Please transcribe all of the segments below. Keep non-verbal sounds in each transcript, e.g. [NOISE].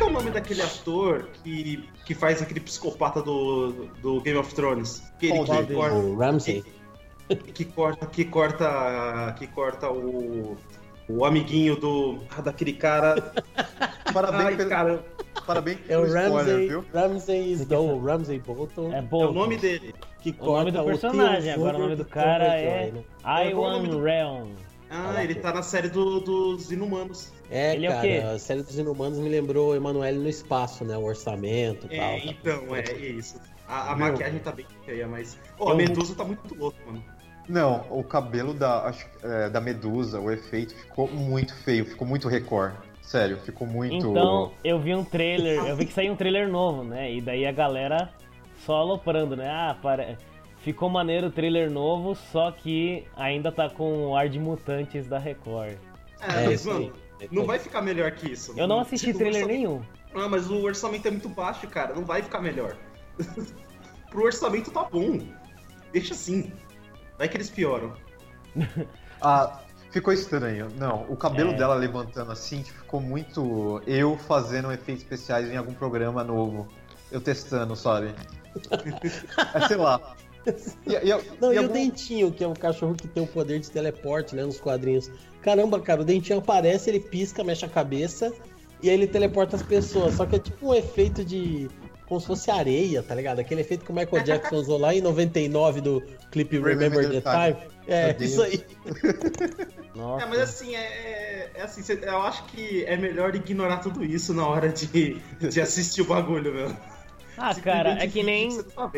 que é o nome daquele ator que, que faz aquele psicopata do, do Game of Thrones? Que ele que corta, O Ramsey. que corta, que corta, que corta o, o amiguinho do daquele cara. [LAUGHS] Parabéns, Ai, pelo, cara, parabéns É o pelo spoiler, Ramsey, viu? Ramsey Snow, Ramsey Bolton. É é bom. o nome dele. que O nome do personagem, agora o nome do que cara é? É, Iwan do- Realm. Ah, ele tá na série do- dos Inumanos. É, Ele é o cara, quê? a série dos Inumanos me lembrou Emanuele no espaço, né? O orçamento e É, tal. então, é, é isso. A, a Meu. maquiagem tá bem feia, mas. Ó, a Medusa tá muito louca, mano. Não, o cabelo da, acho, é, da Medusa, o efeito ficou muito feio, ficou muito Record. Sério, ficou muito. Então, eu vi um trailer, eu vi que saiu um trailer novo, né? E daí a galera só aloprando, né? Ah, para... ficou maneiro o trailer novo, só que ainda tá com o ar de mutantes da Record. É, É, mas, isso mano, não vai ficar melhor que isso. Eu não assisti Tipo, trailer orçamento- nenhum. Ah, mas o orçamento é muito baixo, cara. Não vai ficar melhor. [LAUGHS] Pro orçamento tá bom. Deixa assim. Vai que eles pioram. [LAUGHS] Ah, ficou estranho. Não, o cabelo É. dela levantando assim ficou muito. Eu fazendo efeitos especiais em algum programa novo. Eu testando, sabe? [LAUGHS] é, sei lá. E, e- Não, e e, o algum- Dentinho, que é um cachorro que tem o poder de teleporte, né, nos quadrinhos. Caramba, cara, o Dentinho aparece, ele pisca, mexe a cabeça e aí ele teleporta as pessoas. Só que é tipo um efeito de. como se fosse areia, tá ligado? Aquele efeito que o Michael Jackson usou lá em 99 do clipe Remember, the Time. É, Meu Deus. isso aí. Nossa. [LAUGHS] É, mas assim, é, é- é assim, eu acho que é melhor ignorar tudo isso na hora de, de assistir o bagulho, meu. Ah, cara, é que nem você tá.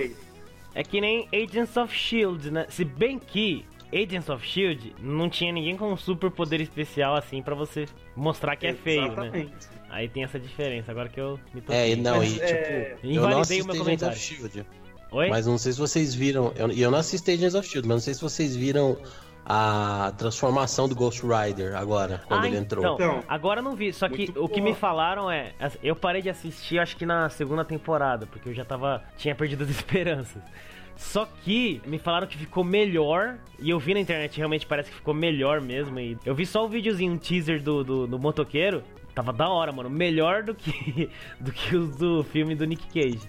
É que nem Agents of Shield, né? Se bem que Agents of Shield não tinha ninguém com um super poder especial assim pra você mostrar que é feio, né? Exatamente. Aí tem essa diferença, agora que eu me É, toquei. e não, Mas, e é, tipo. Eu não invalidei o meu Agents comentário. of Shield. Oi? Mas não sei se vocês viram. eu- E eu, não assisti Agents of Shield, mas não sei se vocês viram a transformação do Ghost Rider agora, quando ah, ele entrou. Então, Então, agora eu não vi, só que muito o que boa. me falaram é, eu parei de assistir acho que na segunda temporada, porque eu já tava tinha perdido as [LAUGHS] esperanças. Só que me falaram que ficou melhor, e eu vi na internet, realmente parece que ficou melhor mesmo. E eu vi só o videozinho, um teaser do, do, do motoqueiro, tava da hora, mano. Melhor do que, [LAUGHS] do que os do filme do Nick Cage.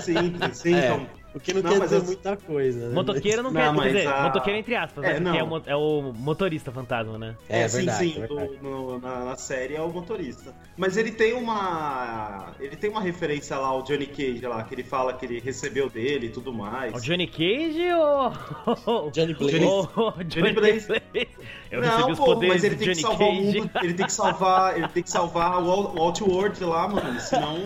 Sim, sim, É, então. O que não, Não, quer mas dizer eu- muita coisa, né? Motoqueiro não, Não, quer quer mas dizer, a- motoqueiro entre aspas, né? É, Porque não. é, o é o motorista fantasma, né? É, sim, verdade, sim, é verdade. do- no- na, na série é o motorista. Mas ele tem uma. Ele tem uma referência lá ao Johnny Cage lá, que ele fala que ele recebeu dele e tudo mais. O Johnny Cage ou. Johnny [LAUGHS] Blaze. Johnny, Johnny Blaze. Blaze? Eu recebi não, os pô, poderes mas ele do tem que Johnny salvar o Cage. mundo, ele tem que salvar, ele tem que salvar o o Outworld lá, mano. Senão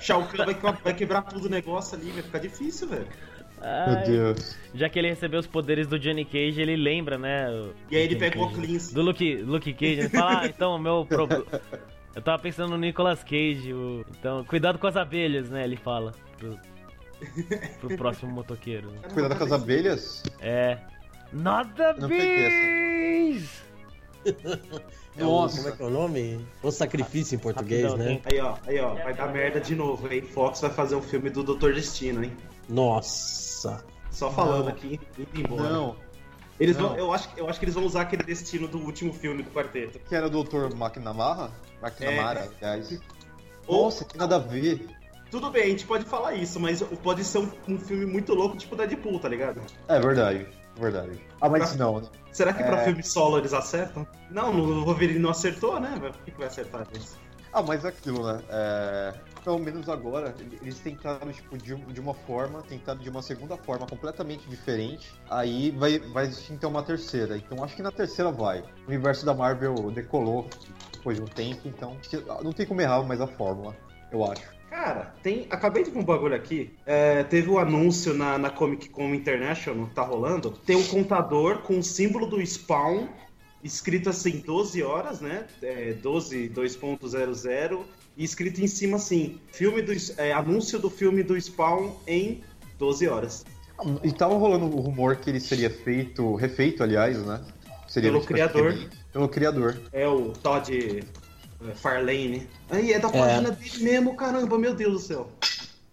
Shao Kahn vai, vai quebrar tudo o negócio ali, vai ficar difícil, velho. Meu Deus. Já que ele recebeu os poderes do Johnny Cage, ele lembra, né? o- E aí ele pega o. Cleanse. Do Luke, Luke Cage, ele fala, ah, então o meu problema. Eu tava pensando no Nicolas Cage, o- então cuidado com as abelhas, né? Ele fala pro, pro próximo motoqueiro. Cuidado com as abelhas? É. Nada Não bis! [LAUGHS] É o- como é que é o nome? O sacrifício em português, Rapidão, né? Aí, ó, aí, ó, vai dar merda de novo, hein? Fox vai fazer um filme do Doutor Destino, hein? Nossa. Só falando Não. aqui, indo embora. Não. Eles Não. vão, eu, acho, eu acho que eles vão usar aquele destino do último filme do quarteto. Que era o Dr. McNamara? McNamara, É. aliás. Ou, Nossa, que nada a ver. tudo bem, a gente pode falar isso, mas pode ser um, um filme muito louco, tipo Deadpool, tá ligado? É verdade, verdade. Ah, mas não, né? Será que pra É. filme solo eles acertam? Não, no Wolverine não acertou, né? Por que, que vai acertar isso? Ah, mas é aquilo, né? É, Pelo menos agora, eles tentaram, tipo, de, de uma forma, tentaram de uma segunda forma completamente diferente. Aí vai, vai existir então uma terceira. Então acho que na terceira vai. O universo da Marvel decolou depois de um tempo, então não tem como errar mais a fórmula, eu acho. Cara, tem. Acabei de ver um bagulho aqui. É, teve o anúncio na, na Comic Con International, tá rolando. Tem um contador com o símbolo do Spawn, escrito assim, 12 horas, né? É, 12, 2.00, e escrito em cima assim, filme do, é, anúncio do filme do Spawn em 12 horas. E tava rolando o rumor que ele seria feito, refeito, aliás, né? Seria Pelo criador. Pelo criador. É o Todd Farlane. Aí é da página dele mesmo, caramba, meu Deus do céu.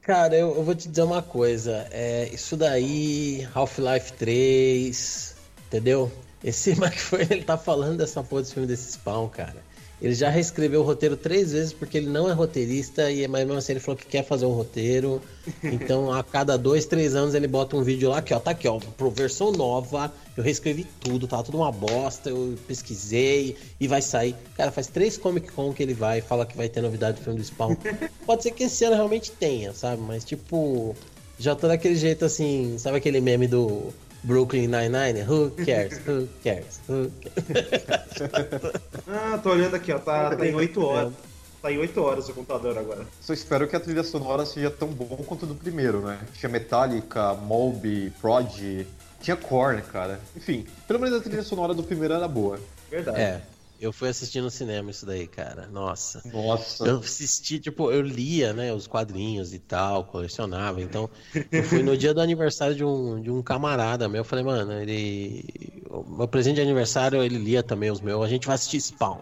Cara, eu, eu vou te dizer uma coisa. É, isso daí, Half-Life 3, entendeu? Esse [LAUGHS] foi ele tá falando dessa porra desse filme desse Spawn, cara. Ele já reescreveu o roteiro três vezes porque ele não é roteirista e mas mesmo assim ele falou que quer fazer um roteiro. [LAUGHS] Então a cada dois, três anos ele bota um vídeo lá que ó, tá aqui ó, pro versão nova. Eu reescrevi tudo, tá tudo uma bosta. Eu pesquisei e vai sair. Cara, faz três Comic Con que ele vai e fala que vai ter novidade do filme do Spawn. [LAUGHS] Pode ser que esse ano realmente tenha, sabe? Mas tipo, já tô daquele jeito assim, sabe aquele meme do Brooklyn Nine-Nine? Who cares? Who cares? Who cares? [LAUGHS] Ah, tô olhando aqui, ó. Tá, tá em 8 horas. [LAUGHS] Tá em 8 horas o computador agora. Só espero que a trilha sonora seja tão bom quanto do primeiro, né? Tinha Metallica, Moby, Prod, tinha Korn, cara. Enfim, pelo menos a trilha sonora do primeiro era boa. Verdade. É, eu fui assistir no cinema isso daí, cara. Nossa. Nossa. Eu assisti, tipo, eu lia, né, os quadrinhos e tal, colecionava. Então, eu fui no dia do aniversário de um, de um camarada meu. Eu falei, mano, ele. O meu presente de aniversário, ele lia também os meus. A gente vai assistir Spawn.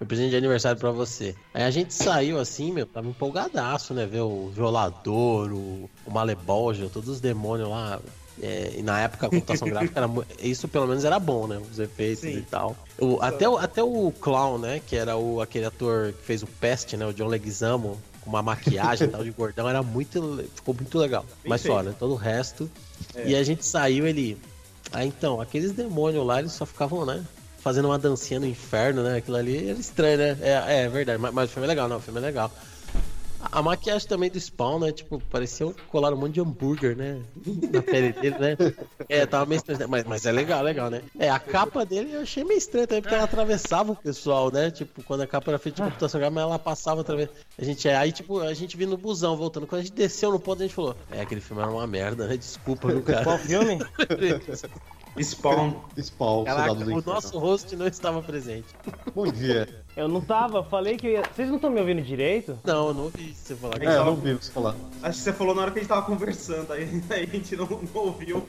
Meu presente de aniversário pra você. Aí a gente saiu assim, meu, tava empolgadaço, né? Ver o Violador, o, o Malebolgia, todos os demônios lá. É, e na época a computação gráfica era. Isso pelo menos era bom, né? Os efeitos Sim. e tal. O- até, o, até o Clown, né? Que era o, aquele ator que fez o Pest, né? O John Leguizamo, com uma maquiagem e tal de gordão, era muito. Ficou muito legal. Bem Mas só, né? Todo o resto. É. E a gente saiu, ele. Ah, então, aqueles demônios lá, eles só ficavam, né? Fazendo uma dancinha no inferno, né? Aquilo ali era estranho, né? É, é verdade, mas, mas o filme é legal, não, o filme é legal. A, maquiagem também do Spawn, né? Tipo, parecia um- colar um monte de hambúrguer, né? Na pele dele, né? É, tava meio estranho. Mas, mas é legal, legal, né? É, a capa dele eu achei meio estranha também, porque ela atravessava o pessoal, né? Tipo, quando a capa era feita de computação gráfica, ela passava através. A gente, é, aí, tipo, a gente vindo no busão voltando. Quando a gente desceu no ponto, a gente falou: É, aquele filme era uma merda, né? Desculpa, viu, cara? Qual filme? [LAUGHS] Spawn. Spawn, Caraca, Soldado do o Inferno. nosso host não estava presente. Bom dia. Eu não tava, falei que eu ia. Vocês não estão me ouvindo direito? Não, eu não ouvi você falar. É, eu não vi você falar. Acho que você falou na hora que a gente tava conversando, aí, aí [LAUGHS] a gente não, não ouviu.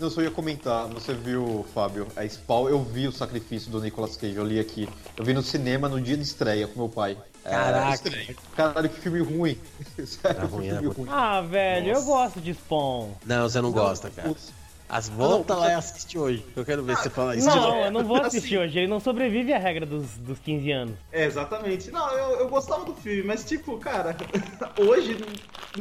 Não, só ia comentar, você viu, Fábio, a Spawn, eu vi o sacrifício do Nicolas Cage, eu li aqui. Eu vi no cinema no dia de estreia com meu pai. É, Caraca. Caralho, que filme ruim. [LAUGHS] Sério, Tá ruim, que né, filme ruim. Ah, velho, eu Nossa. gosto de Spawn. Não, você não gosta, cara. Putz, As volta lá e assiste hoje. Eu quero ver você falar isso. Não, eu não vou Assim- assistir hoje. Ele não sobrevive à regra dos, dos 15 anos. É, exatamente. Não, eu, eu gostava do filme, mas tipo, cara, [LAUGHS] hoje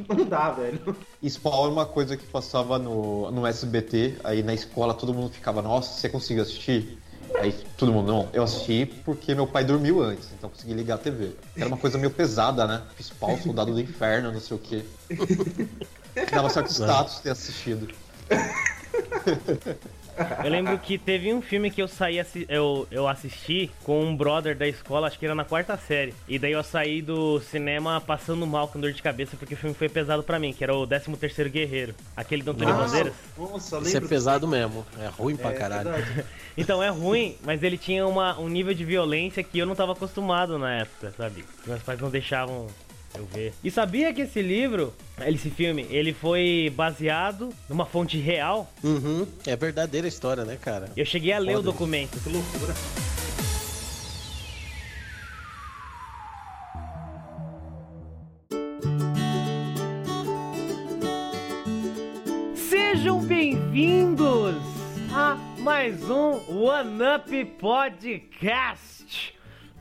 não, não dá, velho. Spawn é uma coisa que passava no, no SBT, aí na escola todo mundo ficava, nossa, você conseguiu assistir? Aí todo mundo, não, eu assisti porque meu pai dormiu antes, então eu consegui ligar a TV. Era uma coisa meio pesada, né? Spawn, Soldado do Inferno, não sei o quê. [LAUGHS] Dava certo status ter assistido. [LAUGHS] Eu lembro que teve um filme que eu saí, assi- eu, eu assisti com um brother da escola, acho que era na quarta série. E daí eu saí do cinema passando mal com dor de cabeça porque o filme foi pesado pra mim, que era o 13 terceiro Guerreiro. Aquele do Antônio. Bandeiras. Nossa, Isso é pesado mesmo. É ruim pra É, caralho. [LAUGHS] Então é ruim, mas ele tinha uma, um nível de violência que eu não tava acostumado na época, sabe? Meus pais não deixavam eu ver. E sabia que esse livro, esse filme, ele foi baseado numa fonte real? Uhum. É verdadeira a história, né, cara? Eu cheguei a ler o documento. Que loucura. Sejam bem-vindos a mais um One Up Podcast.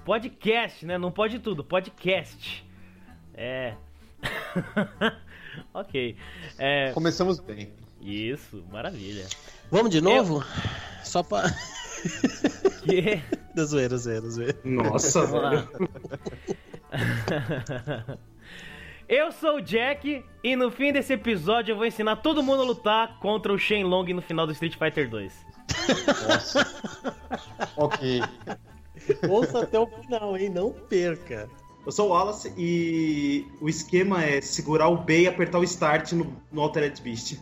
Podcast, né? Não pode tudo, podcast. É. [LAUGHS] ok. É. Começamos bem. Isso, maravilha. Vamos de novo? Só pra. Que... [LAUGHS] da zoeira, zoeira, zoeira. Nossa, Vamos lá. velho. [LAUGHS] Eu sou o Jack e no fim desse episódio eu vou ensinar todo mundo a lutar contra o Shenlong no final do Street Fighter 2. Ok. Ouça até o final, hein? Não perca. Eu sou o Wallace e o esquema é segurar o B e apertar o Start no, no Altered Beast.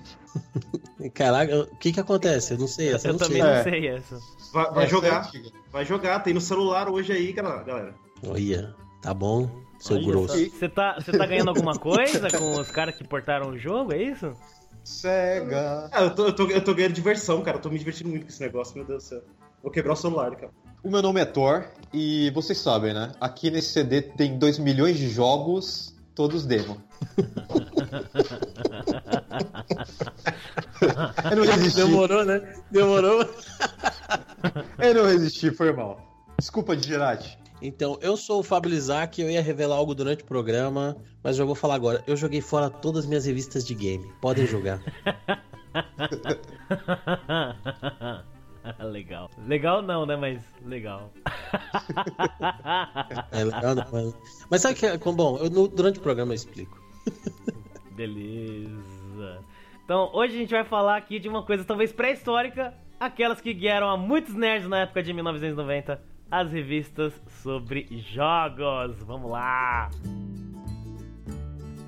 [LAUGHS] Caraca, o que que acontece? Eu não sei, essa eu Eu não também sei. É. não sei essa. Vai, vai Essa é jogar, antiga. vai jogar. Tem no celular hoje aí, galera. galera. Olha, tá bom, sou Olha grosso. Você tá, você tá ganhando alguma coisa com os caras que portaram o jogo, é isso? Cega. Ah, eu tô, eu, tô, eu tô ganhando diversão, cara. Eu tô me divertindo muito com esse negócio, meu Deus do céu. Vou quebrar o celular, cara. O meu nome é Thor e vocês sabem, né? Aqui nesse CD tem 2 milhões de jogos, todos demo. [LAUGHS] Eu não resisti. Demorou, né? Demorou. [LAUGHS] Eu não resisti, foi mal. Desculpa, Digerati. Então, eu sou o Fábio Lizac, eu ia revelar algo durante o programa, mas já vou falar agora. Eu joguei fora todas as minhas revistas de game. Podem jogar. [LAUGHS] [LAUGHS] legal. Legal não, né? Mas legal. [LAUGHS] é legal não, mas... mas sabe que é. Bom, eu, no, durante o programa eu explico. [LAUGHS] Beleza. Então, hoje a gente vai falar aqui de uma coisa talvez pré-histórica, aquelas que guiaram a muitos nerds na época de 1990, as revistas sobre jogos. Vamos lá!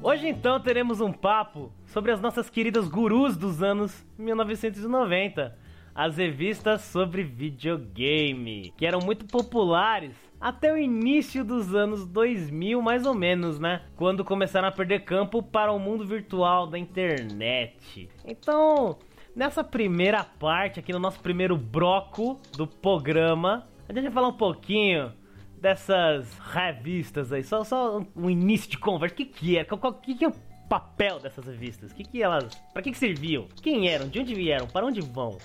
Hoje então teremos um papo sobre as nossas queridas gurus dos anos 1990, as revistas sobre videogame, que eram muito populares até o início dos anos 2000, mais ou menos, né? Quando começaram a perder campo para o mundo virtual da internet. Então, nessa primeira parte, aqui no nosso primeiro bloco do programa, a gente vai falar um pouquinho dessas revistas aí, só, só um início de conversa. O que, que é? O que, que é papel dessas revistas? O que, que elas. Para que, que serviam? Quem eram? De onde vieram? Para onde vão?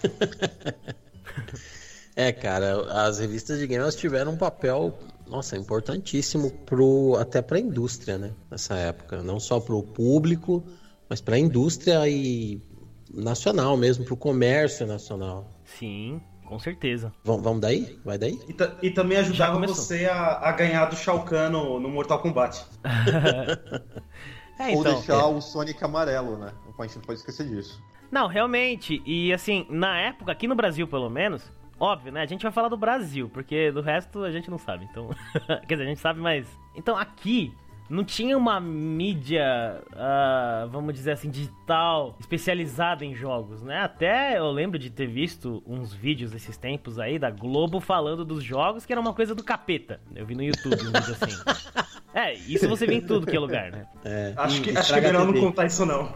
[LAUGHS] é, cara, as revistas de games tiveram um papel, nossa, importantíssimo pro, até para a indústria, né? Nessa época. Não só para o público, mas para a indústria e nacional mesmo, para o comércio nacional. Sim, com certeza. Vamos, vamos daí? Vai daí? E, e também ajudava você a, a, ganhar do Shao Kahn no, no Mortal Kombat. [LAUGHS] é, então, Ou deixar é. o Sonic amarelo, né? A gente não pode esquecer disso. Não, realmente. E assim, na época, aqui no Brasil pelo menos, óbvio, né? A gente vai falar do Brasil, porque do resto a gente não sabe. Então, [LAUGHS] quer dizer, a gente sabe, mas. Então aqui não tinha uma mídia, uh, vamos dizer assim, digital especializada em jogos, né? Até eu lembro de ter visto uns vídeos esses tempos aí da Globo falando dos jogos que era uma coisa do capeta. Eu vi no YouTube um vídeo assim. [LAUGHS] É, isso você vê em tudo que é lugar, né? É. Acho que, acho que é melhor não contar isso não.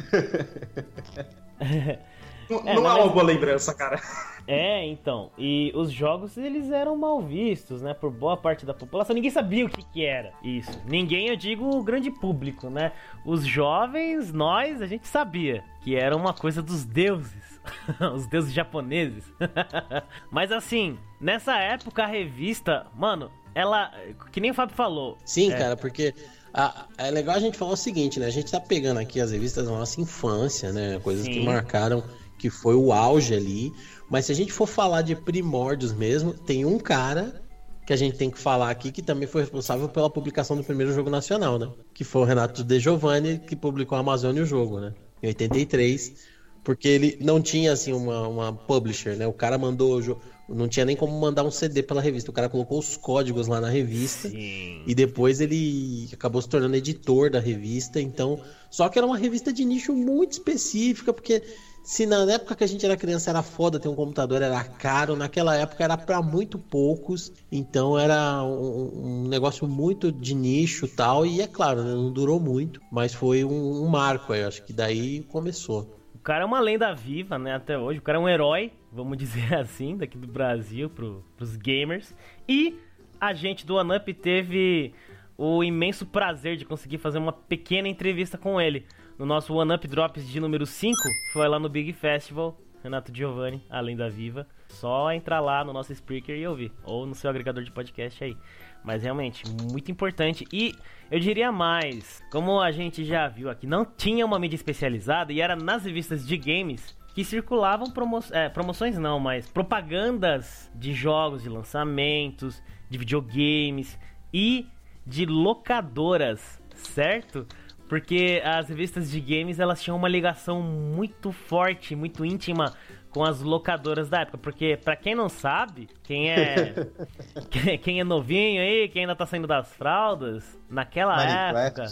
[LAUGHS] não, é, não é uma boa lembrança, cara. [LAUGHS] É, então. E os jogos, eles eram mal vistos, né? Por boa parte da população. Ninguém sabia o que, que era isso. Ninguém, eu digo, o grande público, né? Os jovens, nós, a gente sabia que era uma coisa dos deuses. [LAUGHS] os deuses japoneses. [LAUGHS] Mas assim, nessa época a revista, mano, ela. Que nem o Fábio falou. Sim, é... cara, porque. é legal a gente falar o seguinte, né? A gente tá pegando aqui as revistas da nossa infância, né? Coisas Sim. que marcaram, que foi o auge ali. Mas se a gente for falar de primórdios mesmo, tem um cara que a gente tem que falar aqui que também foi responsável pela publicação do primeiro jogo nacional, né? Que foi o Renato De Giovanni, que publicou a Amazônia o jogo, né? Em 83, porque ele não tinha assim uma, uma publisher, né? O cara mandou não tinha nem como mandar um CD pela revista. O cara colocou os códigos lá na revista Sim. e depois ele acabou se tornando editor da revista. Então, só que era uma revista de nicho muito específica, porque se na época que a gente era criança era foda ter um computador, era caro, naquela época era para muito poucos, então era um, um, negócio muito de nicho tal, e é claro, né, não durou muito, mas foi um, um marco, eu acho que daí começou. O cara é uma lenda viva, né, até hoje, o cara é um herói, vamos [LAUGHS] dizer assim, daqui do Brasil pro, pros gamers, e a gente do OneUp teve o imenso prazer de conseguir fazer uma pequena entrevista com ele no nosso One Up Drops de número 5, foi lá no Big Festival, Renato Giovanni, além da Viva. Só entrar lá no nosso speaker e ouvir, ou no seu agregador de podcast aí. Mas realmente, muito importante. E eu diria mais, como a gente já viu aqui, não tinha uma mídia especializada e era nas revistas de games que circulavam promo é, promoções não, mas propagandas de jogos, de lançamentos, de videogames e de locadoras, certo? Porque as revistas de games elas tinham uma ligação muito forte, muito íntima com as locadoras da época. Porque, para quem não sabe, quem é [LAUGHS] quem é novinho aí, quem ainda tá saindo das fraldas, naquela Minecraft. época.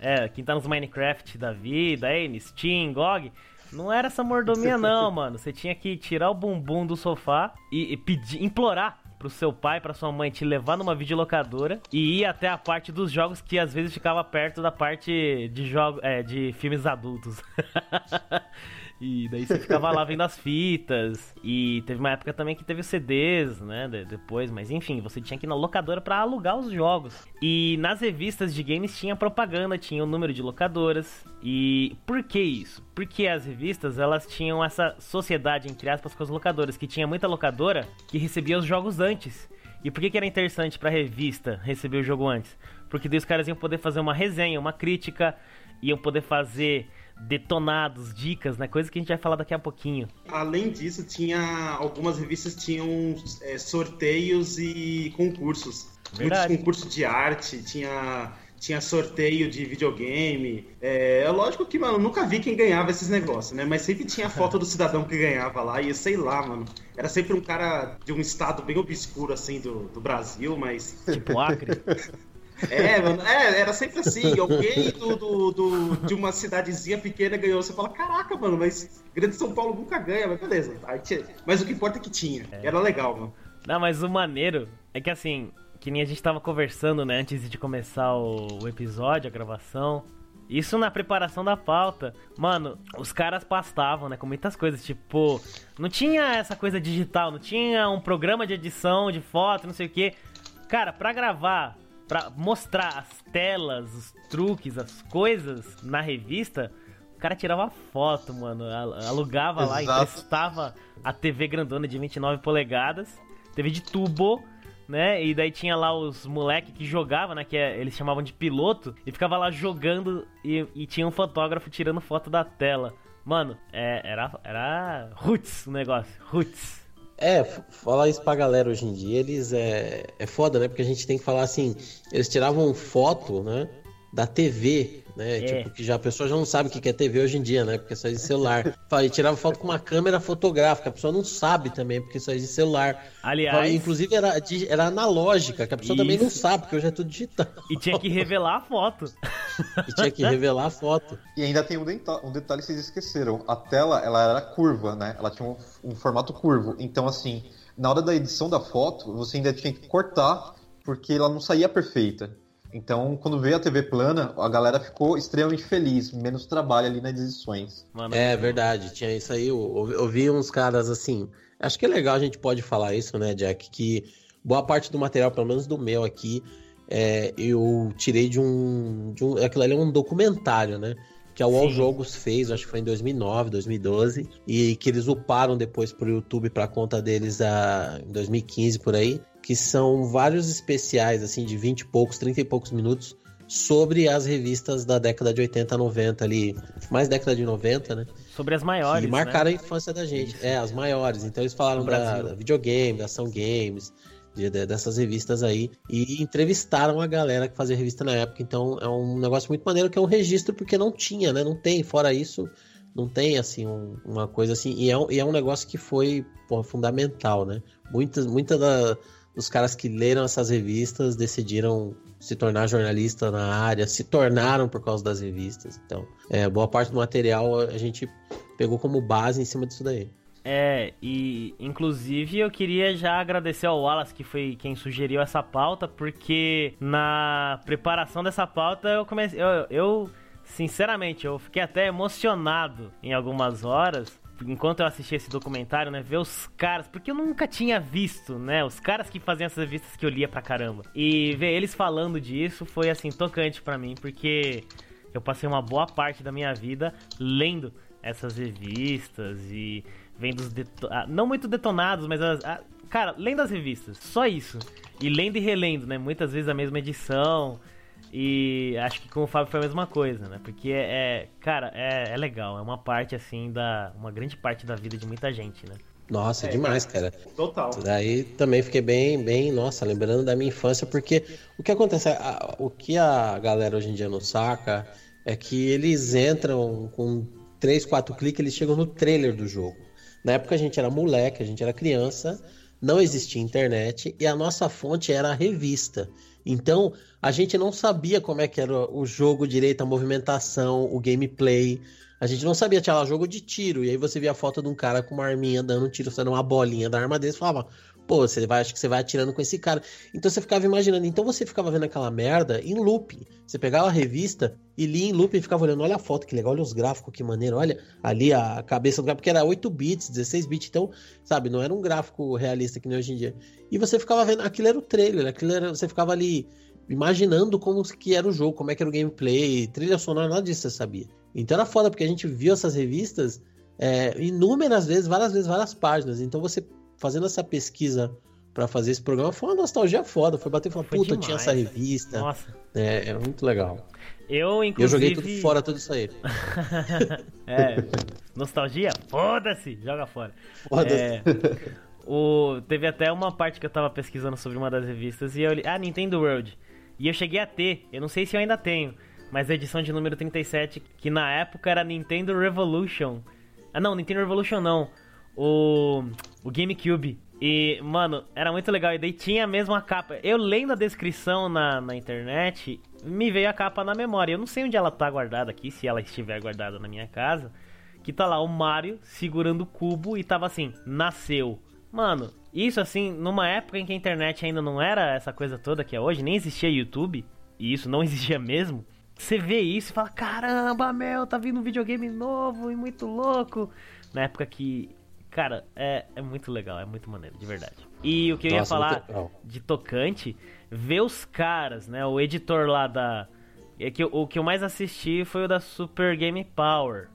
É, quem tá nos Minecraft da vida, aí, Steam, GOG. Não era essa mordomia, não, [LAUGHS] mano. Você tinha que tirar o bumbum do sofá e, e pedir, implorar pro seu pai, pra sua mãe te levar numa videolocadora e ir até a parte dos jogos que às vezes ficava perto da parte de jogos, é, de filmes adultos. [LAUGHS] E daí você ficava lá vendo as fitas. E teve uma época também que teve CDs, né? depois, mas enfim, você tinha que ir na locadora para alugar os jogos. E nas revistas de games tinha propaganda, tinha o número de locadoras. E por que isso? Porque as revistas elas tinham essa sociedade, entre aspas, com as locadoras, que tinha muita locadora que recebia os jogos antes. E por que, que era interessante pra revista receber o jogo antes? Porque daí os caras iam poder fazer uma resenha, uma crítica, iam poder fazer detonados, dicas, né? Coisa que a gente vai falar daqui a pouquinho. Além disso, tinha algumas revistas tinham é, sorteios e concursos. Verdade. Muitos concursos de arte, tinha tinha sorteio de videogame. É, é lógico que, mano, nunca vi quem ganhava esses negócios, né? Mas sempre tinha foto do cidadão que ganhava lá, e sei lá, mano. Era sempre um cara de um estado bem obscuro, assim, do, do Brasil, mas. Tipo Acre. [LAUGHS] É, mano, é, era sempre assim. Alguém do, do, do- de uma cidadezinha pequena ganhou. Você fala, caraca, mano, mas Grande São Paulo nunca ganha, mas beleza. Mas o que importa é que tinha. Era legal, mano. Não, mas o maneiro é que assim, que nem a gente tava conversando, né, antes de começar o, o episódio, a gravação. Isso na preparação da pauta. Mano, os caras pastavam, né, com muitas coisas. Tipo, não tinha essa coisa digital, não tinha um programa de edição de foto, não sei o que. Cara, pra gravar, pra mostrar as telas, os truques, as coisas na revista, o cara tirava foto, mano. al- Alugava lá, Exato. emprestava a TV grandona de 29 polegadas, TV de tubo, né? E daí tinha lá os moleque que jogava, né? Que é- eles chamavam de piloto, e ficava lá jogando e, e tinha um fotógrafo tirando foto da tela. Mano, é- era, era roots o negócio, roots. É, falar isso pra galera hoje em dia, eles é, é foda, né? Porque a gente tem que falar assim, eles tiravam foto, né? Da TV, né? É. Tipo, que já a pessoa já não sabe o que é TV hoje em dia, né? Porque só existe celular. [LAUGHS] Fala, E tirava foto com uma câmera fotográfica, a pessoa não sabe também, porque só existe celular. Aliás- Fala, Inclusive era, era analógica, que a pessoa também não Isso. sabe, porque hoje é tudo digital. E tinha que revelar a foto. E tinha que revelar a foto. E ainda tem um, denta- um detalhe que vocês esqueceram. A tela, ela era curva, né? Ela tinha um, um formato curvo. Então, assim, na hora da edição da foto, você ainda tinha que cortar, porque ela não saía perfeita. Então, quando veio a TV plana, a galera ficou extremamente feliz. Menos trabalho ali nas edições. Mano, É verdade, tinha isso aí. Eu, eu, vi uns caras assim. Acho que é legal a gente pode falar isso, né, Jack? Que boa parte do material, pelo menos do meu aqui, é, eu tirei de um, de um. Aquilo ali é um documentário, né? Que a UOL Sim. Jogos fez, acho que foi em 2009, 2012, e que eles uparam depois pro YouTube pra conta deles a, em 2015 por aí, que são vários especiais, assim, de 20 e poucos, 30 e poucos minutos, sobre as revistas da década de 80, 90 ali, mais década de 90, né? sobre as maiores, que marcaram né? a infância da gente. É, as maiores. Então eles falaram da, da videogame, da ação games, de- de- dessas revistas aí. E entrevistaram a galera que fazia revista na época. Então é um negócio muito maneiro que é um registro, porque não tinha, né? Não tem. Fora isso, não tem assim um- uma coisa assim. E é, um- e é um negócio que foi pô, fundamental, né? Muitas muita da, dos caras que leram essas revistas decidiram se tornar jornalista na área, se tornaram por causa das revistas. Então, é, boa parte do material a gente pegou como base em cima disso daí. É, e inclusive eu queria já agradecer ao Wallace, que foi quem sugeriu essa pauta, porque na preparação dessa pauta eu comecei. Eu, eu, sinceramente, eu fiquei até emocionado em algumas horas. Enquanto eu assistia esse documentário, né? Ver os caras. Porque eu nunca tinha visto, né? Os caras que faziam essas revistas que eu lia pra caramba. E ver eles falando disso foi, assim, tocante pra mim, porque eu passei uma boa parte da minha vida lendo essas revistas e vendo os ah, não muito detonados, mas as, ah, cara, lendo as revistas, só isso. E lendo e relendo, né? Muitas vezes a mesma edição. E acho que com o Fábio foi a mesma coisa, né? Porque é, é- cara, é, é legal, é uma parte assim da uma grande parte da vida de muita gente, né? Nossa, É, demais, cara. Total. Daí também fiquei bem, bem, nossa, lembrando da minha infância, porque o que acontece, a- o que a galera hoje em dia não saca é que eles entram com três, quatro cliques, eles chegam no trailer do jogo. Na época a gente era moleque, a gente era criança, não existia internet e a nossa fonte era a revista. Então a gente não sabia como é que era o jogo direito, a movimentação, o gameplay. A gente não sabia, tinha lá jogo de tiro, e aí você via a foto de um cara com uma arminha dando um tiro, sendo uma bolinha da arma dele, e falava, pô, você vai, acho que você vai atirando com esse cara. Então você ficava imaginando, então você ficava vendo aquela merda em looping. Você pegava a revista e lia em looping e ficava olhando, olha a foto que legal, olha os gráficos, que maneiro, olha ali a cabeça do cara, porque era 8 bits, 16 bits, então, sabe, não era um gráfico realista que nem hoje em dia. E você ficava vendo, aquilo era o trailer, aquilo era, você ficava ali imaginando como que era o jogo, como é que era o gameplay, trilha sonora, nada disso você sabia. Então era foda, porque a gente viu essas revistas é, inúmeras vezes, várias vezes, várias páginas. Então você fazendo essa pesquisa pra fazer esse programa. Foi uma nostalgia foda. Foi bater e falar, Foi puta, demais. tinha essa revista. Nossa. É, é muito legal. Eu, inclusive. eu joguei tudo fora, tudo isso aí. [LAUGHS] é. Nostalgia? Foda-se! Joga fora. Foda-se. É, o, teve até uma parte que eu tava pesquisando sobre uma das revistas e eu li. Ah, Nintendo World. E eu cheguei a ter, eu não sei se eu ainda tenho, mas a edição de número 37, que na época era Nintendo Revolution. Ah, não, Nintendo Revolution não. O, o GameCube. E, mano, era muito legal. E daí tinha a mesma capa. Eu lendo a descrição na, na internet, me veio a capa na memória. Eu não sei onde ela tá guardada aqui, se ela estiver guardada na minha casa. Que tá lá o Mario segurando o cubo e tava assim, nasceu. Mano, isso assim, numa época em que a internet ainda não era essa coisa toda que é hoje, nem existia YouTube, e isso não [LAUGHS] existia mesmo. Você vê isso e fala: caramba, meu, tá vindo um videogame novo e muito louco. Na época que, cara, é, é muito legal, é muito maneiro, de verdade. E o que eu ia falar muito de tocante, ver os caras, né? O editor lá da. É que o que eu mais assisti foi o da Super Game Power.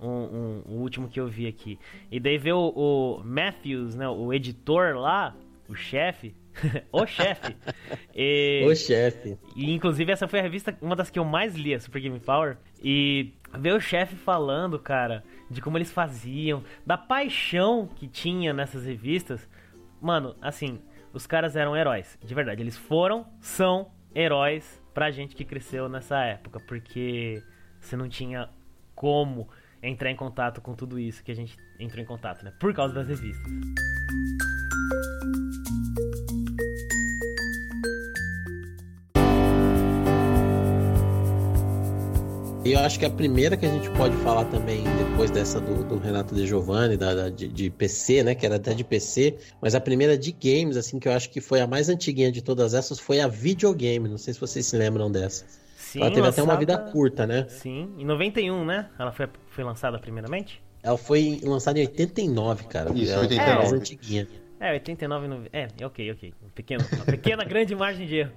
Um, um- o último que eu vi aqui. E daí ver o, o Matthews, né? O editor lá, o chefe. [LAUGHS] o chefe. E- Ô, chefe. e inclusive essa foi a revista, uma das que eu mais li, a Super Game Power. E ver o chefe falando, cara, de como eles faziam, da paixão que tinha nessas revistas. Mano, assim, os caras eram heróis, de verdade. Eles foram, são heróis pra gente que cresceu nessa época, porque você não tinha como entrar em contato com tudo isso que a gente entrou em contato, né? Por causa das revistas. E eu acho que a primeira que a gente pode falar também, depois dessa do, do Renato De Giovanni, da, da- de, de PC, né? Que era até de PC, mas a primeira de games, assim, que eu acho que foi a mais antiguinha de todas essas, foi a videogame. Não sei se vocês se lembram dessa. Sim, Ela teve até uma vida lançada- curta, né? Sim, em 91, né? Ela foi, foi lançada primeiramente? Ela foi lançada em 89, cara. Isso, Ela 89. É mais antiguinha. É, 89, 90. É, ok, ok. Um pequeno, uma pequena [LAUGHS] grande margem de erro.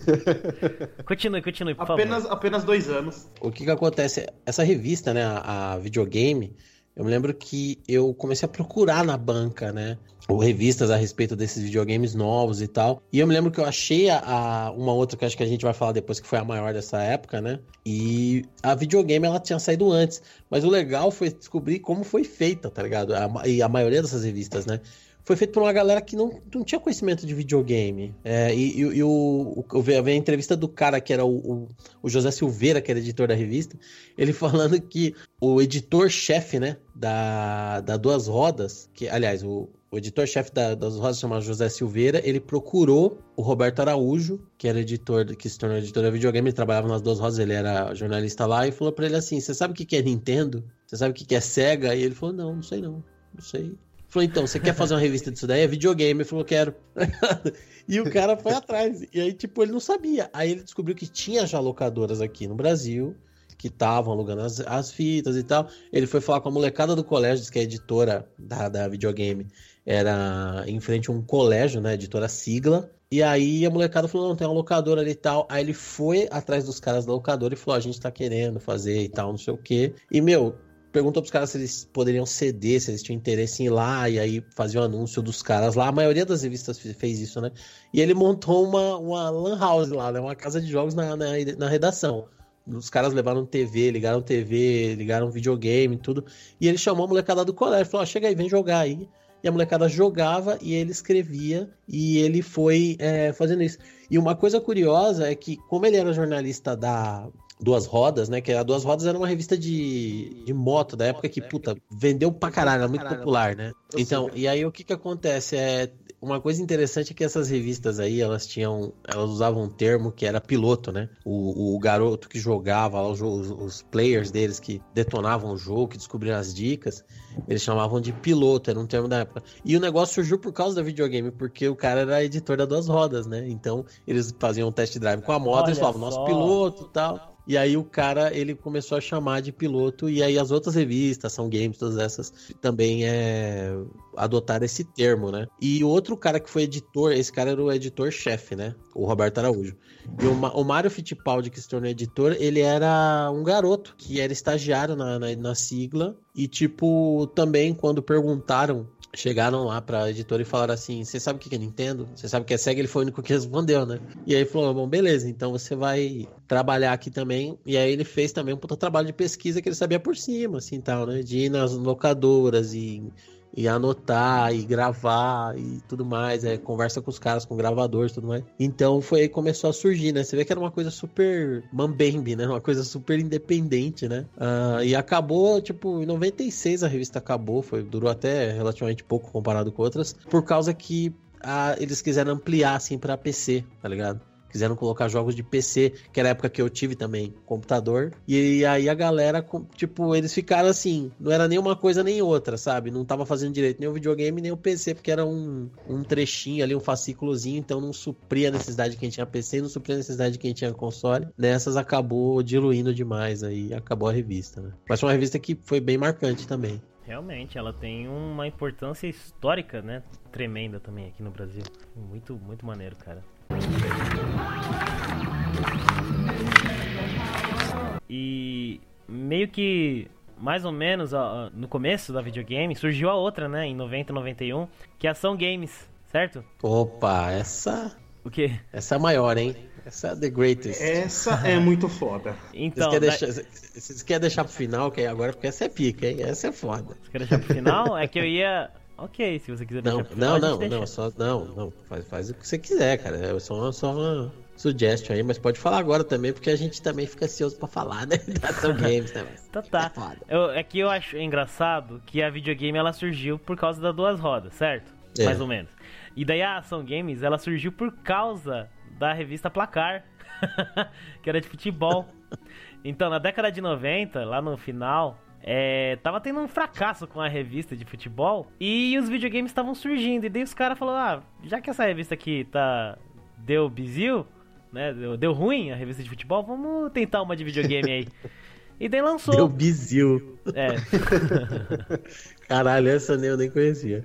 [LAUGHS] continue, continue, por Apenas, favor. apenas dois anos. O que que acontece? Essa revista, né, a, a videogame, eu me lembro que eu comecei a procurar na banca, né, ou revistas a respeito desses videogames novos e tal. E eu me lembro que eu achei a, a- uma outra que acho que a gente vai falar depois que foi a maior dessa época, né? E a videogame ela tinha saído antes, mas o legal foi descobrir como foi feita, tá ligado? A e a maioria dessas revistas, né? Foi feito por uma galera que não, não tinha conhecimento de videogame. É, e, e- e o, eu vi a entrevista do cara que era o, o, o José Silveira, que era editor da revista, ele [LAUGHS] falando que o editor-chefe, né, da, da Duas Rodas, que, aliás, o, o editor-chefe da, das Rodas chamado José Silveira, ele procurou o Roberto Araújo, que era editor, que se tornou editor da videogame, ele trabalhava nas Duas Rodas, ele era jornalista lá, e falou pra ele assim, você sabe o que é Nintendo? Você sabe o que é Sega? E ele falou, não, não sei não, não sei. Falou, então, você quer fazer uma revista disso daí? É videogame. Ele falou, quero. [LAUGHS] e o cara foi atrás. E aí, tipo, ele não sabia. Aí ele descobriu que tinha já locadoras aqui no Brasil, que estavam alugando as, as fitas e tal. Ele foi falar com a molecada do colégio, que a editora da, da videogame era em frente a um colégio, né? Editora sigla. E aí a molecada falou, não, tem uma locadora ali e tal. Aí ele foi atrás dos caras da locadora e falou, a gente tá querendo fazer e tal, não sei o quê. E, meu, perguntou pros caras se eles poderiam ceder, se eles tinham interesse em ir lá, e aí fazia o anúncio dos caras lá. A maioria das revistas fe- fez isso, né? E ele montou uma, uma lan house lá, né? Uma casa de jogos na, na, na redação. Os caras levaram TV, ligaram TV, ligaram videogame, tudo. E ele chamou a molecada do colégio, falou, ó, chega aí, vem jogar aí. E a molecada jogava e ele escrevia e ele foi é, fazendo isso. E uma coisa curiosa é que, como ele era jornalista da Duas Rodas, né? Que a Duas Rodas era uma revista de, de moto da época que, puta, vendeu pra caralho, era muito popular, né? Então, e aí o que que acontece? É, uma coisa interessante é que essas revistas aí, elas tinham, elas usavam um termo que era piloto, né? O, o garoto que jogava lá, os, os, players deles que detonavam o jogo, que descobriam as dicas, eles chamavam de piloto, era um termo da época. E o negócio surgiu por causa da videogame, porque o cara era editor da Duas Rodas, né? Então, eles faziam um test drive com a moto, eles Olha falavam, nosso piloto e tal. E aí o cara, ele começou a chamar de piloto, e aí as outras revistas, são games, todas essas, também é, adotaram esse termo, né? E outro cara que foi editor, esse cara era o editor-chefe, né? O Roberto Araújo. E o, o Mário Fittipaldi, que se tornou editor, ele era um garoto que era estagiário na, na, na sigla. E, tipo, também quando perguntaram chegaram lá pra editora e falaram assim: Você sabe o que é Nintendo? Você sabe o que é Sega? Ele foi o único que [LAUGHS] respondeu, né? E aí falou: Bom, beleza, então você vai trabalhar aqui também. E aí ele fez também um puta trabalho de pesquisa que ele sabia por cima, assim tal, né? De ir nas locadoras e e anotar e gravar e tudo mais, é, conversa com os caras, com gravadores e tudo mais. Então foi aí que começou a surgir, né? Você vê que era uma coisa super mambembe, né? Uma coisa super independente, né? Uh, e acabou, tipo, em 96 a revista acabou, foi, durou até relativamente pouco comparado com outras, por causa que uh, eles quiseram ampliar, assim, pra PC, tá ligado? Quiseram colocar jogos de PC, que era a época que eu tive também computador. E aí a galera, tipo, eles ficaram assim, não era nem uma coisa nem outra, sabe? Não tava fazendo direito nem o videogame nem o PC, porque era um, um trechinho ali, um fascículozinho, então não supria a necessidade de quem tinha PC não supria a necessidade de quem tinha console. Nessas acabou diluindo demais aí, acabou a revista, né? Mas foi uma revista que foi bem marcante também. Realmente, ela tem uma importância histórica, né? Tremenda também aqui no Brasil. Muito, muito maneiro, cara. E meio que mais ou menos ó, no começo da videogame surgiu a outra, né, em 90, 91, que é a Ação Games, certo? Opa, essa o quê? Essa é a maior, hein? Essa é the greatest. Essa é muito foda. Então, vocês querem da... deixar, quer deixar pro final, que é agora, porque essa é pica, hein? Essa é foda. Você quer deixar pro final? É que eu ia Ok, se você quiser não, deixar Não, não, não, só, não, não, faz, faz o que você quiser, cara. É só uma, só uma sugestão aí, mas pode falar agora também, porque a gente também fica ansioso pra falar, né? [LAUGHS] Da Ação Games também. Então tá. É, eu, é que eu acho engraçado que a videogame ela surgiu por causa das duas rodas, certo? É. Mais ou menos. E daí a Ação Games ela surgiu por causa da revista Placar, [LAUGHS] que era de futebol. Então, na década de 90, lá no final, é, tava tendo um fracasso com a revista de futebol e os videogames estavam surgindo. E daí os caras falaram: ah, já que essa revista aqui tá. deu bizil, né? Deu, deu ruim a revista de futebol, vamos tentar uma de videogame aí. E daí lançou. Deu bizil. É. [LAUGHS] Caralho, essa eu nem conhecia.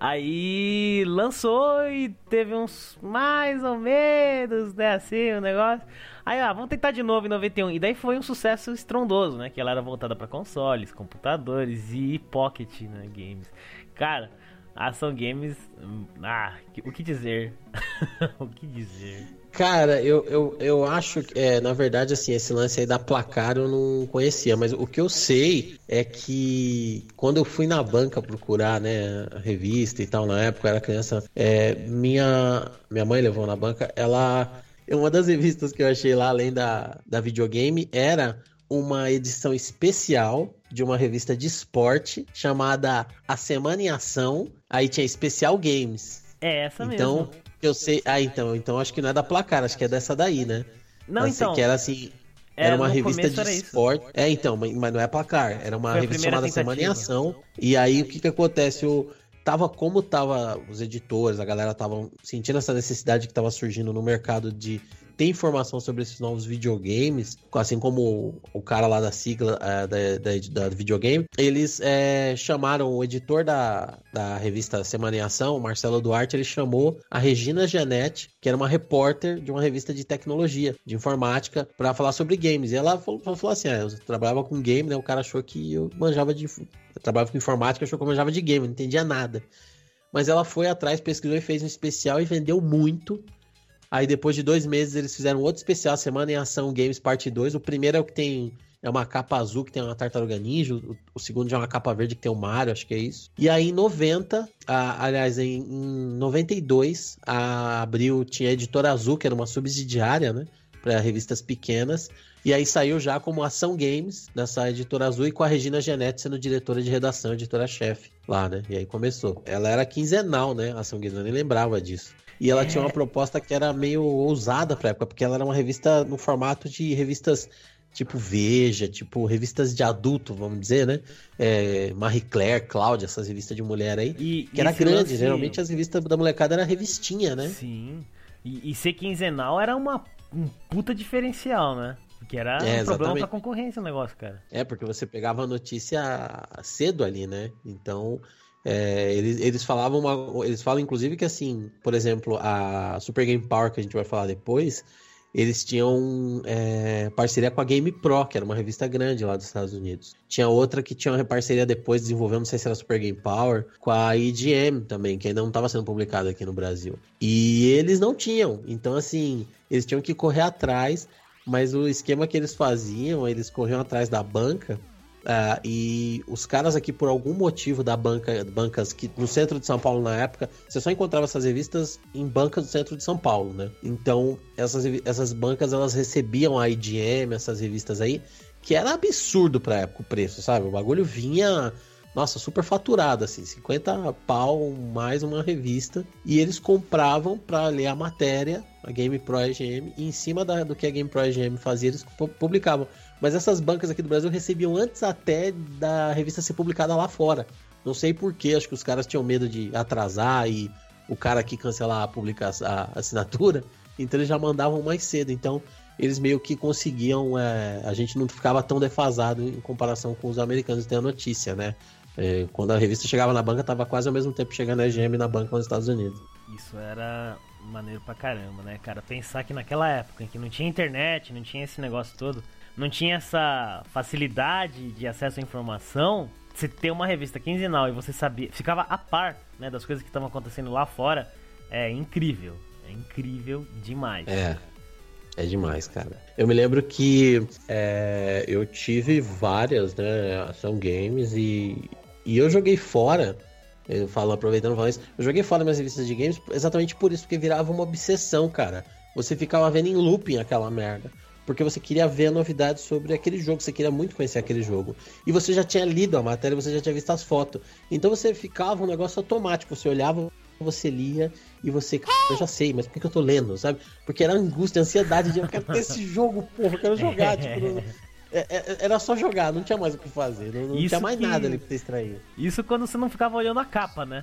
Aí lançou e teve uns mais ou menos, né, assim, o um negócio. Aí, ah, vamos tentar de novo em 91. E daí foi um sucesso estrondoso, né? Que ela era voltada para consoles, computadores e pocket, né, games. Cara, ação games, hum, ah, o que dizer? [LAUGHS] o que dizer? Cara, eu, eu, eu acho que, é, na verdade, assim, esse lance aí da placar eu não conhecia, mas o que eu sei é que quando eu fui na banca procurar, né, a revista e tal, na época eu era criança, é, minha, minha mãe levou na banca, ela uma das revistas que eu achei lá, além da, da videogame, era uma edição especial de uma revista de esporte chamada A Semana em Ação. Aí tinha Especial Games. É essa então, mesmo. Então, eu sei. Ah, então, então acho que não é da placar, acho que é dessa daí, né? Não, Essa, então. Que era assim. Era, uma revista de esporte. É, então, mas não é placar. Era uma Foi revista chamada. Semana em Ação. E aí o que que acontece? O, tava como tava os editores, a galera tava sentindo essa necessidade que tava surgindo no mercado de ter informação sobre esses novos videogames, assim como o cara lá da sigla é, da, da, da, videogame, eles é, chamaram o editor da, da revista Semana em Ação, o Marcelo Duarte, ele chamou a Regina Janete, que era uma repórter de uma revista de tecnologia, de informática, para falar sobre games. E ela falou, falou assim: ah, eu trabalhava com game, né? O cara achou que eu manjava de. Eu trabalhava com informática, achou que eu manjava de game, não entendia nada. Mas ela foi atrás, pesquisou e fez um especial e vendeu muito. Aí depois de dois meses eles fizeram outro especial, Semana em Ação Games Parte 2. O primeiro é o que tem. É uma capa azul que tem uma tartaruga ninja. O, o segundo já é uma capa verde que tem o um Mario, acho que é isso. E aí em 90, a, aliás, em, em 92, a Abril tinha a editora azul, que era uma subsidiária, né? Para revistas pequenas. E aí saiu já como Ação Games, nessa editora azul, e com a Regina Genetti sendo diretora de redação, editora-chefe lá, né? E aí começou. Ela era quinzenal, né? Ação Games, eu nem lembrava disso. E ela é. tinha uma proposta que era meio ousada pra época, porque ela era uma revista no formato de revistas tipo Veja, tipo revistas de adulto, vamos dizer, né? É, Marie Claire, Cláudia, essas revistas de mulher aí. E, que era grande, lance... geralmente as revistas da molecada era revistinha, né? Sim. E, e ser quinzenal era uma, um puta diferencial, né? Porque era é, um problema pra concorrência o negócio, cara. É, porque você pegava a notícia cedo ali, né? Então, é, eles, eles falavam uma, eles falam inclusive que assim, por exemplo, a Super Game Power que a gente vai falar depois, eles tinham é, parceria com a Game Pro, que era uma revista grande lá dos Estados Unidos. Tinha outra que tinha uma parceria depois, desenvolvendo, não sei se era Super Game Power, com a IGM também, que ainda não estava sendo publicada aqui no Brasil. E eles não tinham. Então, assim, eles tinham que correr atrás, mas o esquema que eles faziam, eles corriam atrás da banca Uh, e os caras aqui, por algum motivo da banca, bancas que no centro de São Paulo na época, você só encontrava essas revistas em bancas do centro de São Paulo, né? Então, essas, essas bancas elas recebiam a IGM, essas revistas aí, que era absurdo pra época o preço, sabe? O bagulho vinha nossa, super faturado, assim, 50 pau mais uma revista. E eles compravam para ler a matéria, a Game Pro EGM, e em cima da, do que a Game Pro EGM fazia, eles publicavam. Mas essas bancas aqui do Brasil recebiam antes até da revista ser publicada lá fora. Não sei porquê, acho que os caras tinham medo de atrasar e o cara aqui cancelar a publicação, a assinatura. [LAUGHS] Então eles já mandavam mais cedo. Então eles meio que conseguiam. É, a gente não ficava tão defasado em comparação com os americanos ter a notícia, né? É, quando a revista chegava na banca, tava quase ao mesmo tempo chegando a EGM na banca nos Estados Unidos. Isso era maneiro pra caramba, né, cara? Pensar que naquela época em que não tinha internet, não tinha esse negócio todo, não tinha essa facilidade de acesso à informação, você ter uma revista quinzenal e você sabia, ficava a par, né, das coisas que estavam acontecendo lá fora, é incrível. É incrível demais. É. É demais, cara. Eu me lembro que é, eu tive várias, né, games e, e eu joguei fora, eu falo, aproveitando falar isso, eu joguei fora minhas revistas de games exatamente por isso, porque virava uma obsessão, cara. Você ficava vendo em looping aquela merda. Porque você queria ver a novidade sobre aquele jogo, você queria muito conhecer aquele jogo. E você já tinha lido a matéria, você já tinha visto as fotos. Então você ficava um negócio automático, você olhava, você lia e você, eu já sei, mas por que eu tô lendo, sabe? Porque era angústia, ansiedade de eu quero ter esse jogo, porra, eu quero jogar, [LAUGHS] tipo, é, é, era só jogar, não tinha mais o que fazer. Não, não tinha mais que... nada ali pra você extrair. Isso quando você não ficava olhando a capa, né?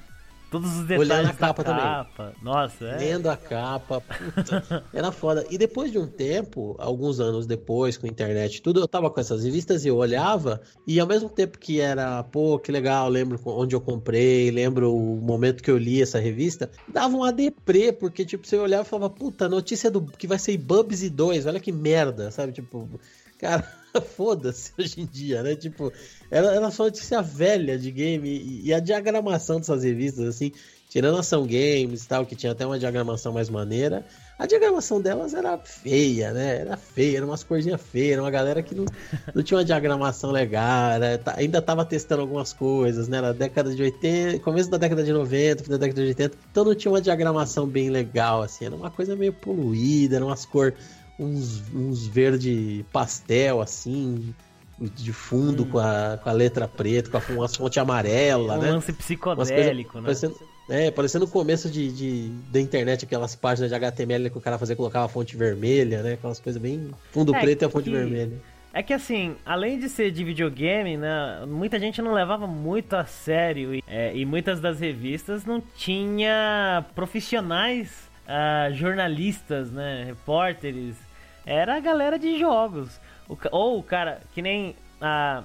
Todos os detalhes Olhando a capa, capa. também. Nossa, é. Lendo a capa. Puta, era foda. E depois de um tempo, alguns anos depois, com a internet tudo, eu tava com essas revistas e eu olhava, e ao mesmo tempo que era, pô, que legal, lembro onde eu comprei, lembro o momento que eu li essa revista, dava um deprê, porque, tipo, você olhava e falava, puta, notícia do que vai ser Bubsy 2, olha que merda, sabe? Tipo, cara [LAUGHS] foda-se hoje em dia, né? Tipo, era, era só notícia velha de game e, e, a diagramação dessas revistas, assim, tirando ação games e tal, que tinha até uma diagramação mais maneira, a diagramação delas era feia, né? Era feia, era umas corzinhas feias, era uma galera que não, não tinha uma diagramação legal, era, tá, ainda tava testando algumas coisas, né? Na década de 80, começo da década de 90, fim da década de 80, então não tinha uma diagramação bem legal, assim, era uma coisa meio poluída, era umas cores uns, uns verde pastel, assim, de fundo hum. com, a, com a letra preta, com a, uma fonte amarela, um né? Um lance psicodélico, coisa, né? Parecendo, é, parecendo o começo de, de, da internet, aquelas páginas de HTML que o cara fazia, colocava a fonte vermelha, né? Aquelas coisas bem... Fundo é preto e a fonte que... vermelha. É que assim, além de ser de videogame, né, muita gente não levava muito a sério e, é, e muitas das revistas não tinha profissionais, uh, jornalistas, né, repórteres era a galera de jogos. O, ou o cara, que nem a.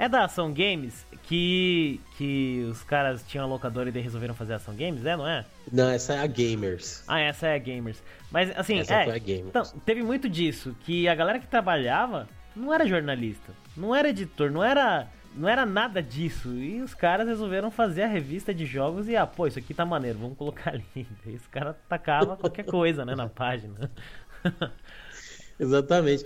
É da Ação Games que, que os caras tinham a locadora e resolveram fazer Ação Games, é, não é? Não, essa é a Gamers. Ah, essa é a Gamers. Mas assim, essa é, foi a Gamers. Então, teve muito disso, que a galera que trabalhava não era jornalista, não era editor, não era não era nada disso. E os caras resolveram fazer a revista de jogos e, ah, pô, isso aqui tá maneiro, vamos colocar [LAUGHS] ali. E os caras tacavam qualquer coisa, né, na página. [LAUGHS] Exatamente.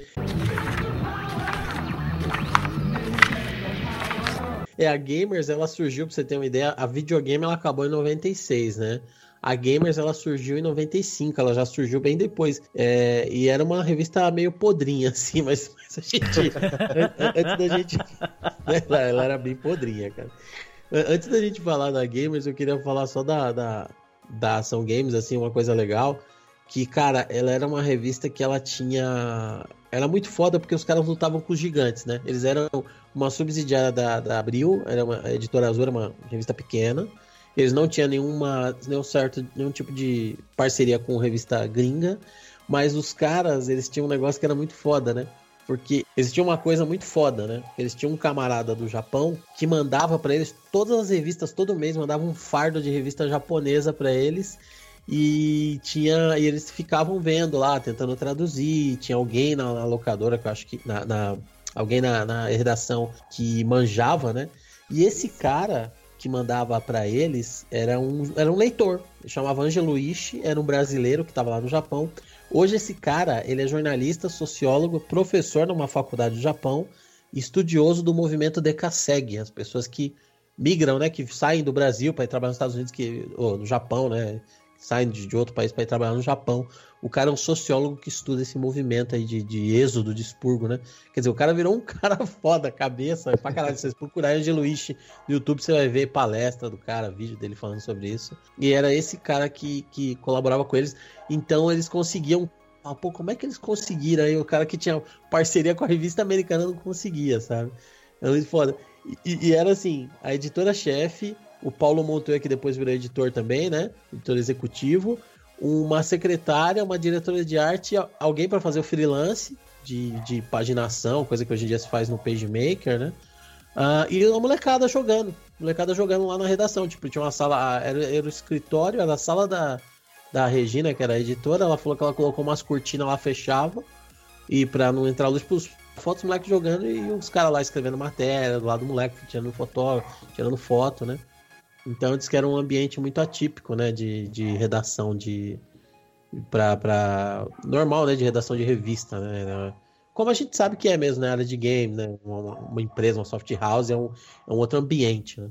É, a Gamers, ela surgiu, pra você ter uma ideia, a videogame ela acabou em 96, né? A Gamers ela surgiu em 95, ela já surgiu bem depois. É, e era uma revista meio podrinha, [LAUGHS] assim, mas, mas a gente. antes da gente. Ela, ela, era bem podrinha, cara. Antes da gente falar da Gamers, eu queria falar só da, da, da Ação Games, assim, uma coisa legal que, cara, ela era uma revista que ela tinha. Era muito foda porque os caras lutavam com os gigantes, né? Eles eram uma subsidiária da, da Abril, era uma editora azul, era uma revista pequena. Eles não tinham nenhuma, nenhum certo, nenhum tipo de parceria com revista gringa, mas os caras, eles tinham um negócio que era muito foda, né? Porque eles tinham uma coisa muito foda, né? Eles tinham um camarada do Japão que mandava para eles todas as revistas todo mês, mandava um fardo de revista japonesa para eles E tinha. E eles ficavam vendo lá, tentando traduzir. Tinha alguém na, na locadora, que eu acho que. Na, na alguém na, na redação que manjava, né? E esse cara que mandava para eles era um, era um leitor. Ele chamava Angelo Ishi, era um brasileiro que estava lá no Japão. Hoje esse cara, ele é jornalista, sociólogo, professor numa faculdade do Japão, estudioso do movimento Decaseg, as pessoas que migram, né, que saem do Brasil para ir trabalhar nos Estados Unidos, que, ou no Japão, né, saem de, outro país para ir trabalhar no Japão. O cara é um sociólogo que estuda esse movimento aí de, de êxodo, de expurgo, né? Quer dizer, o cara virou um [LAUGHS] cara foda, cabeça, pra caralho. Vocês procurarem Angelo Ishi no YouTube, você vai ver palestra do cara, vídeo dele falando sobre isso. E era esse cara que, que colaborava com eles. Então eles conseguiam ah, pô, como é que eles conseguiram aí? O cara que tinha parceria com a revista americana não conseguia, sabe? É muito foda. E, e era assim, a editora-chefe, o Paulo Montoya, que depois virou editor também, né? Editor executivo uma secretária, uma diretora de arte, alguém para fazer o freelance de, de paginação, coisa que hoje em dia se faz no PageMaker, né? Uh, e uma molecada jogando, molecada jogando lá na redação. Tipo, tinha uma sala, era, era o escritório, era a sala da, da Regina, que era a editora. Ela falou que ela colocou umas cortinas lá, fechava, e pra não entrar luz, tipo, fotos moleque jogando e os caras lá escrevendo matéria, do lado do moleque, tirando fotógrafo, tirando foto, né? Então diz que era um ambiente muito atípico, né, de, de redação de para para normal, né, de redação de revista, né? Como a gente sabe que é mesmo na né, área de game, né? Uma, uma, empresa, uma soft house é um, é um outro ambiente, né?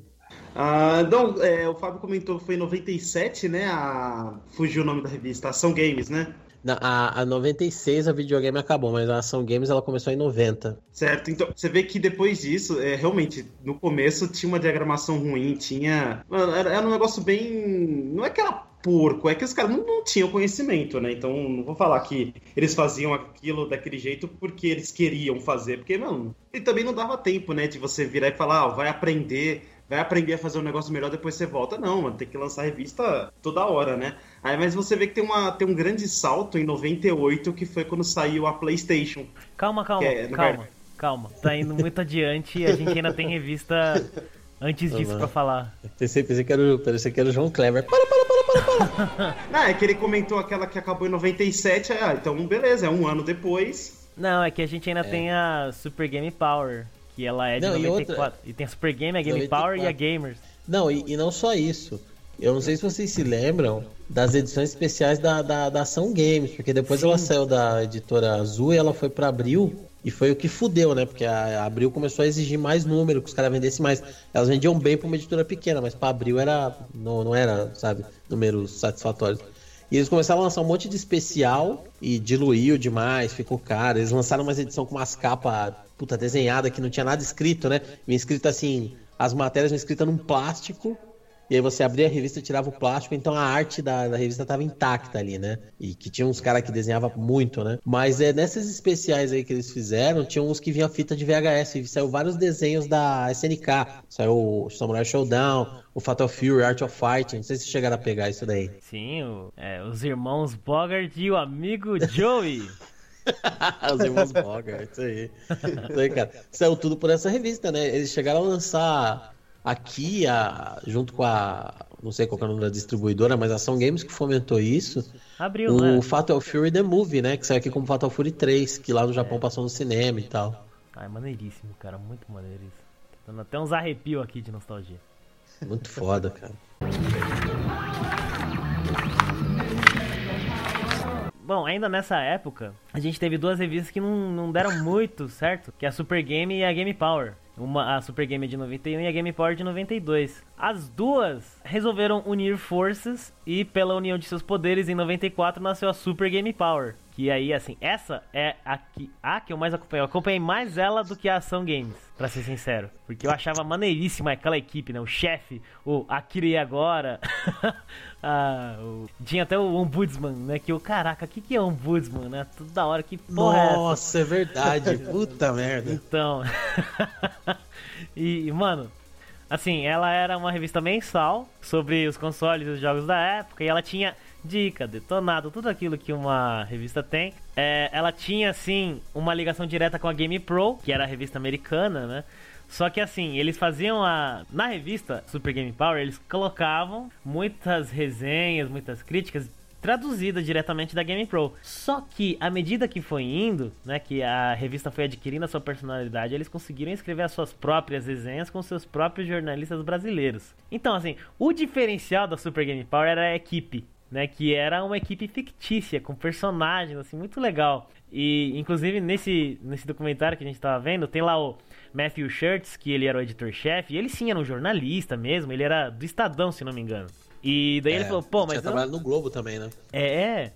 Ah, então, é, o Fábio comentou foi em 97, né? A... Fugiu o nome da revista, Ação Games, né? Na, a, a 96 a videogame acabou, mas a Ação Games ela começou em 90. Certo, então você vê que depois disso, é, realmente, no começo tinha uma diagramação ruim, tinha. Mano, era, era um negócio bem. Não é que era porco, é que os caras não, não, tinham conhecimento, né? Então não vou falar que eles faziam aquilo daquele jeito porque eles queriam fazer, porque, mano, e também não dava tempo, né, de você virar e falar, ah, vai aprender vai aprender a fazer um negócio melhor, depois você volta. Não, mano, tem que lançar revista toda hora, né? Aí, mas você vê que tem, uma, tem um grande salto em 98, que foi quando saiu a PlayStation. Calma, calma, é, calma, calma. Tá indo muito [LAUGHS] adiante e a gente ainda tem revista antes disso pra falar. Pensei, pensei, que era, pensei que era o João Kleber. Para, para, para, para, para. [LAUGHS] Não, é que ele comentou aquela que acabou em 97, ah, então beleza, é um ano depois. Não, é que a gente ainda é. tem a Super Game Power que ela é de não, 94. E, outra... e tem a Super Game, a Game 94. Power e a Gamers. Não, e, e, não só isso. Eu não sei se vocês se lembram das edições especiais da, da, da Ação Games, porque depois Sim. ela saiu da editora Azul e ela foi pra Abril. E foi o que fudeu, né? Porque a Abril começou a exigir mais número, que os caras vendessem mais. Elas vendiam bem pra uma editora pequena, mas pra Abril era. Não, não era, sabe, números satisfatórios. E eles começaram a lançar um monte de especial e diluiu demais, ficou caro. Eles lançaram umas edições com umas capas, puta, desenhada que não tinha nada escrito, né? Vinha escrito assim, as matérias escritas num plástico e aí você abria a revista e tirava o plástico, então a arte da, da revista estava intacta ali, né? E que tinha uns caras que desenhavam muito, né? Mas é nessas especiais aí que eles fizeram, tinha uns que vinham fita de VHS, e saiu vários desenhos da SNK. Saiu o Samurai Showdown, o Fatal Fury, Art of Fighting. Não sei se chegaram a pegar isso daí. Sim, o, é, os irmãos Bogart e o amigo Joey. [LAUGHS] Os irmãos Bogart, isso aí. Isso aí, cara. Saiu tudo por essa revista, né? Eles chegaram a lançar Aqui, a, junto com a. Não sei qual é o nome da distribuidora, mas a Ação Games que fomentou isso. Abriu, o né? Fatal Fury The Movie, né? Que saiu aqui como Fatal Fury 3, que lá no Japão é. passou no cinema e tal. Ah, é maneiríssimo, cara. Muito maneiríssimo. Tô dando até uns arrepios aqui de nostalgia. Muito foda, cara. Bom, ainda nessa época, a gente teve duas revistas que não, não deram muito certo, que é a Super Game e a Game Power. Uma, a Super Game de 91 e a Game Power de 92. As duas resolveram unir forças e, pela união de seus poderes, em 94 nasceu a Super Game Power. Que aí, assim, essa é a que, a que eu mais acompanhei. Eu acompanhei mais ela do que a Ação Games, pra ser sincero. Porque eu achava maneiríssima aquela equipe, né? O chefe, o Akira e agora. [LAUGHS] ah, o... Tinha até o Ombudsman, né? Que o caraca, o que, que é Ombudsman, né? Tudo da hora, que porra Nossa, é, é verdade. [LAUGHS] Puta merda. Então. [LAUGHS] e, mano, assim, ela era uma revista mensal sobre os consoles e os jogos da época. E ela tinha dica, detonado, tudo aquilo que uma revista tem. É, ela tinha, assim, uma ligação direta com a Game Pro, que era a revista americana, né? Só que assim, eles faziam a. Na revista Super Game Power, eles colocavam muitas resenhas, muitas críticas traduzida diretamente da Game Pro. Só que à medida que foi indo, né, que a revista foi adquirindo a sua personalidade, eles conseguiram escrever as suas próprias resenhas com seus próprios jornalistas brasileiros. Então, assim, o diferencial da Super Game Power era a equipe, né, que era uma equipe fictícia com personagens assim muito legal. E inclusive nesse nesse documentário que a gente tava vendo, tem lá o Matthew Shirts, que ele era o editor-chefe, e ele sim era um jornalista mesmo, ele era do Estadão, se não me engano. E daí é, ele falou, pô, mas. Tinha trabalhado no Globo também, né? É, é.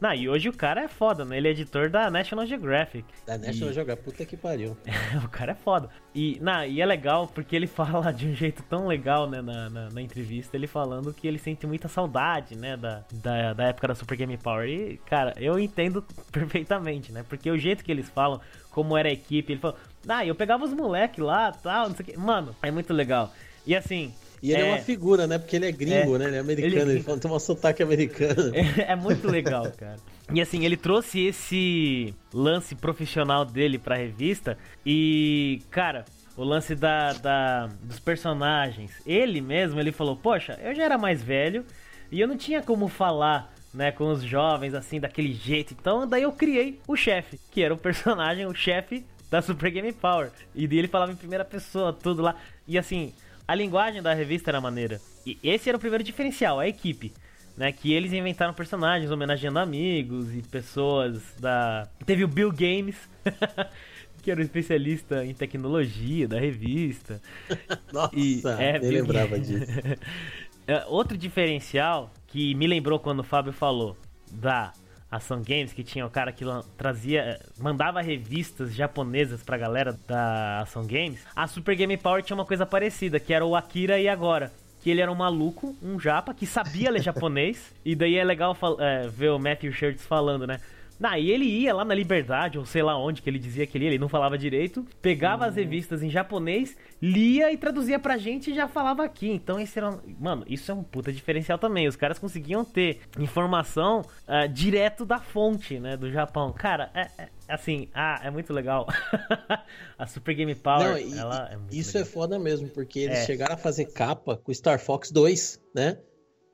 Não, e hoje o cara é foda, né? Ele é editor da National Geographic. Da National e... Geographic, puta que pariu. [LAUGHS] o cara é foda. E, não, e é legal porque ele [LAUGHS] fala de um jeito tão legal, né, na, na, na, entrevista, ele falando que ele sente muita saudade, né, da, da, da época da Super Game Power. E, cara, eu entendo [LAUGHS] perfeitamente, né? Porque o jeito que eles falam, como era a equipe, ele falou, ah, eu pegava os moleques lá tal, não sei o que. Mano, é muito legal. E assim, e ele é, é uma figura, né? Porque ele é gringo, é, né? Ele é americano, ele, ele tem um sotaque americano. [LAUGHS] É, é muito legal, cara. E assim, ele trouxe esse lance profissional dele pra revista e, cara, o lance da, da, dos personagens. Ele mesmo, ele falou, poxa, eu já era mais velho e eu não tinha como falar, né, com os jovens assim, daquele jeito. Então, daí eu criei o chefe, que era o personagem, o chefe da Super Game Power. E dele falava em primeira pessoa, tudo lá. E assim, a linguagem da revista era maneira. E esse era o primeiro diferencial, a equipe. Né, que eles inventaram personagens homenageando amigos e pessoas da. Teve o Bill Games, [LAUGHS] que era um especialista em tecnologia da revista. [LAUGHS] Nossa, e, é, eu lembrava disso. [LAUGHS] É, outro diferencial que me lembrou quando o Fábio falou da Ação Games, que tinha o cara que trazia, mandava revistas japonesas pra galera da Ação Games, a Super Game Power tinha uma coisa parecida, que era o Akira e agora. Que ele era um maluco, um japa, que sabia ler [LAUGHS] japonês. e daí é legal é, ver o Matthew Shirts falando, né? E ele ia lá na Liberdade, ou sei lá onde que ele dizia que ele ia, ele não falava direito, pegava uhum. as revistas em japonês, lia e traduzia pra gente e já falava aqui. Então esse era. Mano, isso é um puta diferencial também. Os caras conseguiam ter informação uh, direto da fonte, né, do Japão. Cara, é, é assim, ah, é muito legal. [LAUGHS] a Super Game Power, não, e, ela é muito Isso é legal. é foda mesmo, porque eles é. chegaram a fazer capa com Star Fox 2, né?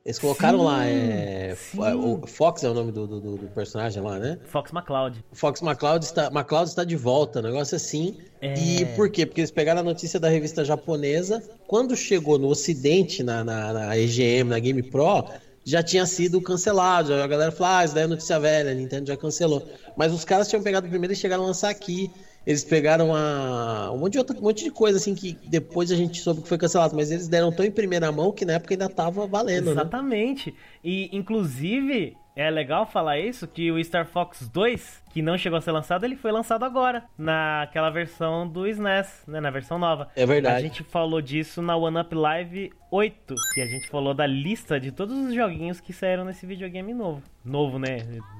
Eles colocaram sim, lá, é, o Fox é o nome do, do, do, personagem lá, né? Fox McCloud. Fox McCloud está, McCloud está de volta, negócio assim. É... E por quê? Porque eles pegaram a notícia da revista japonesa. Quando chegou no ocidente, na, na, na EGM, na Game Pro, já tinha sido cancelado. A galera falou, ah, isso daí é notícia velha, a Nintendo já cancelou. Mas os caras tinham pegado primeiro e chegaram a lançar aqui. Eles pegaram a, um, monte de outra, um monte de coisa assim que depois a gente soube que foi cancelado, mas eles deram tão em primeira mão que na época ainda tava valendo, né? Exatamente. Né? E inclusive é legal falar isso que o Star Fox 2, que não chegou a ser lançado, ele foi lançado agora, naquela versão do SNES, né, na versão nova. É verdade. A gente falou disso na One Up Live 8, que a gente falou da lista de todos os joguinhos que saíram nesse videogame novo. Novo, né?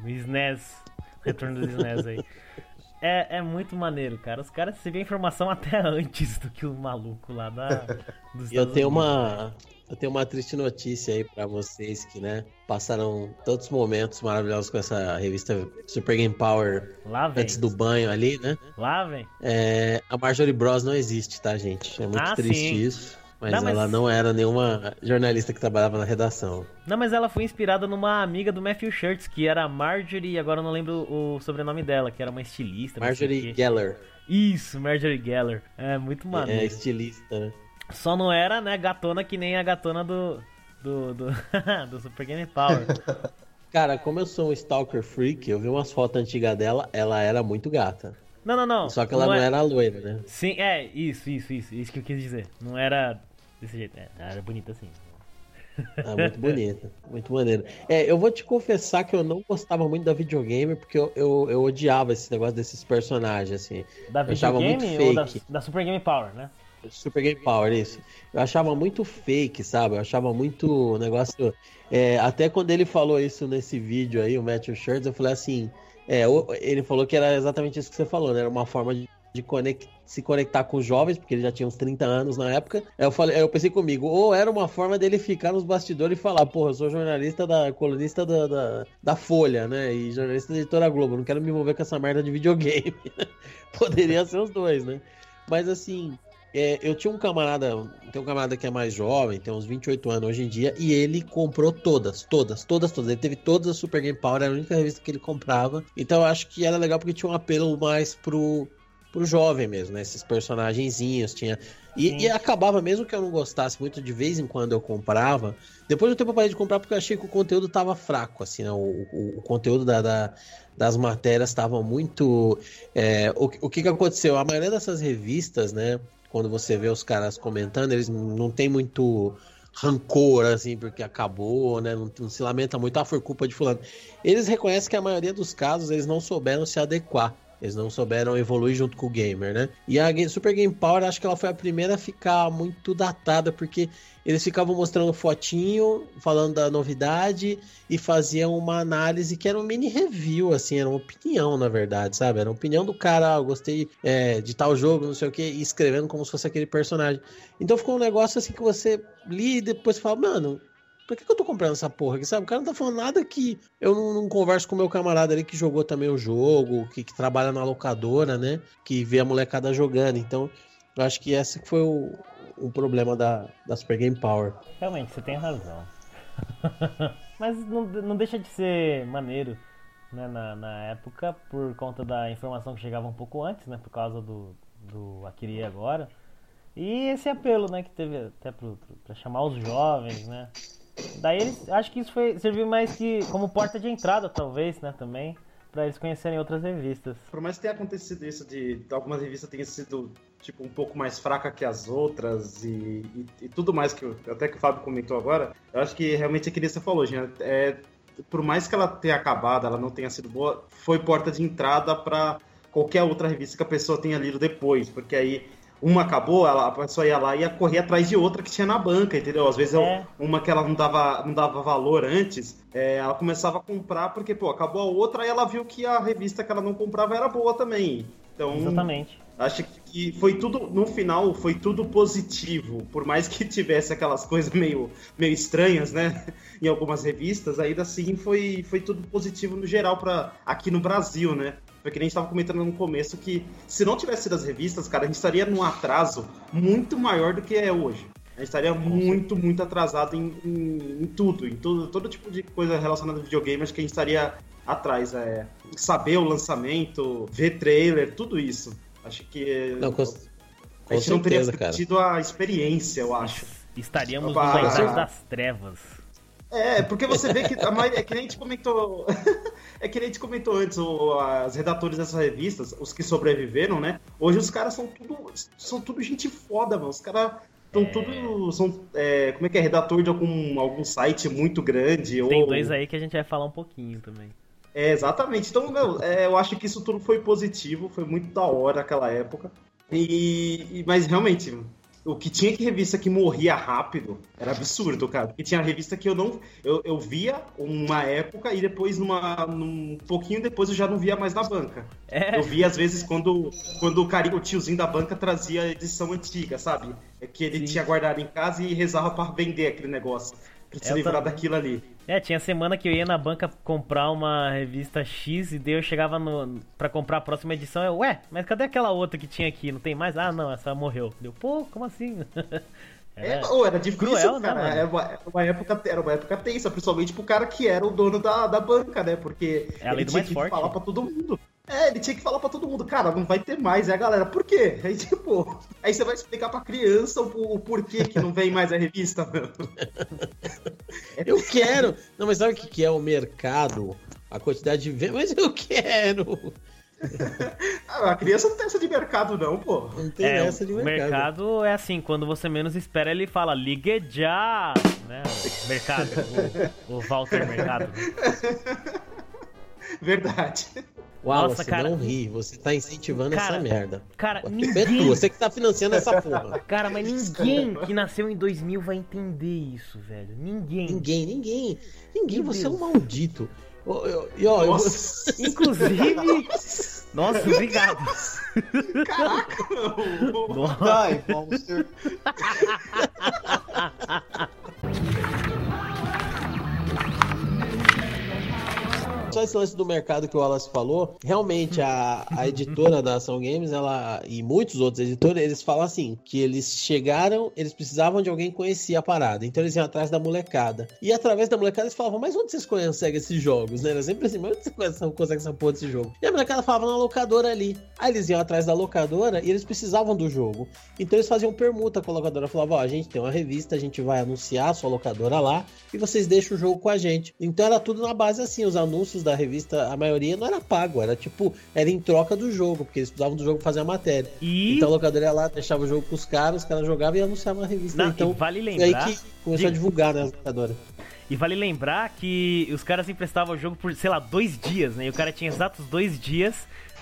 SNES, retorno do SNES aí. [LAUGHS] É, é muito maneiro, cara. Os caras recebem informação [LAUGHS] até antes do que o maluco lá da, dos Eu tenho uma. Eu tenho uma triste notícia aí para vocês que, né, passaram tantos momentos maravilhosos com essa revista Super Game Power Lá vem. antes do banho ali, né? Lá vem. É, a Marjorie Bros não existe, tá, gente? É muito ah, triste sim. isso. Mas, não, mas, ela não era nenhuma jornalista que trabalhava na redação. Não, mas ela foi inspirada numa amiga do Matthew Shirts, que era Marjorie, agora eu não lembro o sobrenome dela, que era uma estilista. Marjorie Geller. Isso, Marjorie Geller. É muito maneiro. É, estilista, né? Só não era, né, gatona que nem a gatona do. do. do, [LAUGHS] do Super Game Power. [LAUGHS] Cara, como eu sou um Stalker Freak, eu vi umas fotos antigas dela, ela era muito gata. Não, não, não. Só que ela não, não é... era loira, né? Sim, é, isso, isso, isso. Isso que eu quis dizer. Não era desse jeito. É, era bonita assim. Ah, muito bonita, muito maneiro. É, eu vou te confessar que eu não gostava muito da videogame, porque eu, eu, eu odiava esse negócio desses personagens, assim. Da eu muito fake. Da, da, Super Game Power, né? Super Game Power, isso. Eu achava muito fake, sabe? Eu achava muito negócio. É, até quando ele falou isso nesse vídeo aí, o Matthew Shirts, eu falei assim. É, ele falou que era exatamente isso que você falou, né? Era uma forma de de conect, se conectar com os jovens, porque ele já tinha uns 30 anos na época. Eu, falei, eu pensei comigo, ou era uma forma dele ficar nos bastidores e falar, porra, eu sou jornalista da colunista da, da, da Folha, né? E jornalista da editora Globo, não quero me envolver com essa merda de videogame. [LAUGHS] Poderia ser os dois, né? Mas assim, é, eu tinha um camarada, tem um camarada que é mais jovem, tem uns 28 anos hoje em dia, e ele comprou todas, todas, todas, todas. Ele teve todas as Super Game Power, era a única revista que ele comprava. Então eu acho que era legal porque tinha um apelo mais pro, pro jovem mesmo, né? Esses personagenzinhos, tinha. E, e, acabava, mesmo que eu não gostasse muito, de vez em quando eu comprava. Depois do tempo eu parei de comprar porque eu achei que o conteúdo tava fraco, assim, né? O, o, o conteúdo da, da, das matérias estava muito. É, o, o que, que aconteceu? A maioria dessas revistas, né? Quando você vê os caras comentando, eles não tem muito rancor, assim, porque acabou, né? Não, não se lamenta muito, ah, foi culpa de fulano. Eles reconhecem que a maioria dos casos eles não souberam se adequar eles não souberam evoluir junto com o gamer, né? E a Super Game Power, acho que ela foi a primeira a ficar muito datada, porque eles ficavam mostrando fotinho, falando da novidade e faziam uma análise que era um mini review, assim, era uma opinião, na verdade, sabe? Era uma opinião do cara, ah, gostei é, de tal jogo, não sei o que, e escrevendo como se fosse aquele personagem. Então ficou um negócio assim que você lia e depois fala, mano, por que, que, eu tô comprando essa porra aqui, sabe? O cara não tá falando nada que eu não, não converso com o meu camarada ali que jogou também o jogo, que, que, trabalha na locadora, né? Que vê a molecada jogando. Então, eu acho que esse foi o, o problema da, da Super Game Power. Realmente, você tem razão. [LAUGHS] Mas não, não deixa de ser maneiro né, na, na época, por conta da informação que chegava um pouco antes, né? Por causa do, do Akiri agora. E esse apelo, né, que teve até para chamar os jovens, né? Daí eles, acho que isso foi, serviu mais que como porta de entrada, talvez, né, também, para eles conhecerem outras revistas. Por mais que tenha acontecido isso de, de algumas revistas tenham sido tipo um pouco mais fraca que as outras e, e, e, tudo mais que até que o Fábio comentou agora, eu acho que realmente é que você falou, gente, é, por mais que ela tenha acabado, ela não tenha sido boa, foi porta de entrada para qualquer outra revista que a pessoa tenha lido depois, porque aí uma acabou, ela, a pessoa ia lá e ia correr atrás de outra que tinha na banca, entendeu? Às vezes é. uma que ela não dava, não dava valor antes, é, ela começava a comprar porque, pô, acabou a outra e ela viu que a revista que ela não comprava era boa também. Então, Exatamente. Acho que foi tudo, no final, foi tudo positivo. Por mais que tivesse aquelas coisas meio, meio estranhas, né? [LAUGHS] Em algumas revistas, ainda assim foi, foi tudo positivo no geral para aqui no Brasil, né? Porque a gente estava comentando no começo que se não tivesse sido as revistas, cara, a gente estaria num atraso muito maior do que é hoje. A gente estaria muito, muito atrasado em, em, em, tudo, em tudo, todo tipo de coisa relacionada a videogame, acho que a gente estaria atrás. É, saber o lançamento, ver trailer, tudo isso. Acho que. Não, com, com a gente certeza, não teria tido a experiência, eu acho. Estaríamos nos Baixados das Trevas. É, porque você vê que a maioria, é que nem a gente comentou. [LAUGHS] é que nem a gente comentou antes, o, as redatores dessas revistas, os que sobreviveram, né? Hoje os caras são tudo. São tudo gente foda, mano. Os caras estão é... tudo. São, é, como é que é? Redator de algum, algum site muito grande. Tem ou... dois aí que a gente vai falar um pouquinho também. É, exatamente. Então, meu, é, eu acho que isso tudo foi positivo, foi muito da hora aquela época. E, e mas realmente, o que tinha que revista que morria rápido era absurdo, cara. Porque tinha revista que eu não. Eu, eu via uma época e depois, numa, num pouquinho depois, eu já não via mais na banca. É. Eu via, às vezes, quando, quando o, carinho, o tiozinho da banca trazia a edição antiga, sabe? É que ele Sim. tinha guardado em casa e rezava para vender aquele negócio. Pra se eu livrar também. daquilo ali. É, tinha semana que eu ia na banca comprar uma revista X e daí eu chegava no, pra comprar a próxima edição. Eu, ué, mas cadê aquela outra que tinha aqui? Não tem mais? Ah, não, essa morreu. Deu, pô, como assim? [LAUGHS] É, é era difícil, cruel, né, cara. Né, era, uma, uma, época, era uma época tensa, principalmente pro cara que era o dono da, da banca, né? Porque é ele tinha que forte. falar pra todo mundo. É, ele tinha que falar pra todo mundo, cara, não vai ter mais. E a galera, por quê? [LAUGHS] Aí, tipo, aí você vai explicar pra criança o, o porquê que não vem mais a revista, [LAUGHS] meu. Eu quero! Não, mas sabe o que é o mercado? A quantidade de Mas eu quero! [LAUGHS] Ah, a criança não tem essa de mercado, não, pô. Não tem é, essa de mercado. O mercado é assim, quando você menos espera, ele fala, ligue já! Né? O mercado, o, o Walter Mercado. Verdade. Uau, Nossa, você cara, não ri, você tá incentivando cara, essa merda. Cara, Pô, ninguém... você que tá financiando essa porra. [LAUGHS] Cara, mas ninguém que nasceu em 2000 vai entender isso, velho. Ninguém. Ninguém, ninguém. Ninguém, Meu você Deus. é um maldito. E ó, eu... [LAUGHS] Inclusive. [LAUGHS] Nossa, obrigado. Caraca! Nossa. Die, monster. Só esse lance do mercado que o Wallace falou, realmente a, a editora da Ação Games, ela e muitos outros editores, eles falam assim, que eles chegaram, eles precisavam de alguém que conhecia a parada, então eles iam atrás da molecada. E através da molecada eles falavam, mas onde vocês conseguem esses jogos, né? Era sempre assim, mas onde você consegue essa porra desse jogo? E a molecada falava na locadora ali. Aí eles iam atrás da locadora e eles precisavam do jogo. Então eles faziam permuta com a locadora, falavam, ó, a gente tem uma revista, a gente vai anunciar a sua locadora lá e vocês deixam o jogo com a gente. Então era tudo na base assim, os anúncios da revista, a maioria não era pago, era tipo, era em troca do jogo, porque eles precisavam do jogo fazer a matéria. E... Então a locadora ia lá, deixava o jogo pros caras, os caras jogavam e anunciavam a revista. Não, então, vale lembrar. aí que começou a de- divulgar, né, a locadora. E vale lembrar que os caras emprestavam o jogo por, sei lá, dois dias, né? E o cara tinha exatos dois dias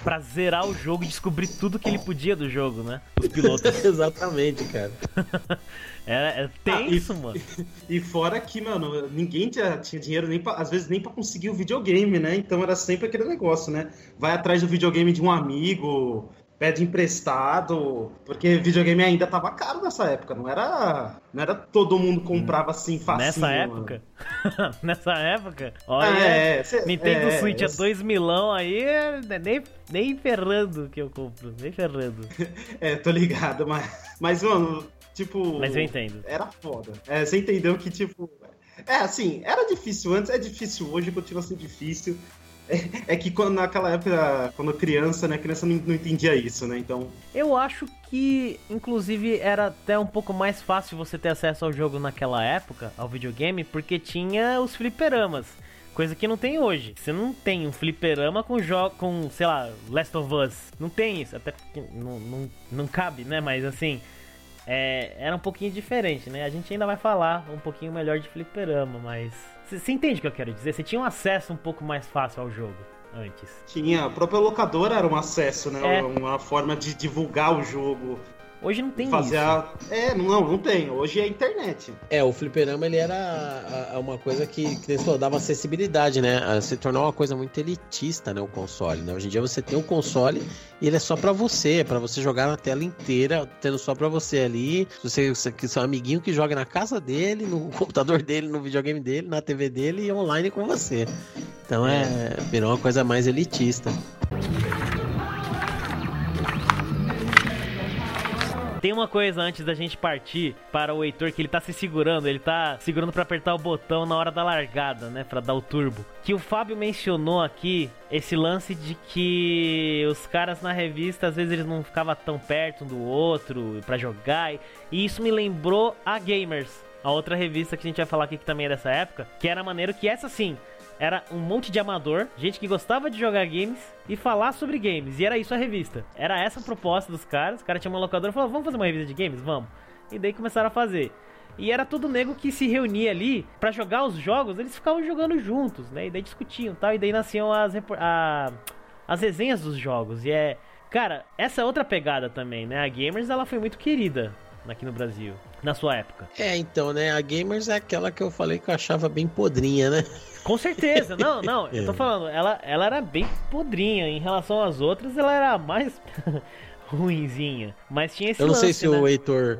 pra zerar o jogo e descobrir tudo que ele podia do jogo, né? Os pilotos. [LAUGHS] Exatamente, cara. [LAUGHS] Era, era tenso, mano. [LAUGHS] E fora que, mano, ninguém tinha, tinha dinheiro nem pra, às vezes nem pra conseguir o videogame, né? Então era sempre aquele negócio, né? Vai atrás do videogame de um amigo, pede emprestado, porque videogame ainda tava caro nessa época, não era, não era todo mundo comprava assim facinho. Nessa época. [LAUGHS] Nessa época. Olha. É, cê- Nintendo é, Switch eu- 2 milão aí, é nem, nem ferrando que eu compro. Nem ferrando. [LAUGHS] É, tô ligado, mas, mas mano, tipo. Mas eu entendo. Era foda. É, você entendeu que, tipo. É, assim, era difícil antes, é difícil hoje, continua sendo difícil. É, que quando, naquela época, quando criança, né, criança não, não entendia isso, né? Então. Eu acho que, inclusive, era até um pouco mais fácil você ter acesso ao jogo naquela época, ao videogame, porque tinha os fliperamas. Coisa que não tem hoje. Você não tem um fliperama com jogo com, sei lá, Last of Us. Não tem isso, até porque não, não, não cabe, né? Mas assim, é, era um pouquinho diferente, né? A gente ainda vai falar um pouquinho melhor de fliperama, mas. Você entende o que eu quero dizer? Você tinha um acesso um pouco mais fácil ao jogo antes. Tinha. A própria locadora era um acesso, né? É. Uma forma de divulgar o jogo. Hoje não tem fazer isso. a. É, não, não tem. Hoje é internet. É, o fliperama ele era a- a- uma coisa que, que eles dava acessibilidade, né? A Se tornou uma coisa muito elitista, né? O console, né? Hoje em dia você tem um console e ele é só pra você, é pra você jogar na tela inteira, tendo só pra você ali. Se você, você que seu amiguinho que joga na casa dele, no [LAUGHS] computador dele, no videogame dele, na TV dele e online com você. Então é, virou uma coisa mais elitista. Tem uma coisa antes da gente partir para o Heitor que ele tá se segurando, ele tá segurando pra apertar o botão na hora da largada, né, Pra dar o turbo. Que o Fábio mencionou aqui esse lance de que os caras na revista às vezes eles não ficavam tão perto um do outro pra jogar, e isso me lembrou a Gamers, a outra revista que a gente vai falar aqui que também é dessa época, que era maneiro que essa sim, era um monte de amador, gente que gostava de jogar games e falar sobre games. E era isso a revista. Era essa a proposta dos caras. Os caras tinham uma locadora e falaram: vamos fazer uma revista de games? Vamos. E daí começaram a fazer. E era todo nego que se reunia ali pra jogar os jogos, eles ficavam jogando juntos, né? E daí discutiam tal. E daí nasciam as, a- as resenhas dos jogos. E é. Cara, essa é outra pegada também, né? A Gamers ela foi muito querida aqui no Brasil, na sua época. É, então, né? A Gamers é aquela que eu falei que eu achava bem podrinha, né? Com certeza, não, [LAUGHS] não, eu tô É. falando, ela, ela era bem podrinha em relação às outras, ela era a mais [LAUGHS] ruinzinha, mas tinha esse Eu não sei lance, se né? o Heitor.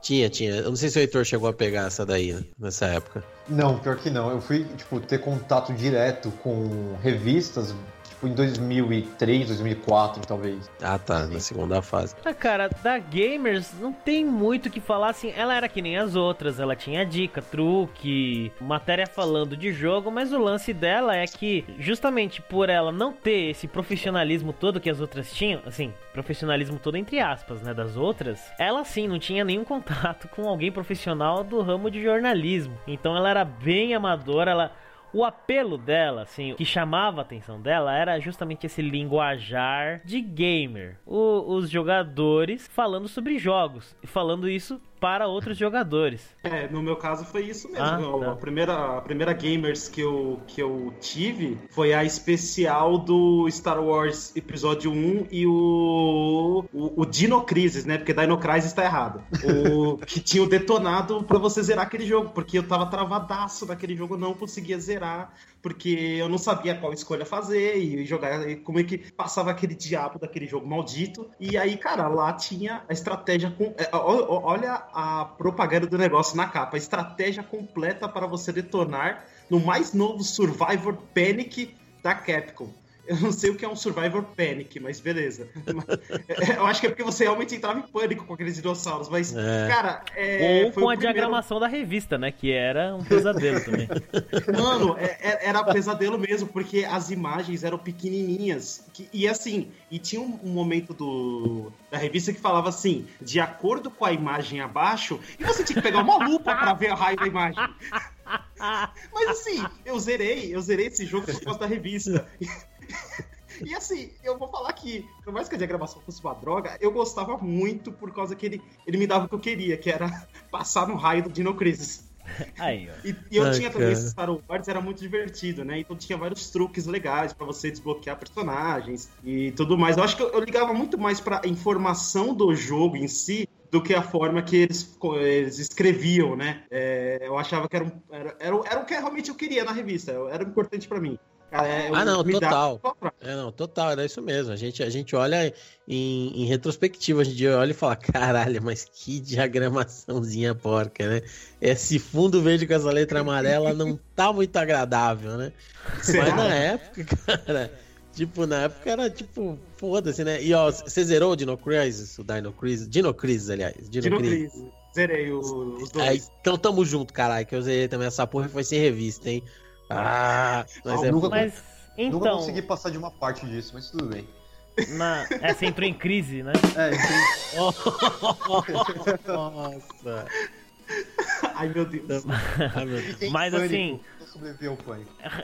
Tinha, tinha. Eu não sei se o Heitor chegou a pegar essa daí né, nessa época. Não, pior que não. Eu fui, tipo, ter contato direto com revistas, tipo, em 2003, 2004, talvez. Ah, tá, na segunda fase. Ah, cara, da Gamers não tem muito o que falar assim. Ela era que nem as outras, ela tinha dica, truque, matéria falando de jogo, mas o lance dela é que, justamente por ela não ter esse profissionalismo todo que as outras tinham, assim, profissionalismo todo entre aspas, né, das outras, ela sim não tinha nenhum contato com alguém profissional do ramo de jornalismo. Então ela era bem amadora, ela. O apelo dela, assim, o que chamava a atenção dela era justamente esse linguajar de gamer. O- os jogadores falando sobre jogos e falando isso para outros jogadores. É, no meu caso foi isso mesmo. Ah, tá. a, primeira, a primeira Gamers que eu, que eu tive foi a especial do Star Wars Episódio 1 e o, o, o Dino Crisis, né? Porque Dino Crisis tá errado. O [LAUGHS] que tinha o detonado pra você zerar aquele jogo, porque eu tava travadaço naquele jogo, não conseguia zerar, porque eu não sabia qual escolha fazer e jogar, e como é que passava aquele diabo daquele jogo maldito. E aí, cara, lá tinha a estratégia com. é, Olha a propaganda do negócio na capa. Estratégia completa para você detonar no mais novo Survivor Panic da Capcom. Eu não sei o que é um Survivor Panic, mas beleza. eu acho que é porque você realmente entrava em pânico com aqueles dinossauros, mas, é. cara. É, Ou com a primeiro... diagramação da revista, né? Que era um pesadelo também. [LAUGHS] Mano, é, é, era pesadelo mesmo, porque as imagens eram pequenininhas. Que, e assim, e tinha um, um, momento do, da revista que falava assim: de acordo com a imagem abaixo, e você tinha que pegar uma lupa para ver a raio da imagem. [LAUGHS] Mas assim, eu zerei, eu zerei esse jogo por causa da revista. [LAUGHS] E assim, eu vou falar que, por mais que a diagramação fosse uma droga, eu gostava muito por causa que ele, ele me dava o que eu queria, que era [LAUGHS] passar no raio do Dino Crisis. [LAUGHS] Aí, e, e, eu Ai, tinha também esse Star Wars, era muito divertido, né? Então tinha vários truques legais para você desbloquear personagens e tudo mais. Eu acho que eu, eu ligava muito mais pra informação do jogo em si do que a forma que eles, eles escreviam, né? É, eu achava que era, um, era, era, era, o que realmente eu queria na revista, era importante para mim. É, ah, não, total. É, não, total, era isso mesmo. A gente, a gente olha em, em retrospectiva, a gente olha e fala, caralho, mas que diagramaçãozinha porca, né? Esse fundo verde com essa letra amarela não tá muito agradável, né? Será? Mas na época, cara, tipo, na época era tipo, foda-se, né? E ó, você zerou o Dino Crisis, o Dino Crisis? Dino Crisis, aliás. Dino, Dino Crisis. Zerei os dois. É, então tamo junto, caralho, que eu zerei também essa porra e foi sem revista, hein? Ah, mas, ah, é... nunca, mas então... Nunca consegui passar de uma parte disso, mas tudo bem. Na... É, você entrou em crise, né? É, em crise. [LAUGHS] Nossa. Ai, meu Deus. Ai, meu Deus. Mas assim...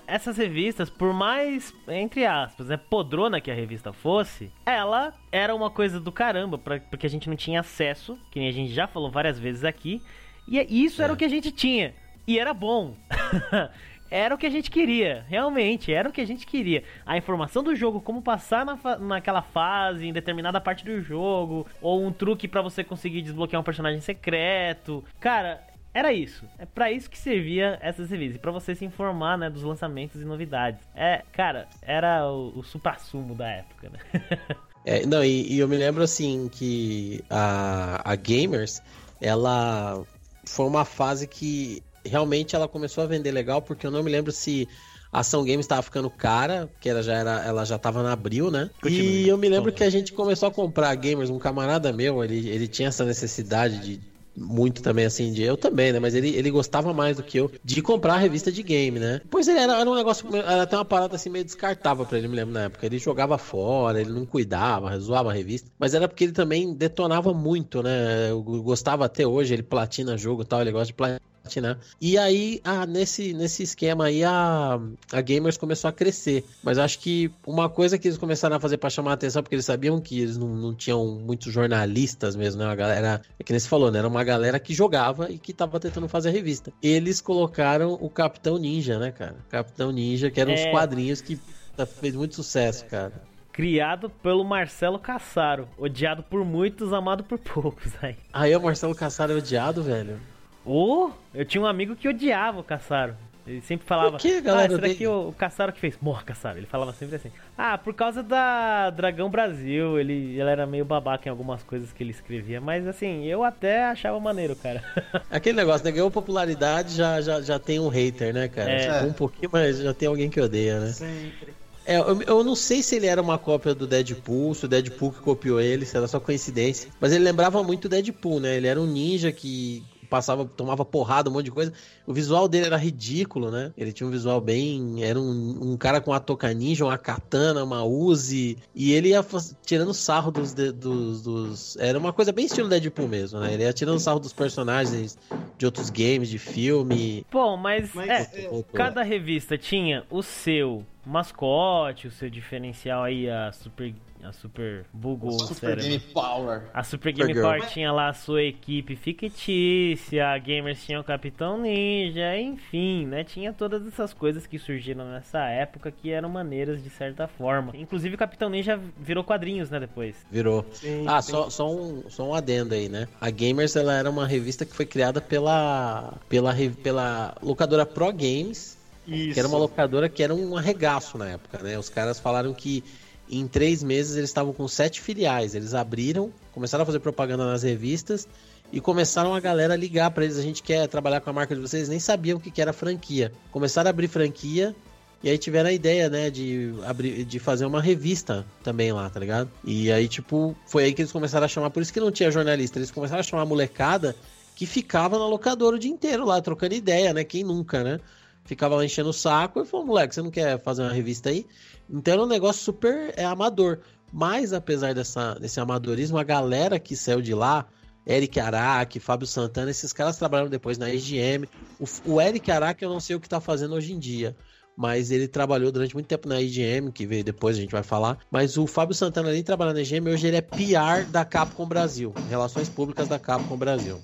Essas revistas, por mais, entre aspas, né, podrona que a revista fosse, ela era uma coisa do caramba, pra, porque a gente não tinha acesso, que nem a gente já falou várias vezes aqui, e isso é. era o que a gente tinha. E era bom. [LAUGHS] era o que a gente queria, realmente, era o que a gente queria. A informação do jogo, como passar na fa naquela fase, em determinada parte do jogo, ou um truque para você conseguir desbloquear um personagem secreto. Cara, era isso. É para isso que servia essas revistas, para você se informar, né, dos lançamentos e novidades. É, cara, era o, o supra-sumo da época, né? [LAUGHS] é, não, e, e, eu me lembro assim que a, a Gamers, ela foi uma fase que realmente ela começou a vender legal, porque eu não me lembro se a Ação Games estava ficando cara, que ela já era, ela já tava na abril, né? Continue. E eu me lembro que a gente começou a comprar gamers, um camarada meu, ele, ele tinha essa necessidade de muito também assim de eu também, né? Mas ele, ele gostava mais do que eu de comprar a revista de game, né? Pois ele era, era um negócio, era até uma parada assim meio descartável para ele, me lembro na época. Ele jogava fora, ele não cuidava, zoava a revista, mas era porque ele também detonava muito, né? Eu gostava até hoje, ele platina jogo e tal, ele gosta de platinar né? E aí, ah, nesse, nesse esquema aí, a, a Gamers começou a crescer. Mas acho que uma coisa que eles começaram a fazer para chamar a atenção, porque eles sabiam que eles não, não tinham muitos jornalistas mesmo, né? A galera, é que nem você falou, né? Era uma galera que jogava e que tava tentando fazer a revista. Eles colocaram o Capitão Ninja, né, cara? Capitão Ninja, que eram é... uns quadrinhos que fez muito sucesso, cara criado pelo Marcelo Cassaro, odiado por muitos, amado por poucos. [LAUGHS] Aí, aí o Marcelo Cassaro é odiado, velho. Ou oh, eu tinha um amigo que odiava o Caçaro. Ele sempre falava, que, galera, ah, será que o, o Caçaro que fez? Morra, Caçaro. Ele falava sempre assim. Ah, por causa da Dragão Brasil, ele, ele era meio babaca em algumas coisas que ele escrevia, mas assim, eu até achava maneiro, cara. [LAUGHS] Aquele negócio, né? Ganhou popularidade, já, já, já tem um hater, né, cara? É. Um pouquinho, mas já tem alguém que odeia, né? Sempre. É, eu, eu, não sei se ele era uma cópia do Deadpool, se o Deadpool que copiou ele, se era só coincidência. Mas ele lembrava muito o Deadpool, né? Ele era um ninja que passava, tomava porrada, um monte de coisa. O visual dele era ridículo, né? Ele tinha um visual bem. Era um, um cara com uma toca ninja, uma katana, uma Uzi. E ele ia tirando sarro dos, dos, dos, Era uma coisa bem estilo Deadpool mesmo, né? Ele ia tirando sarro dos personagens de outros games, de filme. Bom, mas, mas é, é, cada revista tinha o seu mascote, o seu diferencial aí, a Super a Super bugou Super cérebro. Game Power. A Super Game Power tinha lá a sua equipe fictícia, a Gamers tinha o Capitão Ninja, enfim, né? Tinha todas essas coisas que surgiram nessa época que eram maneiras de certa forma. Inclusive o Capitão Ninja virou quadrinhos, né, depois. Virou. Sim, ah, sim. Só, só, um, só um adendo aí, né? A Gamers, ela era uma revista que foi criada pela, pela, pela locadora Pro Games, Isso. que era uma locadora que era um arregaço na época, né? Os caras falaram que em três meses eles estavam com sete filiais. Eles abriram, começaram a fazer propaganda nas revistas e começaram a galera ligar para eles. A gente quer trabalhar com a marca de vocês. Nem sabiam o que era franquia. Começaram a abrir franquia E aí tiveram a ideia, né, de abrir, de fazer uma revista também lá, tá ligado? E aí, tipo, foi aí que eles começaram a chamar, por isso que não tinha jornalista, eles começaram a chamar a molecada que ficava na locadora o dia inteiro lá, trocando ideia, né? Quem nunca, né? Ficava lá enchendo o saco e falou, moleque, você não quer fazer uma revista aí? Então era um negócio super é, amador. Mas apesar dessa, desse amadorismo, a galera que saiu de lá, Eric Araque, Fábio Santana, esses caras trabalharam depois na EGM. O, o Eric Araque eu não sei o que tá fazendo hoje em dia mas ele trabalhou durante muito tempo na IGM, que veio depois, a gente vai falar. Mas o Fábio Santana ali trabalhando na IGM, hoje ele é PR da Capcom Brasil, Relações Públicas da Capcom Brasil.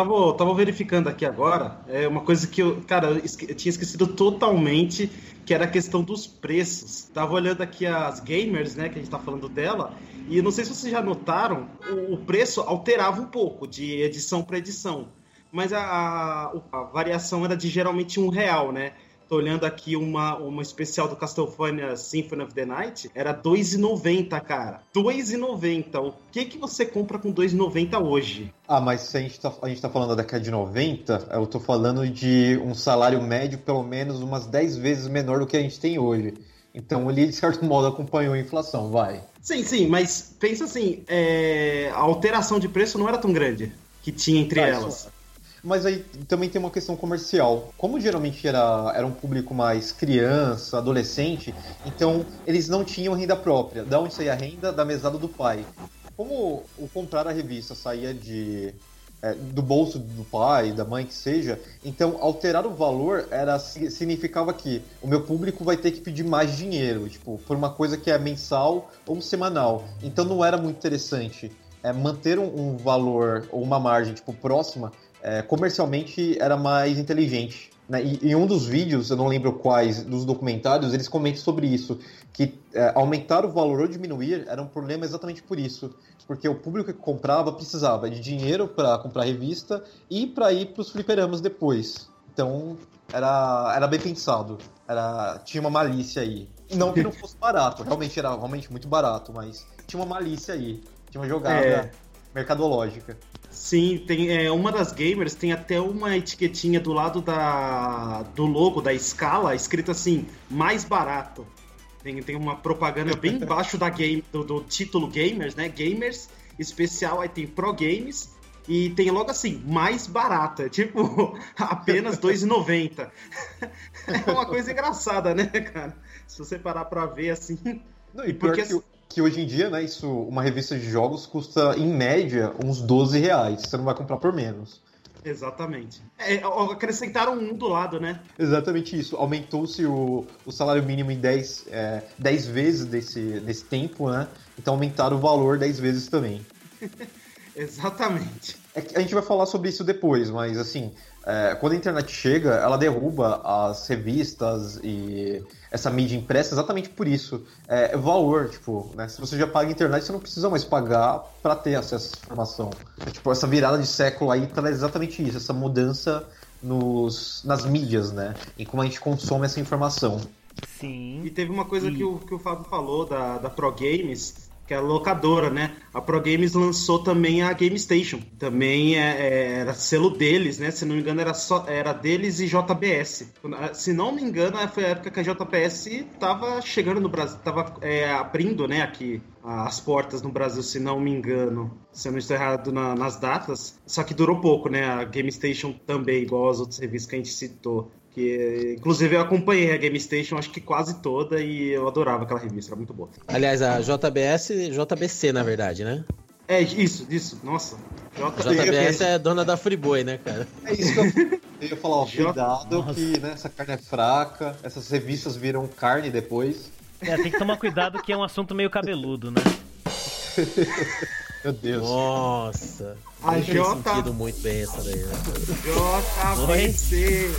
Tava, tava verificando aqui agora, é uma coisa que eu, cara, eu, eu tinha esquecido totalmente, que era a questão dos preços. Tava olhando aqui as gamers, né, que a gente tá falando dela, e não sei se vocês já notaram, o, o preço alterava um pouco de edição para edição mas a, a, a, variação era de geralmente um real, né? Tô olhando aqui uma, uma especial do Castlevania Symphony of the Night, era 2,90, cara. 2,90. O que que você compra com 2,90 hoje? Ah, mas se a gente, tá, a gente tá falando da década de 90, eu tô falando de um salário médio pelo menos umas 10 vezes menor do que a gente tem hoje. Então ele, de certo modo, acompanhou a inflação, vai. Sim, sim, mas pensa assim, é... a alteração de preço não era tão grande que tinha entre ah, elas. Isso mas aí também tem uma questão comercial. Como geralmente era, era um público mais criança, adolescente, então eles não tinham renda própria. Da onde saía a renda? Da mesada do pai. Como o comprar a revista saía de é, do bolso do pai, da mãe que seja, então alterar o valor era significava que o meu público vai ter que pedir mais dinheiro, tipo, por uma coisa que é mensal ou semanal. Então não era muito interessante é, manter um, um valor ou uma margem tipo próxima é, comercialmente era mais inteligente. Né? E em um dos vídeos, eu não lembro quais, dos documentários, eles comentam sobre isso, que é, aumentar o valor ou diminuir era um problema exatamente por isso, porque o público que comprava precisava de dinheiro para comprar revista e para ir para os fliperamas depois. Então era, era bem pensado, era, tinha uma malícia aí. Não que não fosse [LAUGHS] barato, realmente era realmente muito barato, mas tinha uma malícia aí, tinha uma jogada é. mercadológica. Sim, tem é, uma das gamers tem até uma etiquetinha do lado da, do logo da escala escrito assim mais barato. Tem, tem uma propaganda bem [LAUGHS] embaixo da game do, do título gamers, né? Gamers especial aí tem Pro Games e tem logo assim mais barato, é [LAUGHS] tipo apenas 2,90. [LAUGHS] é uma coisa engraçada, né, cara? Se você parar para ver assim. Não, e porque que que hoje em dia, né, isso, uma revista de jogos custa, em média, uns 12 reais. Você não vai comprar por menos. Exatamente. É, acrescentaram um do lado, né? Exatamente isso. Aumentou-se o, o salário mínimo em 10, é, 10 vezes desse, desse tempo, né? Então aumentaram o valor 10 vezes também. [LAUGHS] Exatamente. É a gente vai falar sobre isso depois, mas assim, é, quando a internet chega, ela derruba as revistas e essa mídia impressa exatamente por isso. É, é valor, tipo, né? Se você já paga a internet, você não precisa mais pagar para ter acesso a essa informação. É, tipo, essa virada de século aí traz exatamente isso, essa mudança nos, nas mídias, né? Em como a gente consome essa informação. Sim. E teve uma coisa e... que, o, que o Fábio falou da, da Pro Games, que é a locadora, né? A Pro Games lançou também a Game Station. Também é, é, era selo deles, né? Se não me engano, era, só, era deles e JBS. Se não me engano, foi a época que a JBS estava chegando no Brasil, estava é, abrindo, né, aqui as portas no Brasil, se não me engano. Se eu não estou errado na, nas datas. Só que durou pouco, né? A Game Station também, igual as outras revistas que a gente citou. Que, inclusive eu acompanhei a Game Station, acho que quase toda, e eu adorava aquela revista, era muito boa. Aliás, a JBS, JBC, na verdade, né? É, isso, isso, nossa. JBS, JBS é dona da Friboi, né, cara? É isso que eu, [LAUGHS] eu ia falar, ó, cuidado J... que né, essa carne é fraca, essas revistas viram carne depois. É, tem que tomar cuidado que é um assunto meio cabeludo, né? [LAUGHS] Meu Deus. Nossa. A J... sentido muito bem essa daí, né? JVC.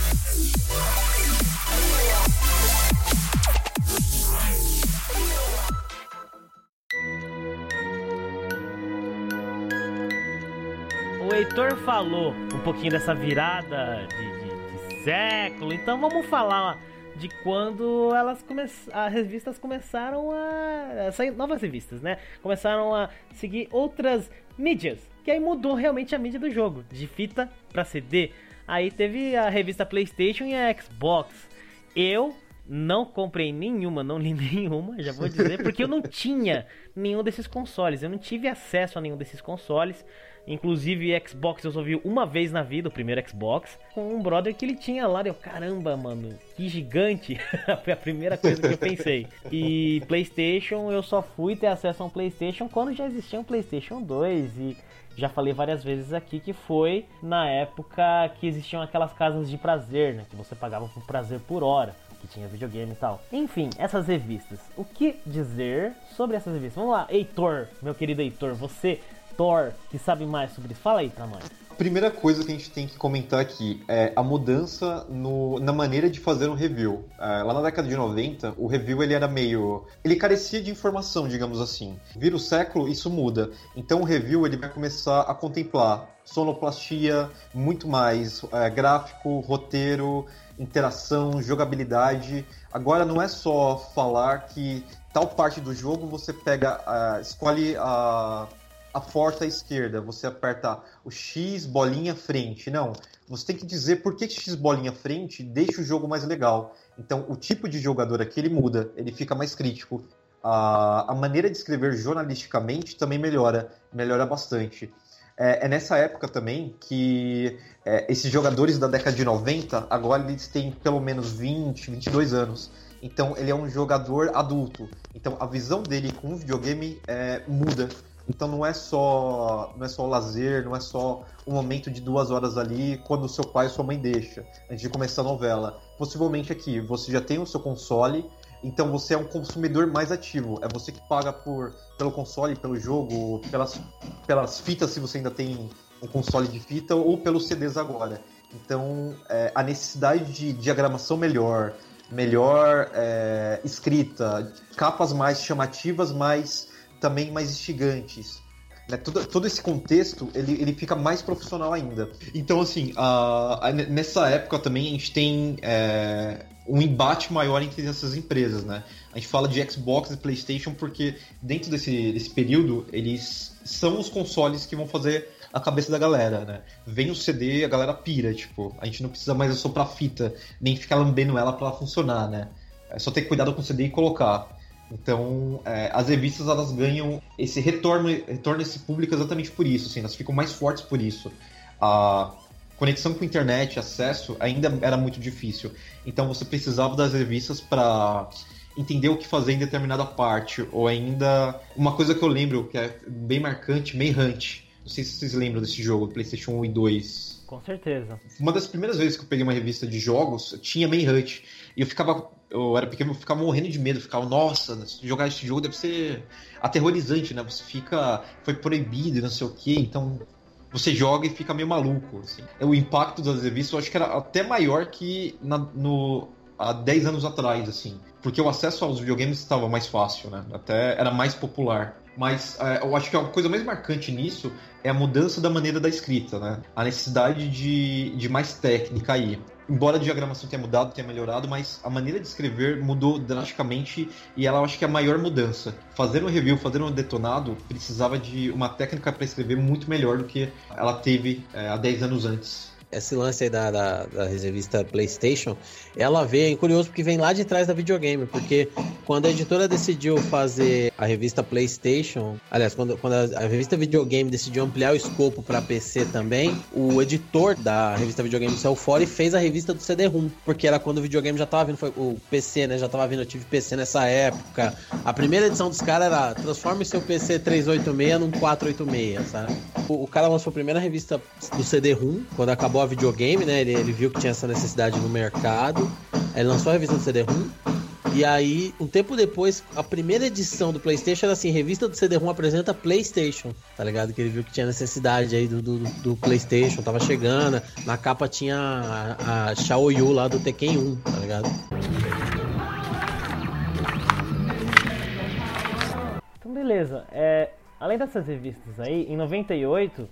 O Heitor falou um pouquinho dessa virada de, de, de século, então vamos falar de quando elas as revistas começaram a sair novas revistas, né? Começaram a seguir outras mídias, que aí mudou realmente a mídia do jogo, de fita para CD. Aí teve a revista PlayStation e a Xbox. Eu não comprei nenhuma, não li [LAUGHS] nenhuma, já vou dizer, porque eu não tinha nenhum desses consoles. Eu não tive acesso a nenhum desses consoles. Inclusive, Xbox eu só vi uma vez na vida, o primeiro Xbox, com um brother que ele tinha lá. Eu, caramba, mano, que gigante! [LAUGHS] Foi a primeira coisa que eu pensei. E PlayStation, eu só fui ter acesso a um PlayStation quando já existia um PlayStation 2. E já falei várias vezes aqui que foi na época que existiam aquelas casas de prazer, né? Que você pagava por prazer por hora que tinha videogame e tal. Enfim, essas revistas. O que dizer sobre essas revistas? Vamos lá, Heitor, meu querido Heitor, você Thor, que sabe mais sobre isso. Fala aí pra nós. Primeira coisa que a gente tem que comentar aqui é a mudança no, na maneira de fazer um review. É, lá na década de 90, o review ele era meio. Ele carecia de informação, digamos assim. Vira o século, isso muda. Então o review ele vai começar a contemplar sonoplastia, muito mais é, gráfico, roteiro, interação, jogabilidade. Agora não é só falar que tal parte do jogo você pega, uh, escolhe a. a força à esquerda, você aperta o X bolinha frente. Não, você tem que dizer por que X bolinha frente deixa o jogo mais legal. Então, o tipo de jogador aqui ele muda, ele fica mais crítico. A, a maneira de escrever jornalisticamente também melhora, melhora bastante. É, é nessa época também que é, esses jogadores da década de 90, agora eles têm pelo menos 20, 22 anos. Então, ele é um jogador adulto. Então, a visão dele com o videogame é, muda. Então não é só não é só o lazer, não é só um momento de duas horas ali quando seu pai ou sua mãe deixa, antes de começar a novela. Possivelmente aqui, você já tem o seu console, então você é um consumidor mais ativo. É você que paga por, pelo console, pelo jogo, pelas, pelas fitas, se você ainda tem um console de fita, ou pelos CDs agora. Então é, a necessidade de diagramação melhor, melhor é, escrita, capas mais chamativas, mais também mais instigantes. Né? Todo, todo esse contexto ele, ele fica mais profissional ainda. Então, assim, a, a, nessa época também a gente tem é, um embate maior entre essas empresas. Né? A gente fala de Xbox e PlayStation porque, dentro desse, desse período, eles são os consoles que vão fazer a cabeça da galera, né? Vem o CD, a galera pira, tipo, a gente não precisa mais soprar fita, nem ficar lambendo ela para ela funcionar, né? É só ter cuidado com o CD e colocar. Então, é, as revistas elas ganham esse retorno, retorno esse público exatamente por isso, assim, elas ficam mais fortes por isso. A conexão com a internet, acesso, ainda era muito difícil. Então, você precisava das revistas para entender o que fazer em determinada parte, ou ainda uma coisa que eu lembro que é bem marcante, Hunt. Não sei se vocês lembram desse jogo, PlayStation 1 e 2. Com certeza. Uma das primeiras vezes que eu peguei uma revista de jogos, tinha Hunt. E eu ficava eu era pequeno, eu ficava morrendo de medo, ficava, nossa, jogar esse jogo deve ser aterrorizante, né? Você fica, foi proibido e não sei o que, então você joga e fica meio maluco, assim. O impacto das revistas eu acho que era até maior que na, no, há 10 anos atrás, assim, porque o acesso aos videogames estava mais fácil, né? Até era mais popular. Mas é, eu acho que a coisa mais marcante nisso é a mudança da maneira da escrita, né? A necessidade de, de mais técnica aí embora a diagramação tenha mudado, tenha melhorado, mas a maneira de escrever mudou drasticamente e ela eu acho que é a maior mudança. Fazer um review, fazer um detonado, precisava de uma técnica para escrever muito melhor do que ela teve é, há 10 anos antes esse lance aí da, da, da, revista PlayStation, ela veio, é curioso porque vem lá de trás da videogame, porque quando a editora decidiu fazer a revista PlayStation, aliás, quando, quando a, a revista videogame decidiu ampliar o escopo para PC também, o editor da revista videogame saiu fora e fez a revista do CD-ROM, porque era quando o videogame já tava vindo, foi o PC, né, já tava vindo, eu tive PC nessa época. A primeira edição dos caras era transforme seu PC 386 num 486, sabe? O, o cara lançou a primeira revista do CD-ROM, quando acabou a videogame, né? Ele, ele, viu que tinha essa necessidade no mercado. Ele lançou a revista do CD-ROM. E aí, um tempo depois, a primeira edição do PlayStation era assim: revista do CD-ROM apresenta PlayStation, tá ligado? Que ele viu que tinha necessidade aí do, do, do PlayStation, tava chegando. Na capa tinha a, a Xiaoyu lá do Tekken 1, tá ligado? Então, beleza. É, além dessas revistas aí, em 98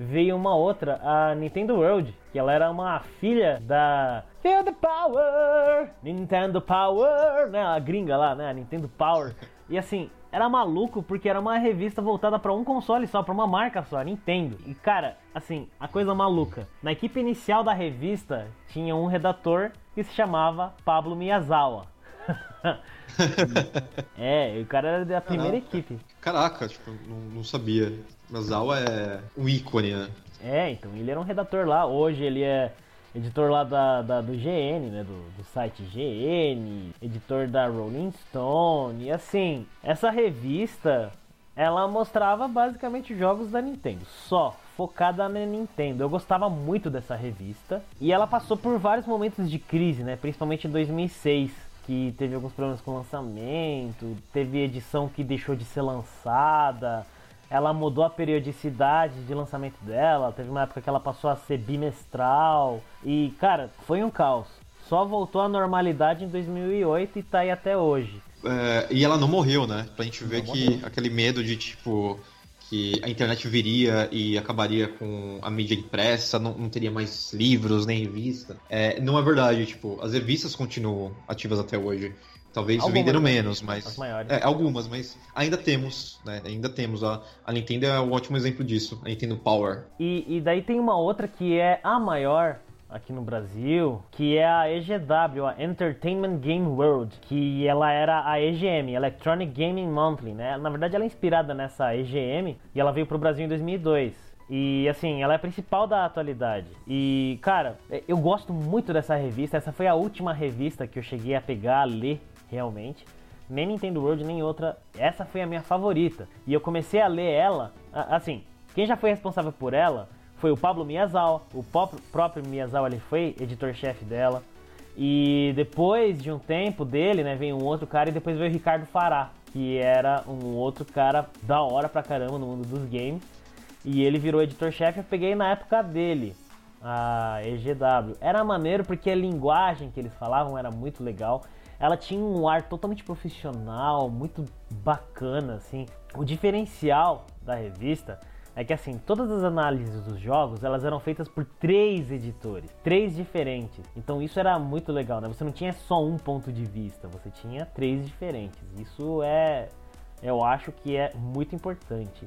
veio uma outra, a Nintendo World, que ela era uma filha da Feel the Power, Nintendo Power, né, a gringa lá, né, a Nintendo Power. E assim, era maluco porque era uma revista voltada para um console só, para uma marca só, Nintendo. E cara, assim, a coisa maluca. Na equipe inicial da revista tinha um redator que se chamava Pablo Miyazawa. [LAUGHS] é, o cara era da primeira Caraca. equipe. Caraca, tipo, não, não sabia. Mazawa é um ícone, né? É, então ele era um redator lá. Hoje ele é editor lá da, da- do GN, né? Do, do site GN, editor da Rolling Stone. E assim, essa revista ela mostrava basicamente jogos da Nintendo, só focada na Nintendo. Eu gostava muito dessa revista e ela passou por vários momentos de crise, né? Principalmente em 2006, que teve alguns problemas com o lançamento, teve edição que deixou de ser lançada. Ela mudou a periodicidade de lançamento dela. Teve uma época que ela passou a ser bimestral. E, cara, foi um caos. Só voltou à normalidade em 2008 e tá aí até hoje. É, e ela não morreu, né? Pra gente ver Não que morreu. aquele medo de, tipo, que a internet viria e acabaria com a mídia impressa, não, não teria mais livros nem revista. É, não é verdade, tipo, as revistas continuam ativas até hoje. Talvez Algumas, venderam né? menos, mas. É, algumas, mas ainda temos, né? Ainda temos. A, a Nintendo é um ótimo exemplo disso. A Nintendo Power. E, e daí tem uma outra que é a maior aqui no Brasil, que é a EGW, a Entertainment Game World, que ela era a EGM, Electronic Gaming Monthly, né? Na verdade ela é inspirada nessa EGM e ela veio pro Brasil em 2002. E assim, ela é a principal da atualidade. E, cara, eu gosto muito dessa revista. Essa foi a última revista que eu cheguei a pegar, a ler realmente. Nem Nintendo World, nem outra. Essa foi a minha favorita. E eu comecei a ler ela, assim, quem já foi responsável por ela foi o Pablo Miyazawa. O próprio Miyazawa ele foi editor-chefe dela. E depois de um tempo dele, né, veio um outro cara e depois veio o Ricardo Fará, que era um outro cara da hora pra caramba no mundo dos games. E ele virou editor-chefe, eu peguei na época dele, a EGW. Era maneiro porque a linguagem que eles falavam era muito legal. Ela tinha um ar totalmente profissional, muito bacana, assim. O diferencial da revista é que, assim, todas as análises dos jogos, elas eram feitas por três editores, três diferentes. Então isso era muito legal, né? Você não tinha só um ponto de vista, você tinha três diferentes. Isso é, eu acho que é muito importante.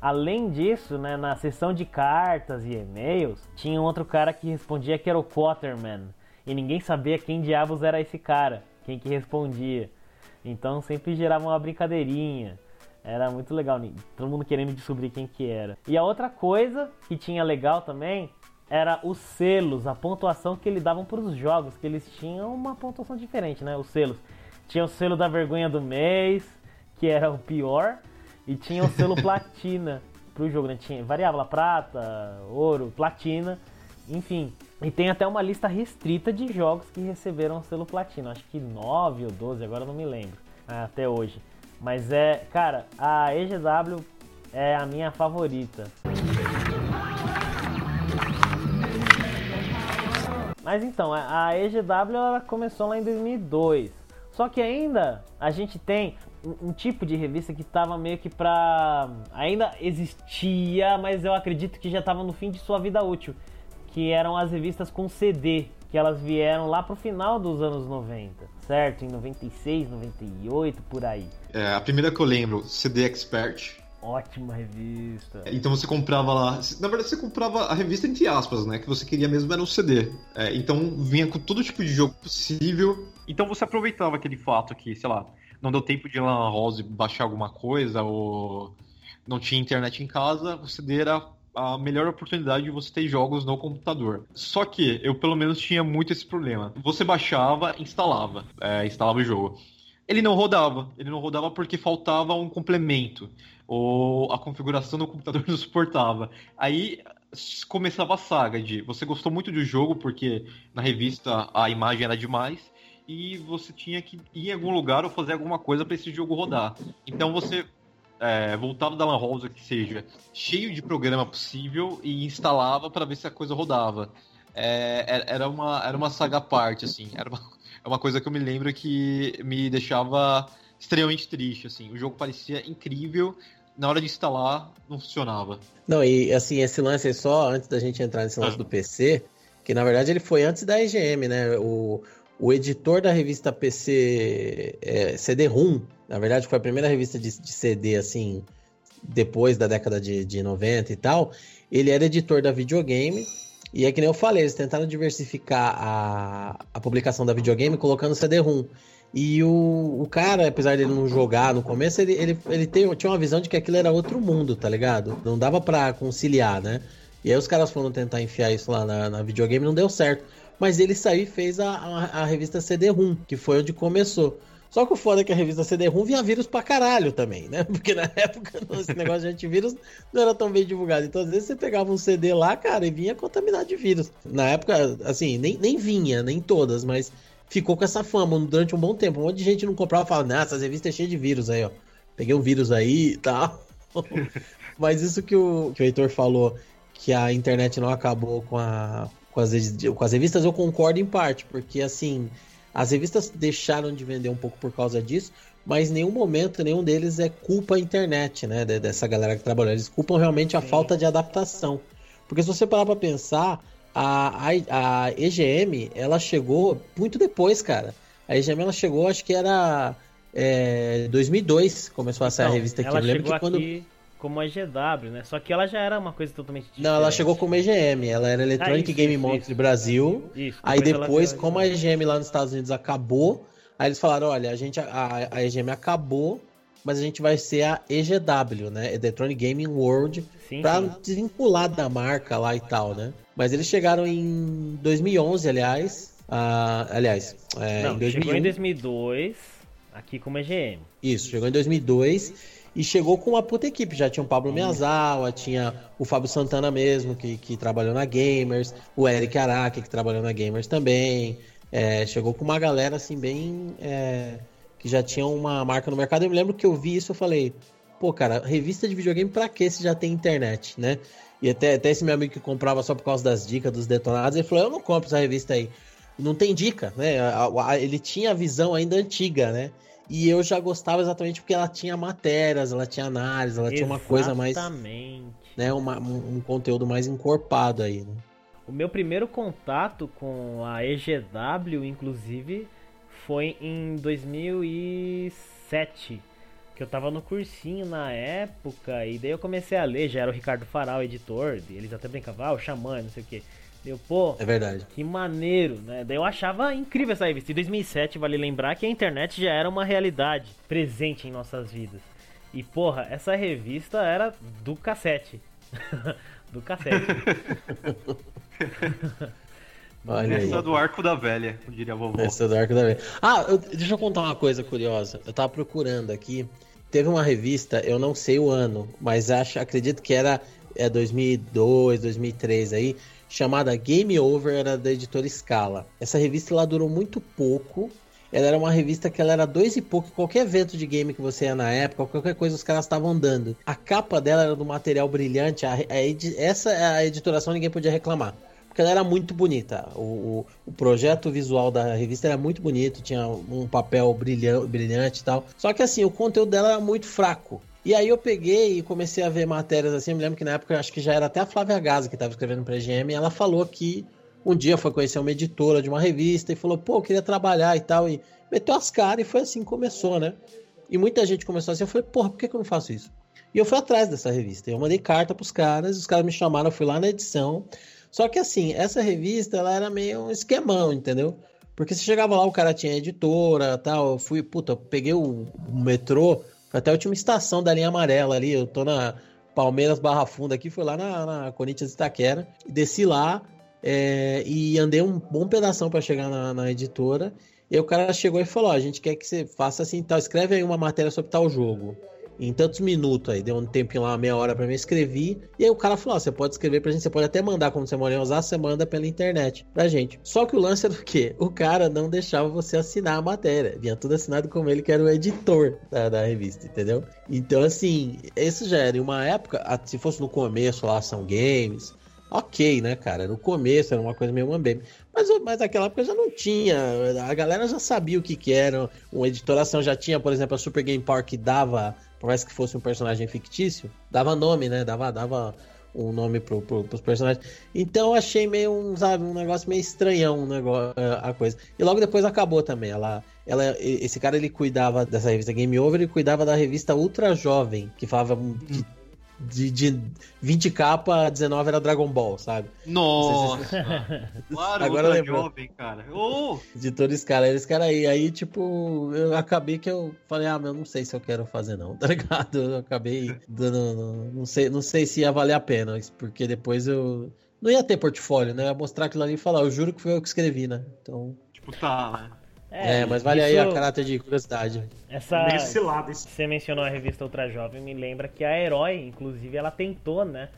Além disso, né, na seção de cartas e e-mails, tinha um outro cara que respondia que era o Quaterman. E ninguém sabia quem diabos era esse cara, quem que respondia. Então sempre gerava uma brincadeirinha. Era muito legal, todo mundo querendo descobrir quem que era. E a outra coisa que tinha legal também era os selos, a pontuação que eles davam para os jogos, que eles tinham uma pontuação diferente, né? Os selos. Tinha o selo da vergonha do mês, que era o pior, e tinha o selo [LAUGHS] platina pro jogo, né? Tinha, variava lá prata, ouro, platina, enfim. E tem até uma lista restrita de jogos que receberam o selo platina. Acho que 9 ou 12, agora não me lembro. ah, Até hoje. Mas é, cara, a EGW é a minha favorita. Mas então, a EGW ela começou lá em 2002. Só que ainda a gente tem um, um tipo de revista que tava meio que pra. Ainda existia, mas eu acredito que já tava no fim de sua vida útil. Que eram as revistas com CD. Que elas vieram lá pro final dos anos 90, certo? Em 96, 98, por aí. É, a primeira que eu lembro, CD Expert. Ótima revista. Então você comprava lá. Na verdade, você comprava a revista entre aspas, né? Que você queria mesmo era um CD. É, então vinha com todo tipo de jogo possível. Então você aproveitava aquele fato que, sei lá, não deu tempo de ir lá na House baixar alguma coisa, ou não tinha internet em casa, o CD era a melhor oportunidade de você ter jogos no computador. Só que eu pelo menos tinha muito esse problema. Você baixava, instalava, é, instalava o jogo. Ele não rodava. Ele não rodava porque faltava um complemento. Ou a configuração do computador [LAUGHS] não suportava. Aí começava a saga de você gostou muito do jogo porque na revista a imagem era demais e você tinha que ir em algum lugar ou fazer alguma coisa para esse jogo rodar. Então você é, voltava da Lan House que seja cheio de programa possível e instalava para ver se a coisa rodava. É, era- era, uma, era uma saga à parte, assim. Era uma, [LAUGHS] é uma coisa que eu me lembro que me deixava extremamente triste, assim. O jogo parecia incrível, na hora de instalar, não funcionava. Não, e assim, esse lance aí só antes da gente entrar nesse lance Ah. do PC, que na verdade ele foi antes da EGM, né? O, o editor da revista PC é, CD-ROM, na verdade foi a primeira revista de, de CD, assim, depois da década de, de 90 e tal, ele era editor da videogame, e é que nem eu falei, eles tentaram diversificar a, a publicação da videogame colocando CD-ROM. E o, o cara, apesar dele não jogar no começo, ele, ele, ele tem, tinha uma visão de que aquilo era outro mundo, tá ligado? Não dava para conciliar, né? E aí os caras foram tentar enfiar isso lá na, na videogame não deu certo. Mas ele saiu e fez a, a, a revista CD-ROM, que foi onde começou. Só que o foda é que a revista CD-ROM vinha vírus pra caralho também, né? [LAUGHS] Porque na época [LAUGHS] esse negócio de antivírus não era tão bem divulgado. Então às vezes você pegava um CD lá, cara, e vinha contaminado de vírus. Na época, assim, nem, nem vinha, nem todas, mas ficou com essa fama durante um bom tempo. Um monte de gente não comprava e falava, nossa, essa revista é cheia de vírus aí, ó. Peguei um vírus aí e tal. [LAUGHS] mas isso que o, que o Heitor falou, que a internet não acabou com, a, com, as, com as revistas, eu concordo em parte, porque assim as revistas deixaram de vender um pouco por causa disso, mas em nenhum momento nenhum deles é culpa a internet, né? Dessa galera que trabalhou. Eles culpam realmente a Sim. falta de adaptação. Porque se você parar pra pensar, a, a, a, EGM, ela chegou muito depois, cara. A EGM, ela chegou, acho que era é, 2002, começou a sair então, a revista aqui. Ela Eu lembro que quando... Aqui como a GW, né? Só que ela já era uma coisa totalmente diferente. Não, ela chegou como EGM, ela era Electronic ah, isso, Game Monthly Brasil. Isso, aí depois, como a EGM lá nos Estados Unidos acabou, aí eles falaram, olha, a gente a, a EGM acabou, mas a gente vai ser a EGW, né? Electronic Gaming World, sim, pra sim. desvincular da marca lá e tal, né? Mas eles chegaram em 2011, aliás. Uh, aliás, é, Não, em 2001. chegou em 2002, aqui como EGM. Isso, chegou em 2002 e chegou com uma puta equipe. Já tinha o Pablo Miyazawa, tinha o Fábio Santana mesmo, que, que trabalhou na Gamers, o Eric Araki, que trabalhou na Gamers também. É, chegou com uma galera assim, bem. É, que já tinha uma marca no mercado. Eu me lembro que eu vi isso eu falei, pô, cara, revista de videogame pra que se já tem internet, né? E até, até esse meu amigo que comprava só por causa das dicas dos detonados, ele falou: Eu não compro essa revista aí. Não tem dica, né? Ele tinha a visão ainda antiga, né? E eu já gostava exatamente porque ela tinha matérias, ela tinha análise, ela exatamente. tinha uma coisa mais. Né, uma, um, um conteúdo mais encorpado aí, né? O meu primeiro contato com a EGW, inclusive, foi em 2007. Que eu tava no cursinho na época, e daí eu comecei a ler, já era o Ricardo Faral, editor, eles até brincavam, ah, o Xamã, não sei o que. Eu, pô, é verdade. Que maneiro, né? Daí eu achava incrível essa revista. Em 2007, vale lembrar que a internet já era uma realidade presente em nossas vidas. E, porra, essa revista era do cassete. [LAUGHS] do cassete. [LAUGHS] Olha Essa aí. do arco da velha, eu diria a vovó. Essa do arco da velha. Ah, eu, deixa eu contar uma coisa curiosa. Eu tava procurando aqui. Teve uma revista, eu não sei o ano, mas acho, acredito que era é 2002, 2003 aí, chamada Game Over, era da editora Scala. Essa revista ela durou muito pouco. Ela era uma revista que ela era dois e pouco. Qualquer evento de game que você ia na época, qualquer coisa, os caras estavam dando. A capa dela era do material brilhante. A, a, essa a editoração ninguém podia reclamar. Porque ela era muito bonita. O, o, o, projeto visual da revista era muito bonito, tinha um papel brilhante, brilhante e tal. Só que assim, o conteúdo dela era muito fraco. E aí eu peguei e comecei a ver matérias assim. Eu me lembro que na época acho que já era até a Flávia Gaza que estava escrevendo para a GM. E ela falou que um dia foi conhecer uma editora de uma revista e falou: pô, eu queria trabalhar e tal. E meteu as caras e foi assim que começou, né? E muita gente começou assim. Eu falei: porra, por que, que eu não faço isso? E eu fui atrás dessa revista. Eu mandei carta pros caras, os caras me chamaram, eu fui lá na edição. Só que assim, essa revista ela era meio um esquemão, entendeu? Porque você chegava lá, o cara tinha editora tal. Eu fui, puta, eu peguei o metrô até a última estação da linha amarela ali. Eu tô na Palmeiras Barra Funda aqui, fui lá na, na Corinthians Itaquera. Desci lá é, e andei um bom pedaço para chegar na, na, editora. E o cara chegou e falou: a gente quer que você faça assim, tal, escreve aí uma matéria sobre tal jogo em tantos minutos aí, deu um tempinho lá, uma meia hora para mim, escrevi. E aí o cara falou: você pode escrever pra gente, você pode até mandar como você mora em Osasco, você manda pela internet pra gente. Só que o lance era o quê? O cara não deixava você assinar a matéria. Vinha tudo assinado como ele, que era o editor da, da revista, entendeu? Então, assim, isso já era em uma época, se fosse no começo lá, são games. Ok, né, cara? No começo era uma coisa meio mambeme. Mas, mas naquela época já não tinha. A galera já sabia o que, que era. Uma editoração já tinha, por exemplo, a Super Game Power que dava por mais que fosse um personagem fictício, dava nome, né? Dava, dava um nome pro, pro, pros personagens. Então achei meio um, sabe, um negócio meio estranhão um negócio, a coisa. E logo depois acabou também. Ela, ela, esse cara ele cuidava dessa revista Game Over e cuidava da revista Ultra Jovem, que falava que de, de 20k pra 19 era Dragon Ball, sabe? Nossa! [LAUGHS] claro, Agora lembrou. jovem, cara. Oh! De todos os caras, eles caras aí. Aí, tipo, eu acabei que eu falei, ah, meu, não sei se eu quero fazer, não, [LAUGHS] tá ligado? Eu acabei dando. Não sei, não sei se ia valer a pena, porque depois eu. Não ia ter portfólio, né? Eu ia mostrar aquilo ali e falar, eu juro que foi eu que escrevi, né? Então. Tipo, tá, né? É, mas vale aí a caráter de curiosidade. Essa... Meio cilado isso. Você mencionou a revista Ultra Jovem, me lembra que a Herói, inclusive, ela tentou, né?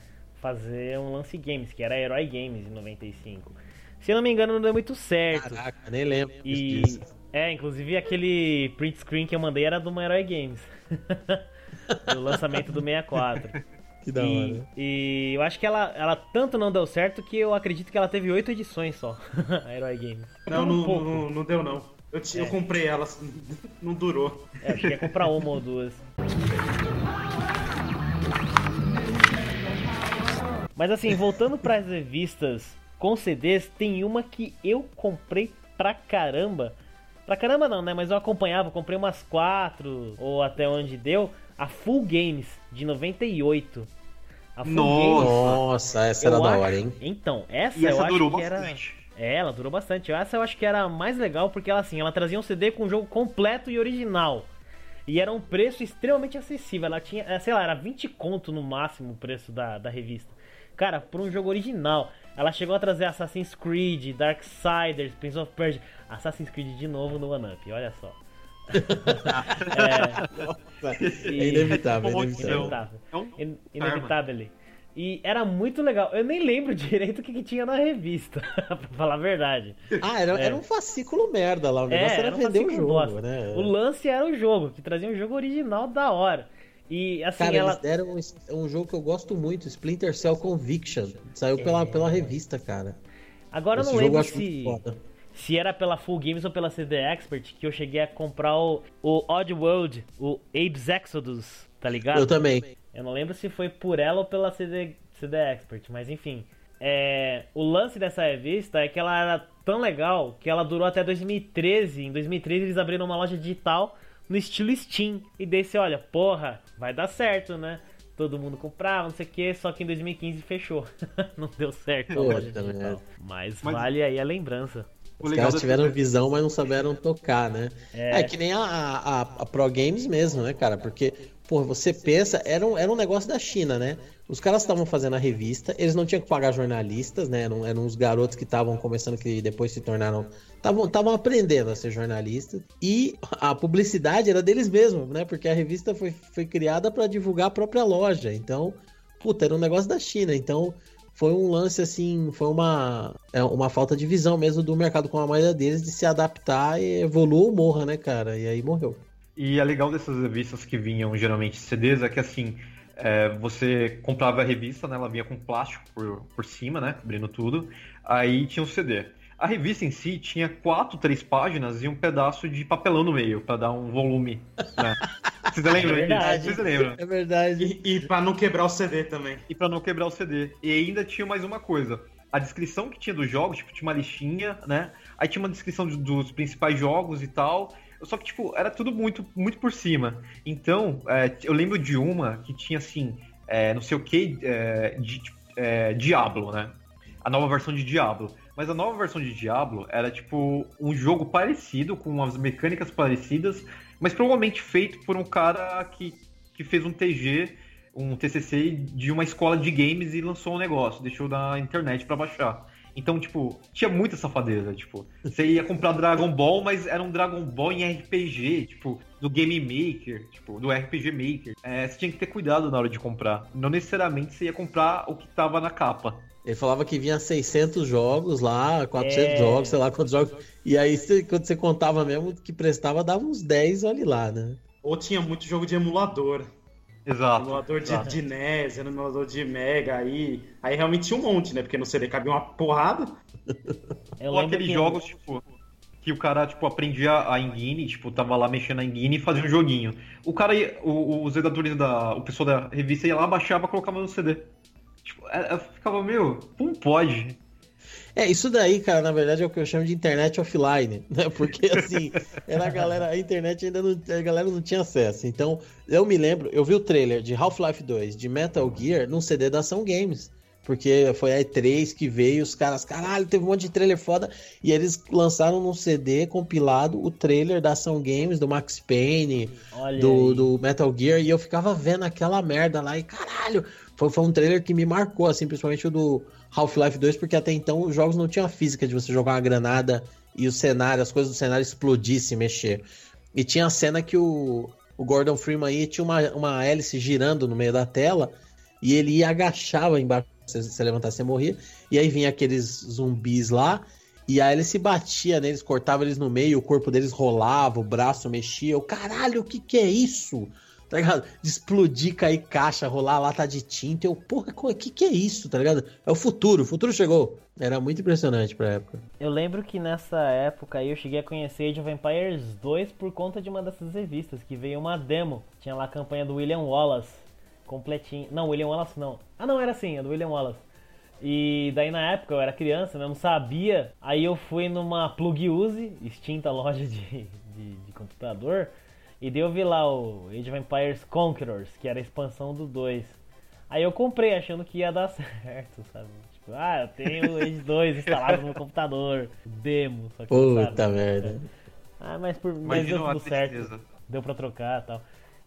Fazer um lance games, que era a Herói Games em 95. Se eu não me engano, não deu muito certo. Caraca, nem lembro E. disso. É, inclusive aquele print screen que eu mandei era do uma Herói Games. [LAUGHS] do lançamento do 64. [LAUGHS] Que da E, hora. e eu acho que ela, ela tanto não deu certo que eu acredito que ela teve oito edições só. [LAUGHS] a Herói Games. Não, Um não, não, não deu não. Eu, eu É. comprei ela, [LAUGHS] não durou. É, acho que ia comprar uma ou duas. Mas assim, voltando para as revistas com CDs, tem uma que eu comprei pra caramba. Pra caramba não, né? Mas eu acompanhava, comprei umas quatro ou até onde deu. A Full Games de 98. A Full Nossa. Nossa, essa era eu da acho- hora, hein? Então, essa, E eu essa acho durou que era. É, ela durou bastante. Essa eu acho que era a mais legal porque ela assim, ela trazia um CD com um jogo completo e original. E era um preço extremamente acessível. Ela tinha, eh, sei lá, era 20 conto no máximo o preço da, da revista. Cara, por um jogo original. Ela chegou a trazer Assassin's Creed, Darksiders, Prince of Persia. Assassin's Creed de novo no One Up, olha só. [LAUGHS] É inevitável, é Como inevitável. Inevitável. É um In- Inevitably. E era muito legal. Eu nem lembro [LAUGHS] direito o que, que tinha na revista, [LAUGHS] pra falar a verdade. Ah, era, É. era um fascículo merda lá. O negócio era, era um vender o jogo, bosta. né? O lance era o jogo, que trazia um jogo original da hora. E assim, Cara, ela. eles deram um, um jogo que eu gosto muito, Splinter Cell Conviction. Saiu pela, pela revista, cara. Agora eu Esse não eu lembro acho se, se era pela Full Games ou pela CD Expert que eu cheguei a comprar o, o Odd World, o Abe's Exodus, tá ligado? Eu também. Eu não lembro se foi por ela ou pela CD, CD Expert, mas enfim. É, o lance dessa revista é que ela era tão legal que ela durou até 2013. Em 2013 eles abriram uma loja digital no estilo Steam. E daí você olha, porra, vai dar certo, né? Todo mundo comprava, não sei o que, só que em 2015 fechou. [LAUGHS] não deu certo a loja também digital. Mas, Mas- vale aí a lembrança. O Os legal caras tiveram revista- visão, mas não souberam tocar, né? É. É, que nem a, a, a Pro Games mesmo, né, cara? Porque, pô, você pensa, era um, era um negócio da China, né? Os caras estavam fazendo a revista, eles não tinham que pagar jornalistas, né? Eram, eram uns garotos que estavam começando, que depois se tornaram. Estavam aprendendo a ser jornalistas. E a publicidade era deles mesmos, né? Porque a revista foi, foi criada para divulgar a própria loja. Então, puta, era um negócio da China. Então, foi um lance assim, foi uma, é, uma falta de visão mesmo do mercado com a maioria deles de se adaptar e evolua ou morra, né, cara? E aí morreu. E é legal dessas revistas que vinham geralmente CDs é que assim, é, você comprava a revista, né? Ela vinha com plástico por, por cima, né? Cobrindo tudo. Aí tinha o CD. A revista em si tinha quatro, três páginas e um pedaço de papelão no meio, pra dar um volume. Né? [LAUGHS] Vocês lembram É verdade. Vocês lembram? É verdade. E, e pra não quebrar o CD também. E pra não quebrar o CD. E ainda tinha mais uma coisa. A descrição que tinha dos jogos, tipo, tinha uma listinha, né? Aí tinha uma descrição de- dos principais jogos e tal. Só que, tipo, era tudo muito, muito por cima. Então, é, eu lembro de uma que tinha, assim, é, não sei o que, é, de, é, Diablo, né? A nova versão de Diablo. Mas a nova versão de Diablo era, tipo, um jogo parecido, com umas mecânicas parecidas, mas provavelmente feito por um cara que, que fez um TG, um TCC de uma escola de games e lançou um negócio, deixou na internet pra baixar. Então, tipo, tinha muita safadeza, tipo, você ia comprar Dragon Ball, mas era um Dragon Ball em RPG, tipo, do Game Maker, tipo, do RPG Maker. É, você tinha que ter cuidado na hora de comprar. Não necessariamente você ia comprar o que tava na capa. Ele falava que vinha 600 jogos lá, 400 É. jogos, sei lá quantos jogos. E aí, você- quando você contava mesmo que prestava, dava uns 10 ali lá, né? Ou tinha muito jogo de emulador. Exato. Emulador de, exato. de NES, emulador de Mega, aí. Aí realmente tinha um monte, né? Porque no CD cabia uma porrada. Eu Ou aqueles que- jogos, tipo, que o cara, tipo, aprendia a engine, tipo, tava lá mexendo na engine e fazia um joguinho. O cara, ia, o, os jogadores da, o pessoal da revista ia lá, baixava e colocava no CD. Tipo, é, eu ficava, meu, como pode? É, isso daí, cara, na verdade é o que eu chamo de internet offline, [LAUGHS] né? Porque assim, era a galera, a internet ainda não, a galera não tinha acesso. Então, eu me lembro, eu vi o trailer de Half-Life 2, de Metal Gear, num CD da Ação Games. Porque foi a E3 que veio, os caras, caralho, teve um monte de trailer foda. E eles lançaram num CD compilado o trailer da Ação Games, do Max Payne, do, do, Metal Gear. E eu ficava vendo aquela merda lá e caralho, foi, foi um trailer que me marcou, assim, principalmente o do Half-Life 2, porque até então os jogos não tinham a física de você jogar uma granada e o cenário, as coisas do cenário explodissem, mexer. E tinha a cena que o, o Gordon Freeman aí tinha uma, uma hélice girando no meio da tela e ele ia agachava embaixo se você levantasse, você morria. E aí vinha aqueles zumbis lá. E ele se batia neles, cortava eles no meio, o corpo deles rolava, o braço mexia. O caralho, o que que é isso? Tá ligado? De explodir, cair caixa, rolar lata de tinta. Eu, porra, o que que é isso, tá ligado? É o futuro, o futuro chegou. Era muito impressionante pra época. Eu lembro que nessa época aí eu cheguei a conhecer Age of Empires 2 por conta de uma dessas revistas, que veio uma demo. Tinha lá a campanha do William Wallace completinho. Não, William Wallace não. Ah, não, era assim, é do William Wallace. E daí na época eu era criança, não sabia. Aí eu fui numa Plug Use, extinta loja de, de, de, computador. E daí eu vi lá o Age of Empires Conquerors, que era a expansão do 2. Aí eu comprei achando que ia dar [LAUGHS] certo, sabe? Tipo, ah, eu tenho o Age 2 [LAUGHS] instalado no computador. Demo, só que Puta sabe, merda. [LAUGHS] Ah, mas por mas deu tudo certo. Deu pra trocar e tal.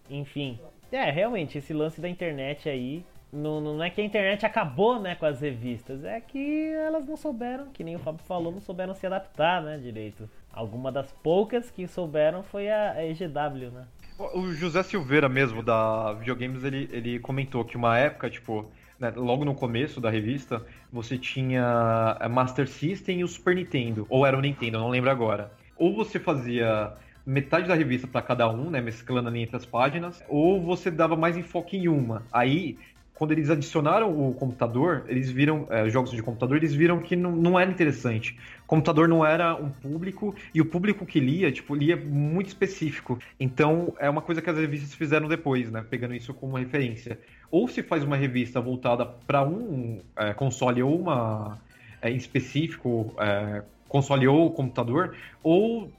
Enfim, é, realmente, esse lance da internet aí. Não, não é que a internet acabou né, com as revistas, é que elas não souberam, que nem o Fábio falou, não souberam se adaptar né, direito. Alguma das poucas que souberam foi a EGW, né? O José Silveira mesmo, da Videogames, ele, ele comentou que uma época, tipo, né, logo no começo da revista, você tinha a Master System e o Super Nintendo, ou era o Nintendo, não lembro agora. Ou você fazia metade da revista para cada um, né, mesclando ali entre as páginas, ou você dava mais enfoque em uma. Aí, quando eles adicionaram o computador, eles viram, é, jogos de computador, eles viram que não, não era interessante. Computador não era um público, e o público que lia, tipo, lia muito específico. Então, é uma coisa que as revistas fizeram depois, né, pegando isso como referência. Ou se faz uma revista voltada para um é, console ou uma é, em específico, é, console ou computador, ou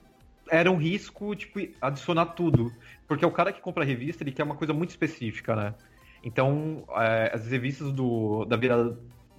era um risco, tipo, adicionar tudo. Porque o cara que compra a revista, ele quer uma coisa muito específica, né? Então, é, as revistas do, da virada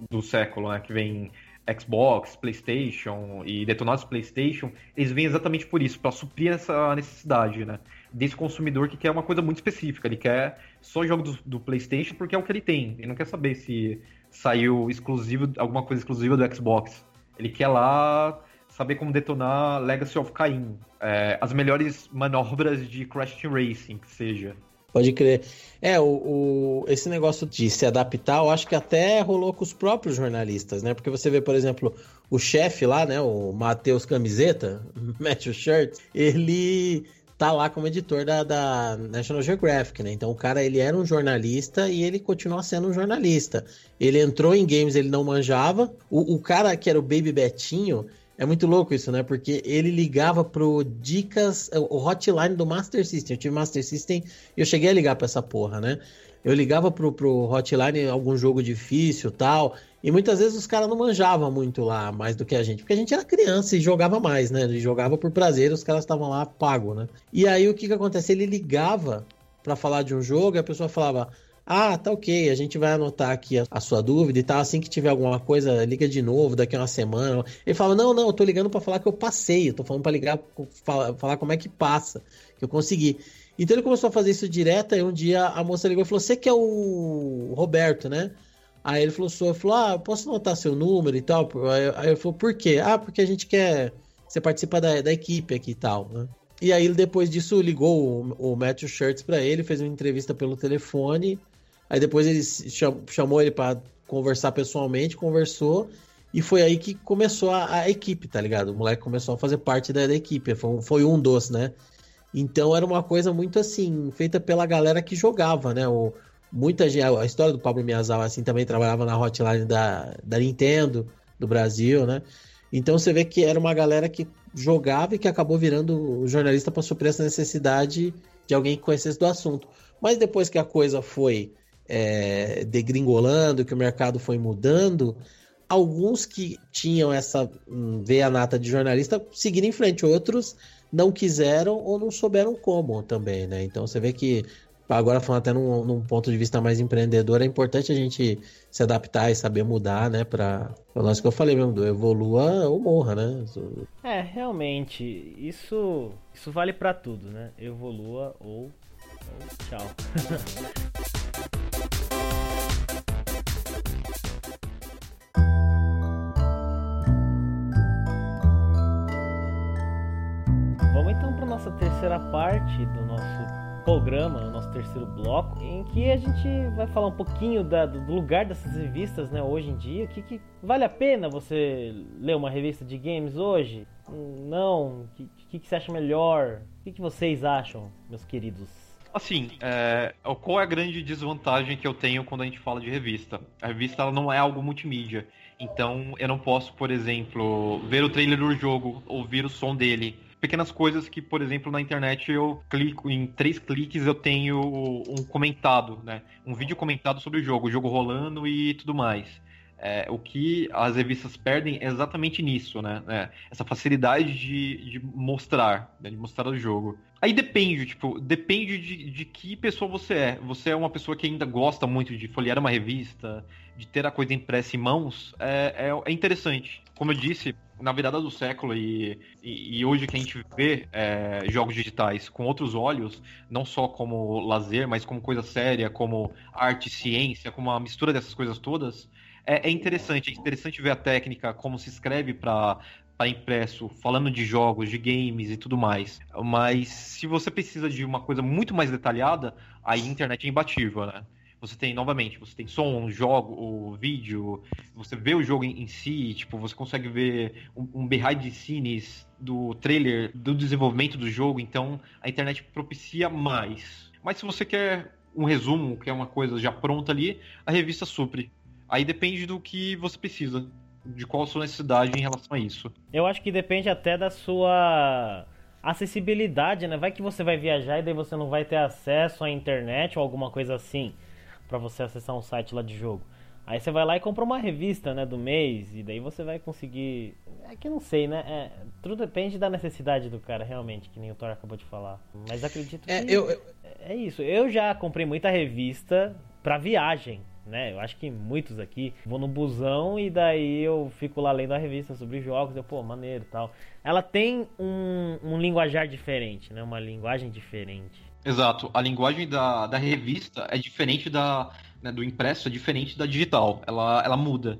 do século, né, que vem Xbox, PlayStation e detonados PlayStation, eles vêm exatamente por isso, para suprir essa necessidade, né? Desse consumidor que quer uma coisa muito específica. Ele quer só jogos do, do, PlayStation porque é o que ele tem. Ele não quer saber se saiu exclusivo, alguma coisa exclusiva do Xbox. Ele quer lá saber como detonar Legacy of Kain. É, as melhores manobras de Crash Team Racing, que seja. Pode crer. É, o, o, esse negócio de se adaptar, eu acho que até rolou com os próprios jornalistas, né? Porque você vê, por exemplo, o chefe lá, né? O Matheus Camiseta, [LAUGHS] Matthew Shirt, ele tá lá como editor da, da, National Geographic, né? Então o cara, ele era um jornalista e ele continua sendo um jornalista. Ele entrou em games, ele não manjava. O, o cara que era o Baby Betinho, é muito louco isso, né? Porque ele ligava pro Dicas, o hotline do Master System. Eu tive Master System e eu cheguei a ligar pra essa porra, né? Eu ligava pro, pro hotline algum jogo difícil tal. E muitas vezes os caras não manjavam muito lá, mais do que a gente. Porque a gente era criança e jogava mais, né? Ele jogava por prazer, os caras estavam lá pago, né? E aí o que que acontece? Ele ligava para falar de um jogo e a pessoa falava: ah, tá ok, a gente vai anotar aqui a, a, sua dúvida e tal. Assim que tiver alguma coisa, liga de novo daqui a uma semana. Ele fala: Não, não, eu tô ligando para falar que eu passei. Eu tô falando para ligar, falar, falar como é que passa, que eu consegui. Então ele começou a fazer isso direto. Aí um dia a moça ligou e falou: Você que é o Roberto, né? Aí ele falou: Sou. Eu falou: Ah, posso anotar seu número e tal? Aí, aí eu falou: Por quê? Ah, porque a gente quer. Você participa da, da equipe aqui e tal, né? E aí depois disso ligou o, o Matthew Shirts para ele, fez uma entrevista pelo telefone. Aí depois ele chamou ele para conversar pessoalmente, conversou. E foi aí que começou a, a, equipe, tá ligado? O moleque começou a fazer parte da, da equipe. Foi, foi, um dos, né? Então era uma coisa muito assim, feita pela galera que jogava, né? O, muita a história do Pablo Miyazawa assim também trabalhava na hotline da, da Nintendo do Brasil, né? Então você vê que era uma galera que jogava e que acabou virando jornalista para suprir essa necessidade de alguém que conhecesse do assunto. Mas depois que a coisa foi é, degringolando, que o mercado foi mudando, alguns que tinham essa hum, veia nata de jornalista seguiram em frente, outros não quiseram ou não souberam como também, né? Então você vê que agora falando até num, num, ponto de vista mais empreendedor, é importante a gente se adaptar e saber mudar, né? Para o lance que eu falei mesmo, do evolua ou morra, né? É, realmente, isso, isso vale para tudo, né? Evolua ou, ou tchau. [LAUGHS] terceira parte do nosso programa, o nosso terceiro bloco, em que a gente vai falar um pouquinho da, do lugar dessas revistas, né, hoje em dia. O que, que vale a pena você ler uma revista de games hoje? Não? O que, que, que, você acha melhor? O que, que vocês acham, meus queridos? Assim, é, qual é a grande desvantagem que eu tenho quando a gente fala de revista? A revista ela não é algo multimídia. Então eu não posso, por exemplo, ver o trailer do jogo, ouvir o som dele, pequenas coisas que, por exemplo, na internet eu clico, em três cliques eu tenho um comentado, né? Um vídeo comentado sobre o jogo, o jogo rolando e tudo mais. É, o que as revistas perdem é exatamente nisso, né? É, essa facilidade de, de mostrar, né? de mostrar o jogo. Aí depende, tipo, depende de, de que pessoa você é. Você é uma pessoa que ainda gosta muito de folhear uma revista, de ter a coisa impressa em mãos, é, é, é interessante. Como eu disse, na virada do século e, e, e hoje que a gente vê é, jogos digitais com outros olhos, não só como lazer, mas como coisa séria, como arte, ciência, como uma mistura dessas coisas todas, é, é interessante. É interessante ver a técnica, como se escreve para impresso, falando de jogos, de games e tudo mais. Mas se você precisa de uma coisa muito mais detalhada, aí a internet é imbatível, né? Você tem, novamente, você tem som, jogo, vídeo, você vê o jogo em, em si, tipo, você consegue ver um, um behind the scenes do trailer, do desenvolvimento do jogo, então a internet propicia mais. Mas se você quer um resumo, quer uma coisa já pronta ali, a revista supre. Aí depende do que você precisa, de qual a sua necessidade em relação a isso. Eu acho que depende até da sua acessibilidade, né? Vai que você vai viajar e daí você não vai ter acesso à internet ou alguma coisa assim para você acessar um site lá de jogo. Aí você vai lá e compra uma revista, né, do mês, e daí você vai conseguir. É que não sei, né? É, tudo depende da necessidade do cara, realmente, que nem o Thor acabou de falar. Mas acredito é, que. Eu, eu... É isso. Eu já comprei muita revista pra viagem, né? Eu acho que muitos aqui vão no busão e daí eu fico lá lendo a revista sobre jogos, eu, pô, maneiro tal. Ela tem um, um linguajar diferente, né? Uma linguagem diferente. Exato. A linguagem da, da revista é diferente da, né, do impresso, é diferente da digital. Ela, ela muda.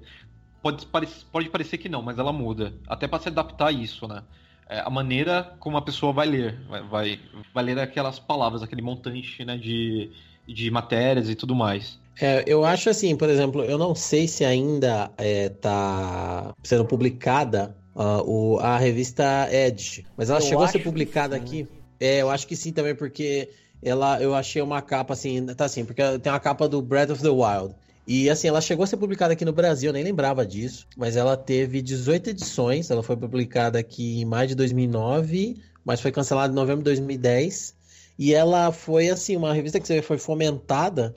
Pode, pode parecer que não, mas ela muda. Até para se adaptar a isso, né? É a maneira como a pessoa vai ler. Vai, vai, vai ler aquelas palavras, aquele montante né, de, de matérias e tudo mais. É, eu acho assim, por exemplo, eu não sei se ainda está é, sendo publicada uh, o, a revista Edge, mas ela eu chegou a ser publicada aqui. É, eu acho que sim também, porque ela, eu achei uma capa assim, tá assim, porque tem uma capa do Breath of the Wild. E assim, ela chegou a ser publicada aqui no Brasil, eu nem lembrava disso, mas ela teve 18 edições, ela foi publicada aqui em maio de 2009, mas foi cancelada em novembro de 2010. E ela foi assim, uma revista que foi fomentada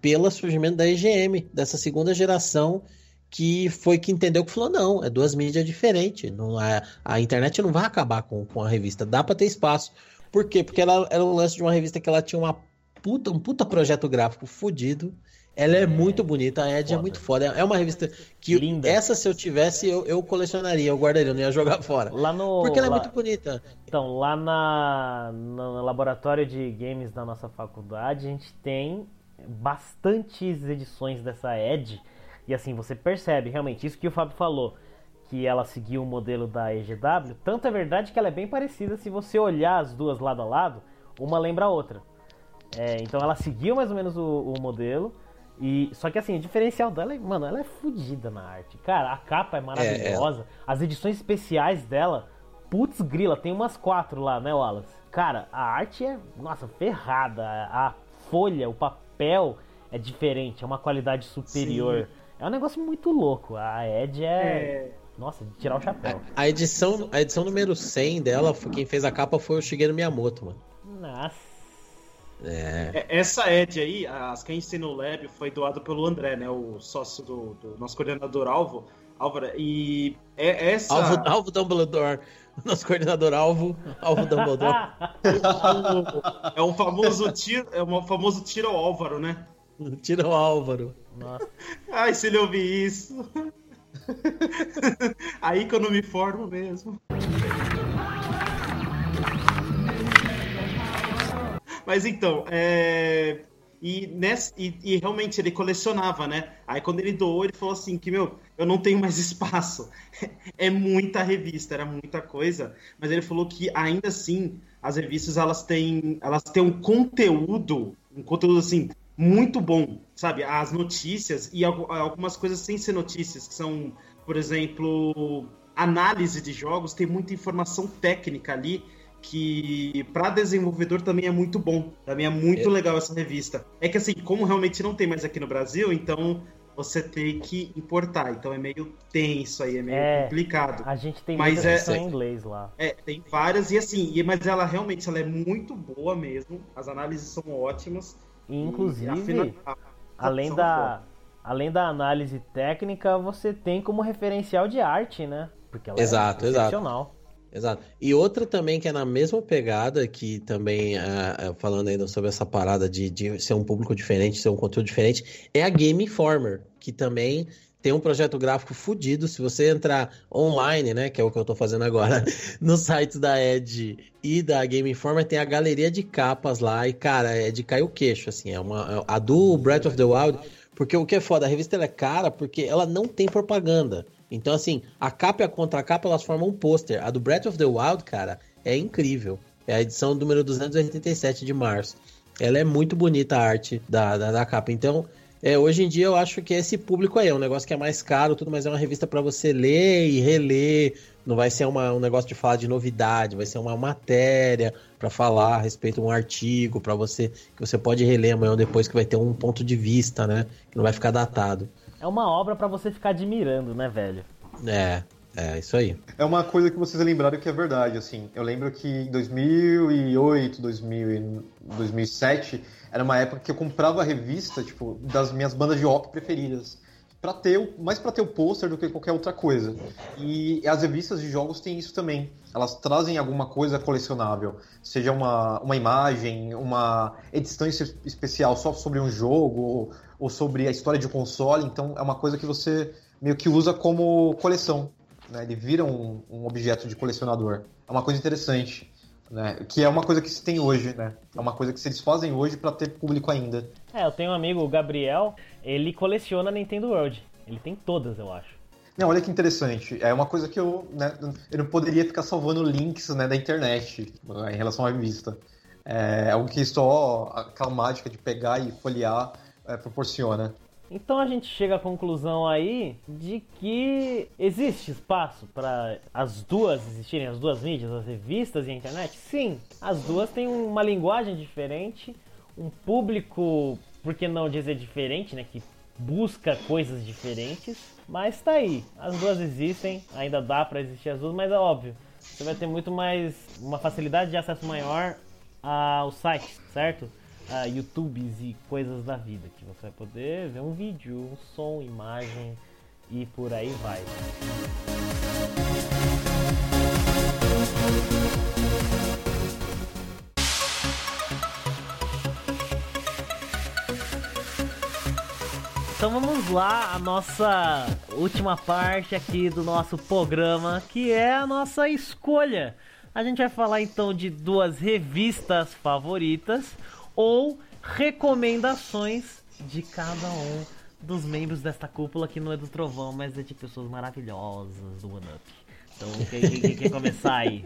pelo surgimento da EGM, dessa segunda geração que foi que entendeu que falou: não, é duas mídias diferentes. Não, a, a internet não vai acabar com, com a revista, dá para ter espaço. Por quê? Porque ela era um lance de uma revista que ela tinha uma puta, um puta projeto gráfico fodido. Ela é, é, muito bonita, a Ed é muito foda. É uma revista que Linda. essa, se eu tivesse, eu, eu colecionaria, eu guardaria, eu não ia jogar fora. Lá no, Porque ela é lá, é muito bonita. Então, lá na, no laboratório de games da nossa faculdade, a gente tem bastantes edições dessa Ed. E assim, você percebe realmente isso que o Fábio falou que ela seguiu o modelo da EGW, tanto é verdade que ela é bem parecida se você olhar as duas lado a lado, uma lembra a outra. É, então ela seguiu mais ou menos o, o, modelo. E, só que assim, o diferencial dela é, mano, ela é fodida na arte. Cara, a capa é maravilhosa. É, é. As edições especiais dela, putz grila, tem umas quatro lá, né, Wallace? Cara, a arte é, nossa, ferrada. A folha, o papel é diferente, é uma qualidade superior. Sim. É um negócio muito louco. A Ed é, é nossa, de tirar o chapéu. A edição, a edição número 100 dela, quem fez a capa foi o Shigeru Miyamoto, mano. Nossa. É. É, Essa Ed aí, as que a gente tem no Lab, foi doado pelo André, né? O sócio do, do nosso coordenador Alvo. Álvaro, e é essa. Alvo, Alvo Dumbledore. Nosso coordenador Alvo, Alvo Dumbledore. [LAUGHS] É o famoso tiro, é o famoso tiro ao Álvaro, né? Tira o Álvaro. Nossa. Ai, se ele ouvir isso. [LAUGHS] Aí que eu não me formo mesmo. Mas então, é... E, nessa, e, e, realmente ele colecionava, né? Aí quando ele doou, ele falou assim que, meu, eu não tenho mais [LAUGHS] espaço. É muita revista, era muita coisa. Mas ele falou que ainda assim, as revistas elas têm, elas têm um conteúdo, um conteúdo assim, muito bom, sabe? As notícias e algumas coisas sem ser notícias, que são, por exemplo, análise de jogos, tem muita informação técnica ali que para desenvolvedor também é muito bom. Também é muito é. legal essa revista. É que assim, como realmente não tem mais aqui no Brasil, então você tem que importar. Então é meio tenso aí, é meio é, complicado. A gente tem mas é, em inglês lá. É, tem várias e assim, e, mas ela realmente ela é muito boa mesmo. As análises são ótimas. Inclusive, a, a, além da além da análise técnica, você tem como referencial de arte, né? Porque ela exato, é excepcional. Exato. Exato. E outra também que é na mesma pegada, que também, uh, falando ainda sobre essa parada de, de ser um público diferente, ser um conteúdo diferente, é a Game Informer, que também tem um projeto gráfico fodido. Se você entrar online, né, que é o que eu tô fazendo agora, [LAUGHS] no site da Edge e da Game Informer, tem a galeria de capas lá, e cara, é de cair o queixo, assim, é uma, a do Breath of the Wild, porque o que é foda, a revista é cara porque ela não tem propaganda. Então, assim, a capa e a contracapa elas formam um pôster. A do Breath of the Wild, cara, é incrível. É a edição número 287 de março. Ela é muito bonita a arte da, da, da capa. Então, é, hoje em dia eu acho que esse público aí é um negócio que é mais caro, tudo, mas é uma revista para você ler e reler. Não vai ser uma, um negócio de falar de novidade, vai ser uma matéria para falar a respeito de um artigo para você que você pode reler amanhã ou depois que vai ter um ponto de vista, né? Que não vai ficar datado. É uma obra para você ficar admirando, né, velho? É, é, isso aí. É uma coisa que vocês lembraram que é verdade, assim. Eu lembro que em 2008, 2000, 2007, era uma época que eu comprava a revista, tipo, das minhas bandas de rock preferidas. Pra ter, mais para ter o pôster do que qualquer outra coisa. E as revistas de jogos têm isso também. Elas trazem alguma coisa colecionável, seja uma, uma imagem, uma edição especial só sobre um jogo, ou sobre a história de um console, então é uma coisa que você meio que usa como coleção. Né? Ele vira um, um objeto de colecionador. É uma coisa interessante. Né? Que é uma coisa que se tem hoje, né? É uma coisa que eles fazem hoje para ter público ainda. É, eu tenho um amigo, o Gabriel, ele coleciona Nintendo World. Ele tem todas, eu acho. Não, olha que interessante. É uma coisa que eu, né, eu não poderia ficar salvando links né, da internet né, em relação à revista. É algo que só aquela mágica de pegar e folhear é, proporciona. Então a gente chega à conclusão aí de que existe espaço para as duas existirem, as duas mídias, as revistas e a internet? Sim, as duas têm uma linguagem diferente, um público, por que não dizer diferente, né, que busca coisas diferentes, mas tá aí. As duas existem, ainda dá para existir as duas, mas é óbvio, você vai ter muito mais uma facilidade de acesso maior aos sites, certo? Uh, YouTubes e coisas da vida, que você vai poder ver um vídeo, um som, imagem e por aí vai. Então vamos lá, a nossa última parte aqui do nosso programa, que é a nossa escolha. A gente vai falar então de duas revistas favoritas ou recomendações de cada um dos membros desta cúpula que não é do Trovão, mas é de pessoas maravilhosas do One Up. Então, quem, quem quer começar aí?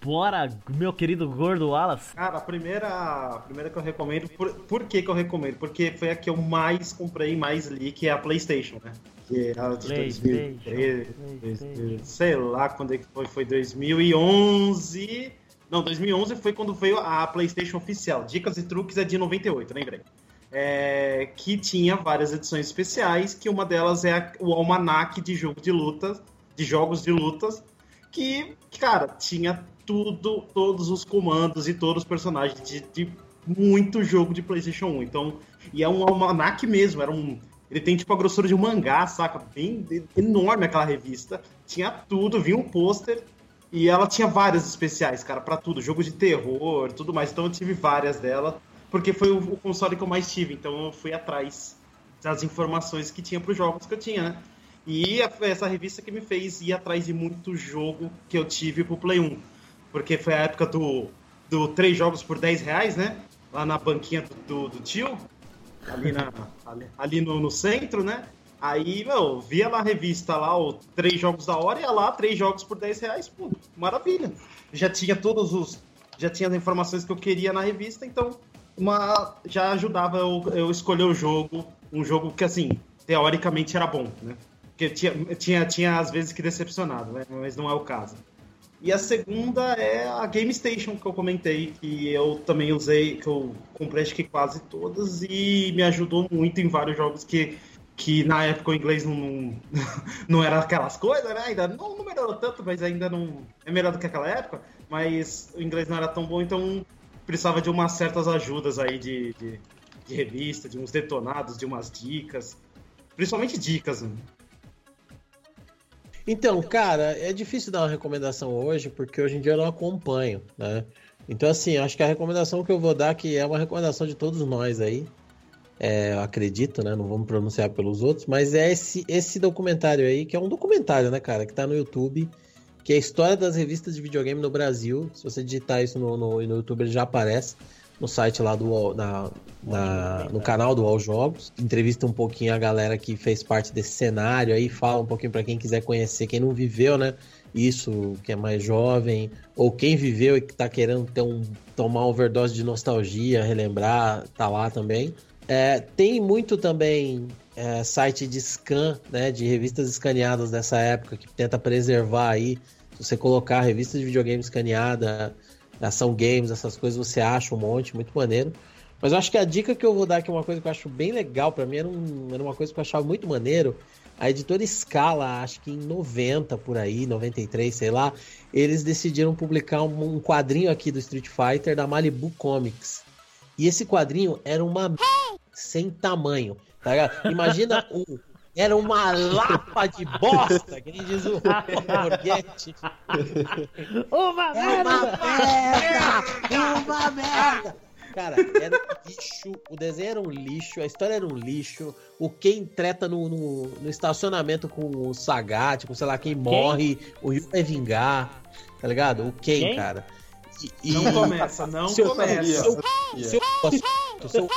Bora, meu querido gordo Wallace. Cara, a primeira, a primeira que eu recomendo, por, por que que eu recomendo? Porque foi a que eu mais comprei, mais li, que é a PlayStation, né? Que é a de 2013, sei lá quando é que foi, foi 2011 não, 2011 foi quando veio a PlayStation oficial. Dicas e Truques é de 98, lembrei. É, que tinha várias edições especiais, que uma delas é a, o almanac de jogo de lutas, de jogos de lutas, que, cara, tinha tudo, todos os comandos e todos os personagens de, de muito jogo de PlayStation 1. Então, e é um almanac mesmo, era um. Ele tem tipo a grossura de um mangá, saca? Bem enorme aquela revista. Tinha tudo, vinha um pôster. E ela tinha várias especiais, cara, para tudo. Jogo de terror, tudo mais. Então eu tive várias dela. Porque foi o, console que eu mais tive. Então eu fui atrás das informações que tinha pros jogos que eu tinha, né? E essa revista que me fez ir atrás de muito jogo que eu tive pro Play 1. Porque foi a época do, do três jogos por 10 reais, né? Lá na banquinha do, do, do tio, ali, na, ali, ali no, no, centro, né? Aí, meu, via lá a revista lá, o três jogos da hora, ia lá, três jogos por 10 reais, pô, maravilha. Já tinha todos os. Já tinha as informações que eu queria na revista, então uma, já ajudava eu, eu escolher o jogo, um jogo que assim, teoricamente era bom, né? Porque tinha, tinha, tinha às vezes que decepcionado, né? Mas não é o caso. E a segunda é a Game Station que eu comentei, que eu também usei, que eu comprei acho que quase todas e me ajudou muito em vários jogos que, que na época o inglês não, não, [LAUGHS] não era aquelas coisas, né? Ainda não, não melhorou tanto, mas ainda não é melhor do que aquela época. Mas o inglês não era tão bom, então precisava de umas certas ajudas aí de, de, de revista, de uns detonados, de umas dicas. Principalmente dicas, né? Então, cara, é difícil dar uma recomendação hoje, porque hoje em dia eu não acompanho, né? Então, assim, acho que a recomendação que eu vou dar, que é uma recomendação de todos nós aí, é, acredito, né? Não vamos pronunciar pelos outros, mas é esse, esse documentário aí, que é um documentário, né, cara, que tá no YouTube, que é a história das revistas de videogame no Brasil. Se você digitar isso no, no, no YouTube, ele já aparece no site lá do na, na, no canal do All Jogos. Entrevista um pouquinho a galera que fez parte desse cenário aí, fala um pouquinho para quem quiser conhecer, quem não viveu, né? Isso, que é mais jovem, ou quem viveu e que tá querendo ter um, tomar overdose de nostalgia, relembrar, tá lá também. É, tem muito também é, site de scan, né, de revistas escaneadas dessa época, que tenta preservar aí. Se você colocar revista de videogame escaneada, ação games, essas coisas, você acha um monte, muito maneiro. Mas eu acho que a dica que eu vou dar, que é uma coisa que eu acho bem legal para mim, era, um, era, uma coisa que eu achava muito maneiro. A editora Scala, acho que em 90 por aí, 93, sei lá, eles decidiram publicar um, um quadrinho aqui do Street Fighter da Malibu Comics. E esse quadrinho era uma sem tamanho. Tá ligado? Imagina o, era uma lapa de bosta, que nem diz o Borghetti. Uma merda! Uma merda! Uma merda! Cara, era um lixo, o desenho era um lixo, a história era um lixo, o Ken treta no, no, no estacionamento com o Sagat, com sei lá quem morre, quem? o Ryu vai vingar, tá ligado? O Ken, quem? cara. E, não começa, não seu, começa. Seu, seu, seu, seu,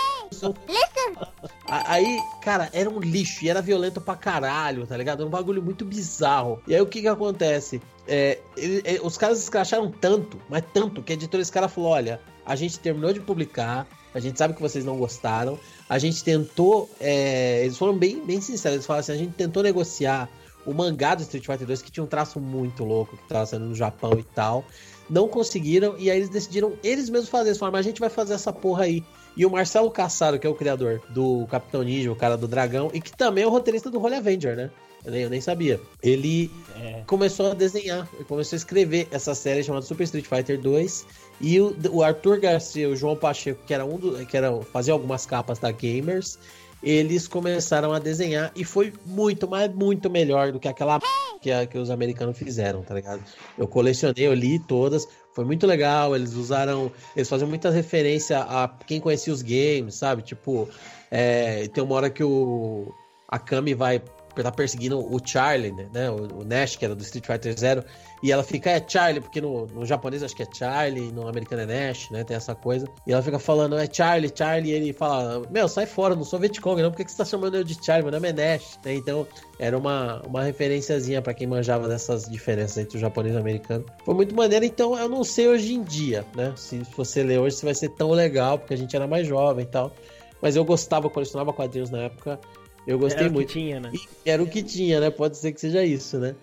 Aí, cara, era um lixo e era violento pra caralho, tá ligado? Era um bagulho muito bizarro. E aí o que que acontece? É, ele, é, os caras escracharam tanto, mas tanto, que a editora esse cara falou: olha, a gente terminou de publicar, a gente sabe que vocês não gostaram, a gente tentou. É, eles foram bem, bem sinceros, eles falaram assim: a gente tentou negociar o mangá do Street Fighter 2, que tinha um traço muito louco, que tava sendo no Japão e tal não conseguiram, e aí eles decidiram eles mesmos fazer. Eles falaram, mas a gente vai fazer essa porra aí. E o Marcelo Cassaro, que é o criador do Capitão Ninja, o cara do dragão, e que também é o roteirista do Holy Avenger, né? Eu nem, eu nem sabia. Ele é. começou a desenhar, começou a escrever essa série chamada Super Street Fighter 2. E o, o Arthur Garcia, o João Pacheco, que era um do, que era fazia algumas capas da Gamers, eles começaram a desenhar e foi muito, mas muito melhor do que aquela que, a, que os americanos fizeram, tá ligado? Eu colecionei, eu li todas, foi muito legal. Eles usaram, eles faziam muita referência a quem conhecia os games, sabe? Tipo, é, tem uma hora que o a Kami vai tá perseguindo o Charlie, né? O, o, Nash, que era do Street Fighter Zero, e ela fica, é Charlie, porque no, no japonês acho que é Charlie, no americano é Nash, né? Tem essa coisa. E ela fica falando, é Charlie, Charlie, e ele fala, meu, sai fora, não sou Vietcong, não, por que, que você tá chamando eu de Charlie? Meu nome é Nash, né? Então, era uma, uma referenciazinha para quem manjava dessas diferenças entre o japonês e o americano. Foi muito maneiro, então eu não sei hoje em dia, né? Se você ler hoje, se vai ser tão legal, porque a gente era mais jovem e tal. Mas eu gostava, colecionava quadrinhos na época. Eu gostei era muito. O que tinha, né? Era o que tinha, né? Pode ser que seja isso, né?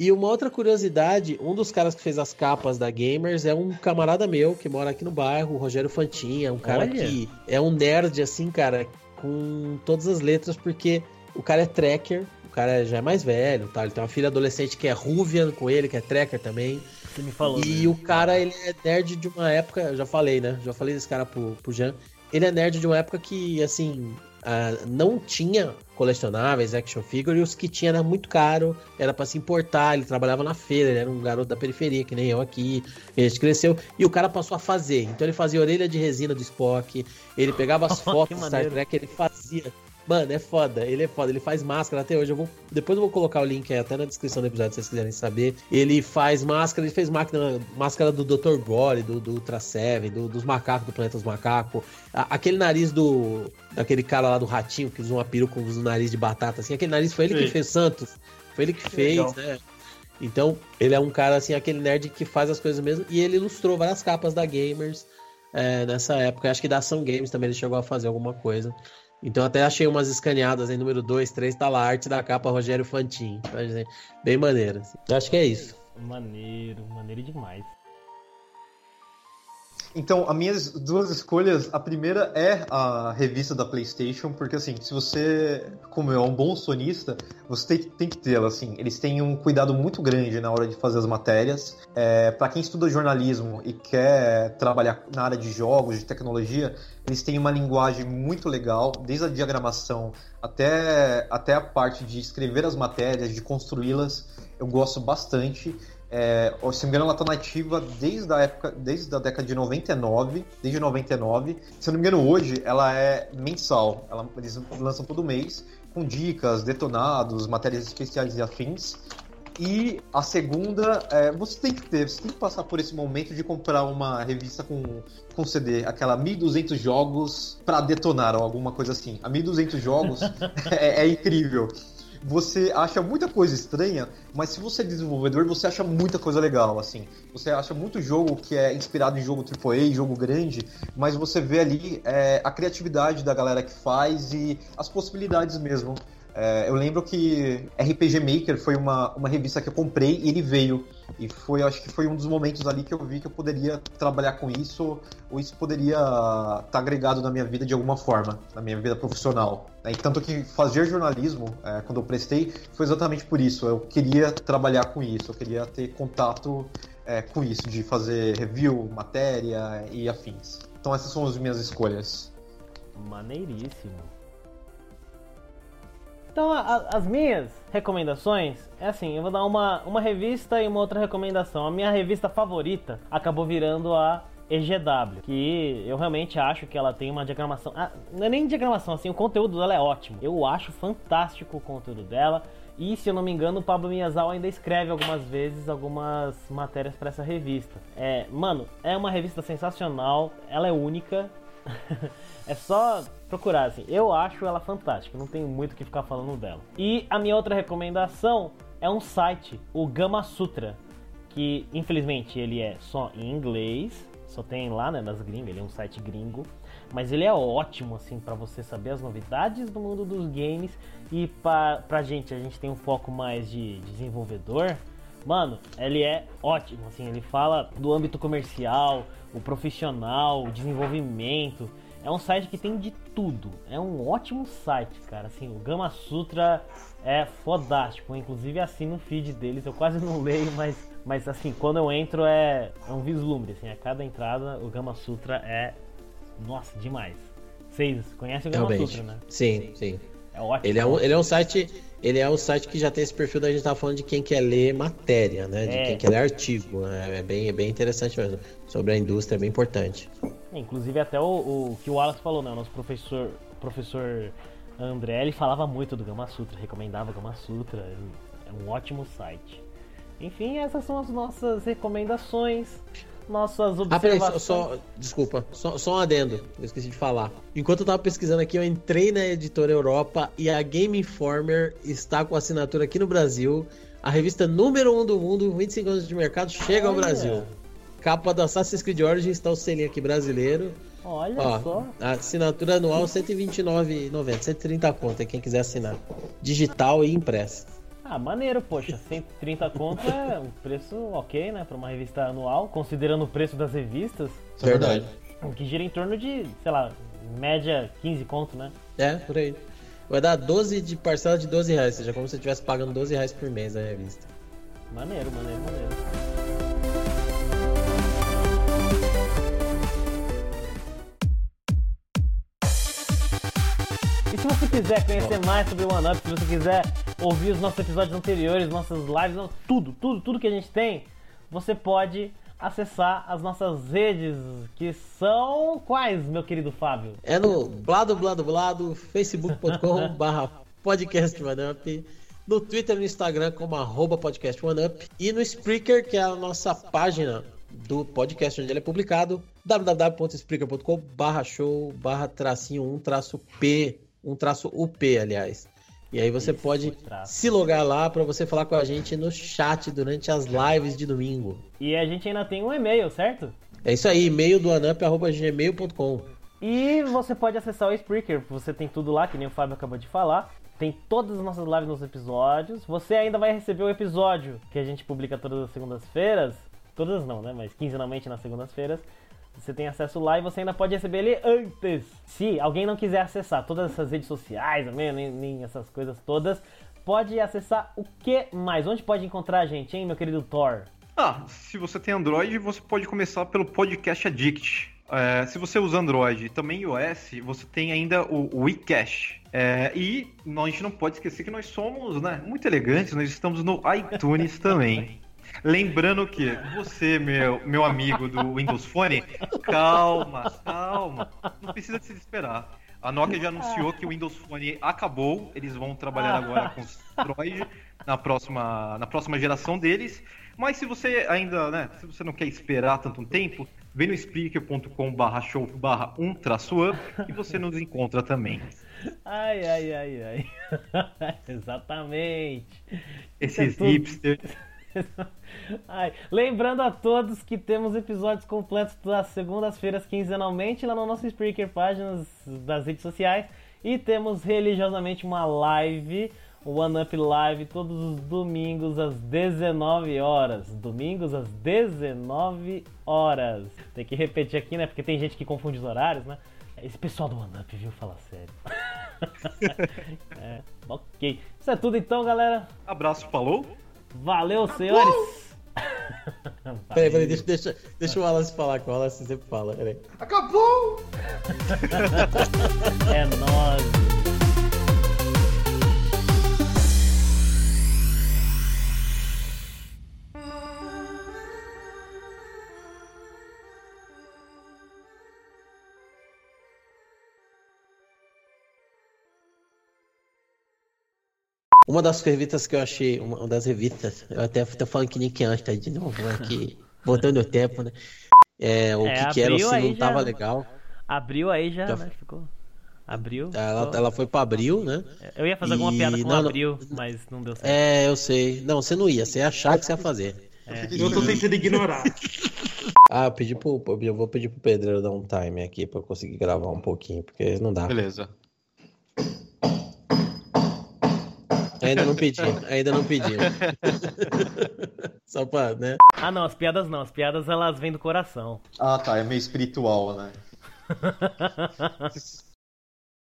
E uma outra curiosidade, um dos caras que fez as capas da Gamers é um camarada meu que mora aqui no bairro, o Rogério Fantinha, um cara Olha. que é um nerd assim, cara, com todas as letras, porque o cara é tracker, o cara já é mais velho, tá? Ele tem uma filha adolescente que é Ruvian com ele, que é tracker também. Você me falou. E né? o cara, ele é nerd de uma época, eu já falei, né? Já falei desse cara pro, pro Jean. Ele é nerd de uma época que, assim, ah, não tinha colecionáveis, action figure, e os que tinha era muito caro, era para se importar, ele trabalhava na feira, ele era um garoto da periferia, que nem eu aqui, a gente cresceu, e o cara passou a fazer. Então ele fazia orelha de resina do Spock, ele pegava as [LAUGHS] fotos do Star. Trek, ele fazia. Mano, é foda, ele é foda, ele faz máscara até hoje. Eu vou, depois eu vou colocar o link aí até na descrição do episódio, se vocês quiserem saber. Ele faz máscara, ele fez máquina, máscara do Dr. Gore, do, do Ultra Seven, do- dos macacos do Planeta dos Macacos. A- aquele nariz do. daquele cara lá do ratinho que usa uma peruca com um nariz de batata, assim. Aquele nariz foi ele que Sim. fez Santos. Foi ele que fez, Legal. né? Então, ele é um cara, assim, aquele nerd que faz as coisas mesmo. E ele ilustrou várias capas da Gamers é, nessa época. Acho que da Ação Games também ele chegou a fazer alguma coisa. Então até achei umas escaneadas aí, número 2, 3, tá lá, a arte da capa Rogério Fantin. Vai dizer, Bem maneiro. assim. Acho que é isso. Maneiro, maneiro demais. Então, as minhas duas escolhas, a primeira é a revista da PlayStation, porque assim, se você, como eu, é um bom sonista, você tem, tem que tê-la, assim. Eles têm um cuidado muito grande na hora de fazer as matérias. É, para quem estuda jornalismo e quer trabalhar na área de jogos, de tecnologia, eles têm uma linguagem muito legal, desde a diagramação até, até a parte de escrever as matérias, de construí-las. Eu gosto bastante. É, se não me engano, ela tá nativa desde a época, desde a década de 99, desde 99. Se não me engano, hoje ela é mensal. Ela, eles lançam todo mês com dicas, detonados, matérias especiais e afins. E a segunda, é, você tem que ter, você tem que passar por esse momento de comprar uma revista com, com CD, aquela 1200 jogos pra detonar ou alguma coisa assim. A 1200 jogos [LAUGHS] é, é incrível você acha muita coisa estranha, mas se você é desenvolvedor, você acha muita coisa legal, assim. Você acha muito jogo que é inspirado em jogo AAA, jogo grande, mas você vê ali é, a criatividade da galera que faz e as possibilidades mesmo. É, eu lembro que RPG Maker foi uma, uma revista que eu comprei e ele veio. E foi, acho que foi um dos momentos ali que eu vi que eu poderia trabalhar com isso, ou isso poderia estar agregado na minha vida de alguma forma, na minha vida profissional. né? E tanto que fazer jornalismo, é, quando eu prestei, foi exatamente por isso. Eu queria trabalhar com isso, eu queria ter contato é, com isso, de fazer review, matéria e afins. Então essas são as minhas escolhas. Maneiríssimo. Então, a- as minhas recomendações é assim: eu vou dar uma, uma revista e uma outra recomendação. A minha revista favorita acabou virando a EGW, que eu realmente acho que ela tem uma diagramação. ah, não é nem diagramação, assim, o conteúdo dela é ótimo. Eu acho fantástico o conteúdo dela. E se eu não me engano, o Pablo Miyazawa ainda escreve algumas vezes algumas matérias para essa revista. É, mano, é uma revista sensacional, ela é única. [LAUGHS] é só procurar, assim. Eu acho ela fantástica, não tenho muito o que ficar falando dela. E a minha outra recomendação é um site, o Gama Sutra, que infelizmente ele é só em inglês, só tem lá, né, nas gringas, ele é um site gringo, mas ele é ótimo, assim, para você saber as novidades do mundo dos games e pra, gente, a gente tem um foco mais de desenvolvedor, Mano, ele é ótimo, assim, ele fala do âmbito comercial, o profissional, o desenvolvimento. É um site que tem de tudo. É um ótimo site, cara. Assim, o Gama Sutra é fodástico. Inclusive assino o feed deles. Eu quase [LAUGHS] não leio, mas, mas assim, quando eu entro é, é um vislumbre. Assim, a cada entrada o Gama Sutra é. Nossa, demais. Vocês conhecem o Gama Realmente. Sutra, né? Sim, sim. É ótimo. Ele é, um, ele é um site. Ele é um site que já tem esse perfil da gente tava falando de quem quer ler matéria, né? De É. quem quer ler artigo. né? É bem, é bem interessante mesmo. Sobre a indústria é bem importante. Inclusive até o, o que o Wallace falou, né? O nosso professor, professor André, ele falava muito do Gama Sutra, recomendava o Gama Sutra. É um ótimo site. Enfim, essas são as nossas recomendações, nossas Ah, peraí, só, observações. só- desculpa, só, só um adendo, eu esqueci de falar. Enquanto eu tava pesquisando aqui, eu entrei na editora Europa e a Game Informer está com assinatura aqui no Brasil. A revista número 1 um do mundo, 25 anos de mercado, chega ao. Brasil. Capa do Assassin's Creed Origins, está o selinho aqui brasileiro. Olha Ó, só. a assinatura anual R$ 129,90, 130 conto, aí quem quiser assinar. Digital e impressa. Ah, maneiro, poxa. 130 conto é um preço ok, né? Pra uma revista anual, considerando o preço das revistas, é verdade. que gira em torno de, sei lá, média 15 conto, né? É, por aí. Vai dar 12 de parcela de 12 reais, ou seja, como se você estivesse pagando 12 reais por mês a revista. Maneiro, maneiro, maneiro. Você quiser conhecer mais sobre o OneUp, se você quiser ouvir os nossos episódios anteriores, nossas lives, tudo, tudo, tudo que a gente tem, você pode acessar as nossas redes, que são quais, meu querido Fábio? É no blado, blado, blado, facebook.com [LAUGHS] barra podcast OneUp, no Twitter e no Instagram como arroba podcast OneUp e no Spreaker, que é a nossa página do podcast onde ele é publicado, www.spreaker.com barra show barra tracinho 1 traço P, 1 traço UP, aliás. E aí você Isso, pode se logar lá para você falar com a gente no chat durante as lives de domingo. E a gente ainda tem um e-mail, certo? É isso aí, e-mail do anup.gmail.com. E você pode acessar o Spreaker, você tem tudo lá, que nem o Fábio acabou de falar. Tem todas as nossas lives nos episódios. Você ainda vai receber o episódio que a gente publica todas as segundas-feiras. Todas não, né? Mas quinzenalmente nas segundas-feiras. Você tem acesso lá e você ainda pode receber ele antes. Se alguém não quiser acessar todas essas redes sociais, nem, nem essas coisas todas, pode acessar o que mais? Onde pode encontrar a gente, hein, meu querido Thor? Ah, se você tem Android, você pode começar pelo Podcast Addict. É, se você usa Android e também iOS, você tem ainda o WeCache. É, e nós, a gente não pode esquecer que nós somos né, muito elegantes, nós estamos no iTunes [LAUGHS] também. Lembrando que você, meu, meu amigo do Windows Phone, calma, calma, não precisa se desesperar. A Nokia já anunciou que o Windows Phone acabou, eles vão trabalhar agora com Android na próxima, na próxima geração deles. Mas se você ainda, né, se você não quer esperar tanto tempo, vem no spreaker.com barra show barra 1 traço up e você nos encontra também. Ai, ai, ai, ai. [LAUGHS] Exatamente. Esses é hipsters. [LAUGHS] Ai, lembrando a todos que temos episódios completos das segundas-feiras quinzenalmente lá no nosso Spreaker, páginas das redes sociais. E temos religiosamente uma live, o One Up Live, todos os domingos às 19 horas. Domingos às 19 horas. Tem que repetir aqui, né? Porque tem gente que confunde os horários, né? Esse pessoal do One Up, viu? Fala sério. [LAUGHS] é, ok. Isso é tudo então, galera. Abraço, falou? Valeu, senhores! [LAUGHS] Peraí, peraí, deixa, deixa, deixa o Wallace falar, que o Wallace sempre fala. Peraí. Acabou! É nóis! Uma das revistas que eu achei, uma das revistas, eu até tô falando que Nick Einstein de novo, aqui, [LAUGHS] voltando o tempo, né? É, o É, que, que era, se não tava já. legal. Abriu aí já, Já né? Ficou. Abriu. Ela, ela foi pra abril, né? Eu ia fazer alguma e- piada com não, não. abril, mas não deu certo. É, eu sei. Não, você não ia, você ia achar que você ia fazer. É. Eu tô tentando ignorar. [LAUGHS] Ah, eu pedi pro. Eu vou pedir pro Pedreiro dar um time aqui pra eu conseguir gravar um pouquinho, porque não dá. Beleza. Ainda não pedi, [LAUGHS] ainda não pedi. [LAUGHS] Só pra, né? Ah, não, as piadas não. As piadas elas vêm do coração. Ah, tá, é meio espiritual, né? [LAUGHS]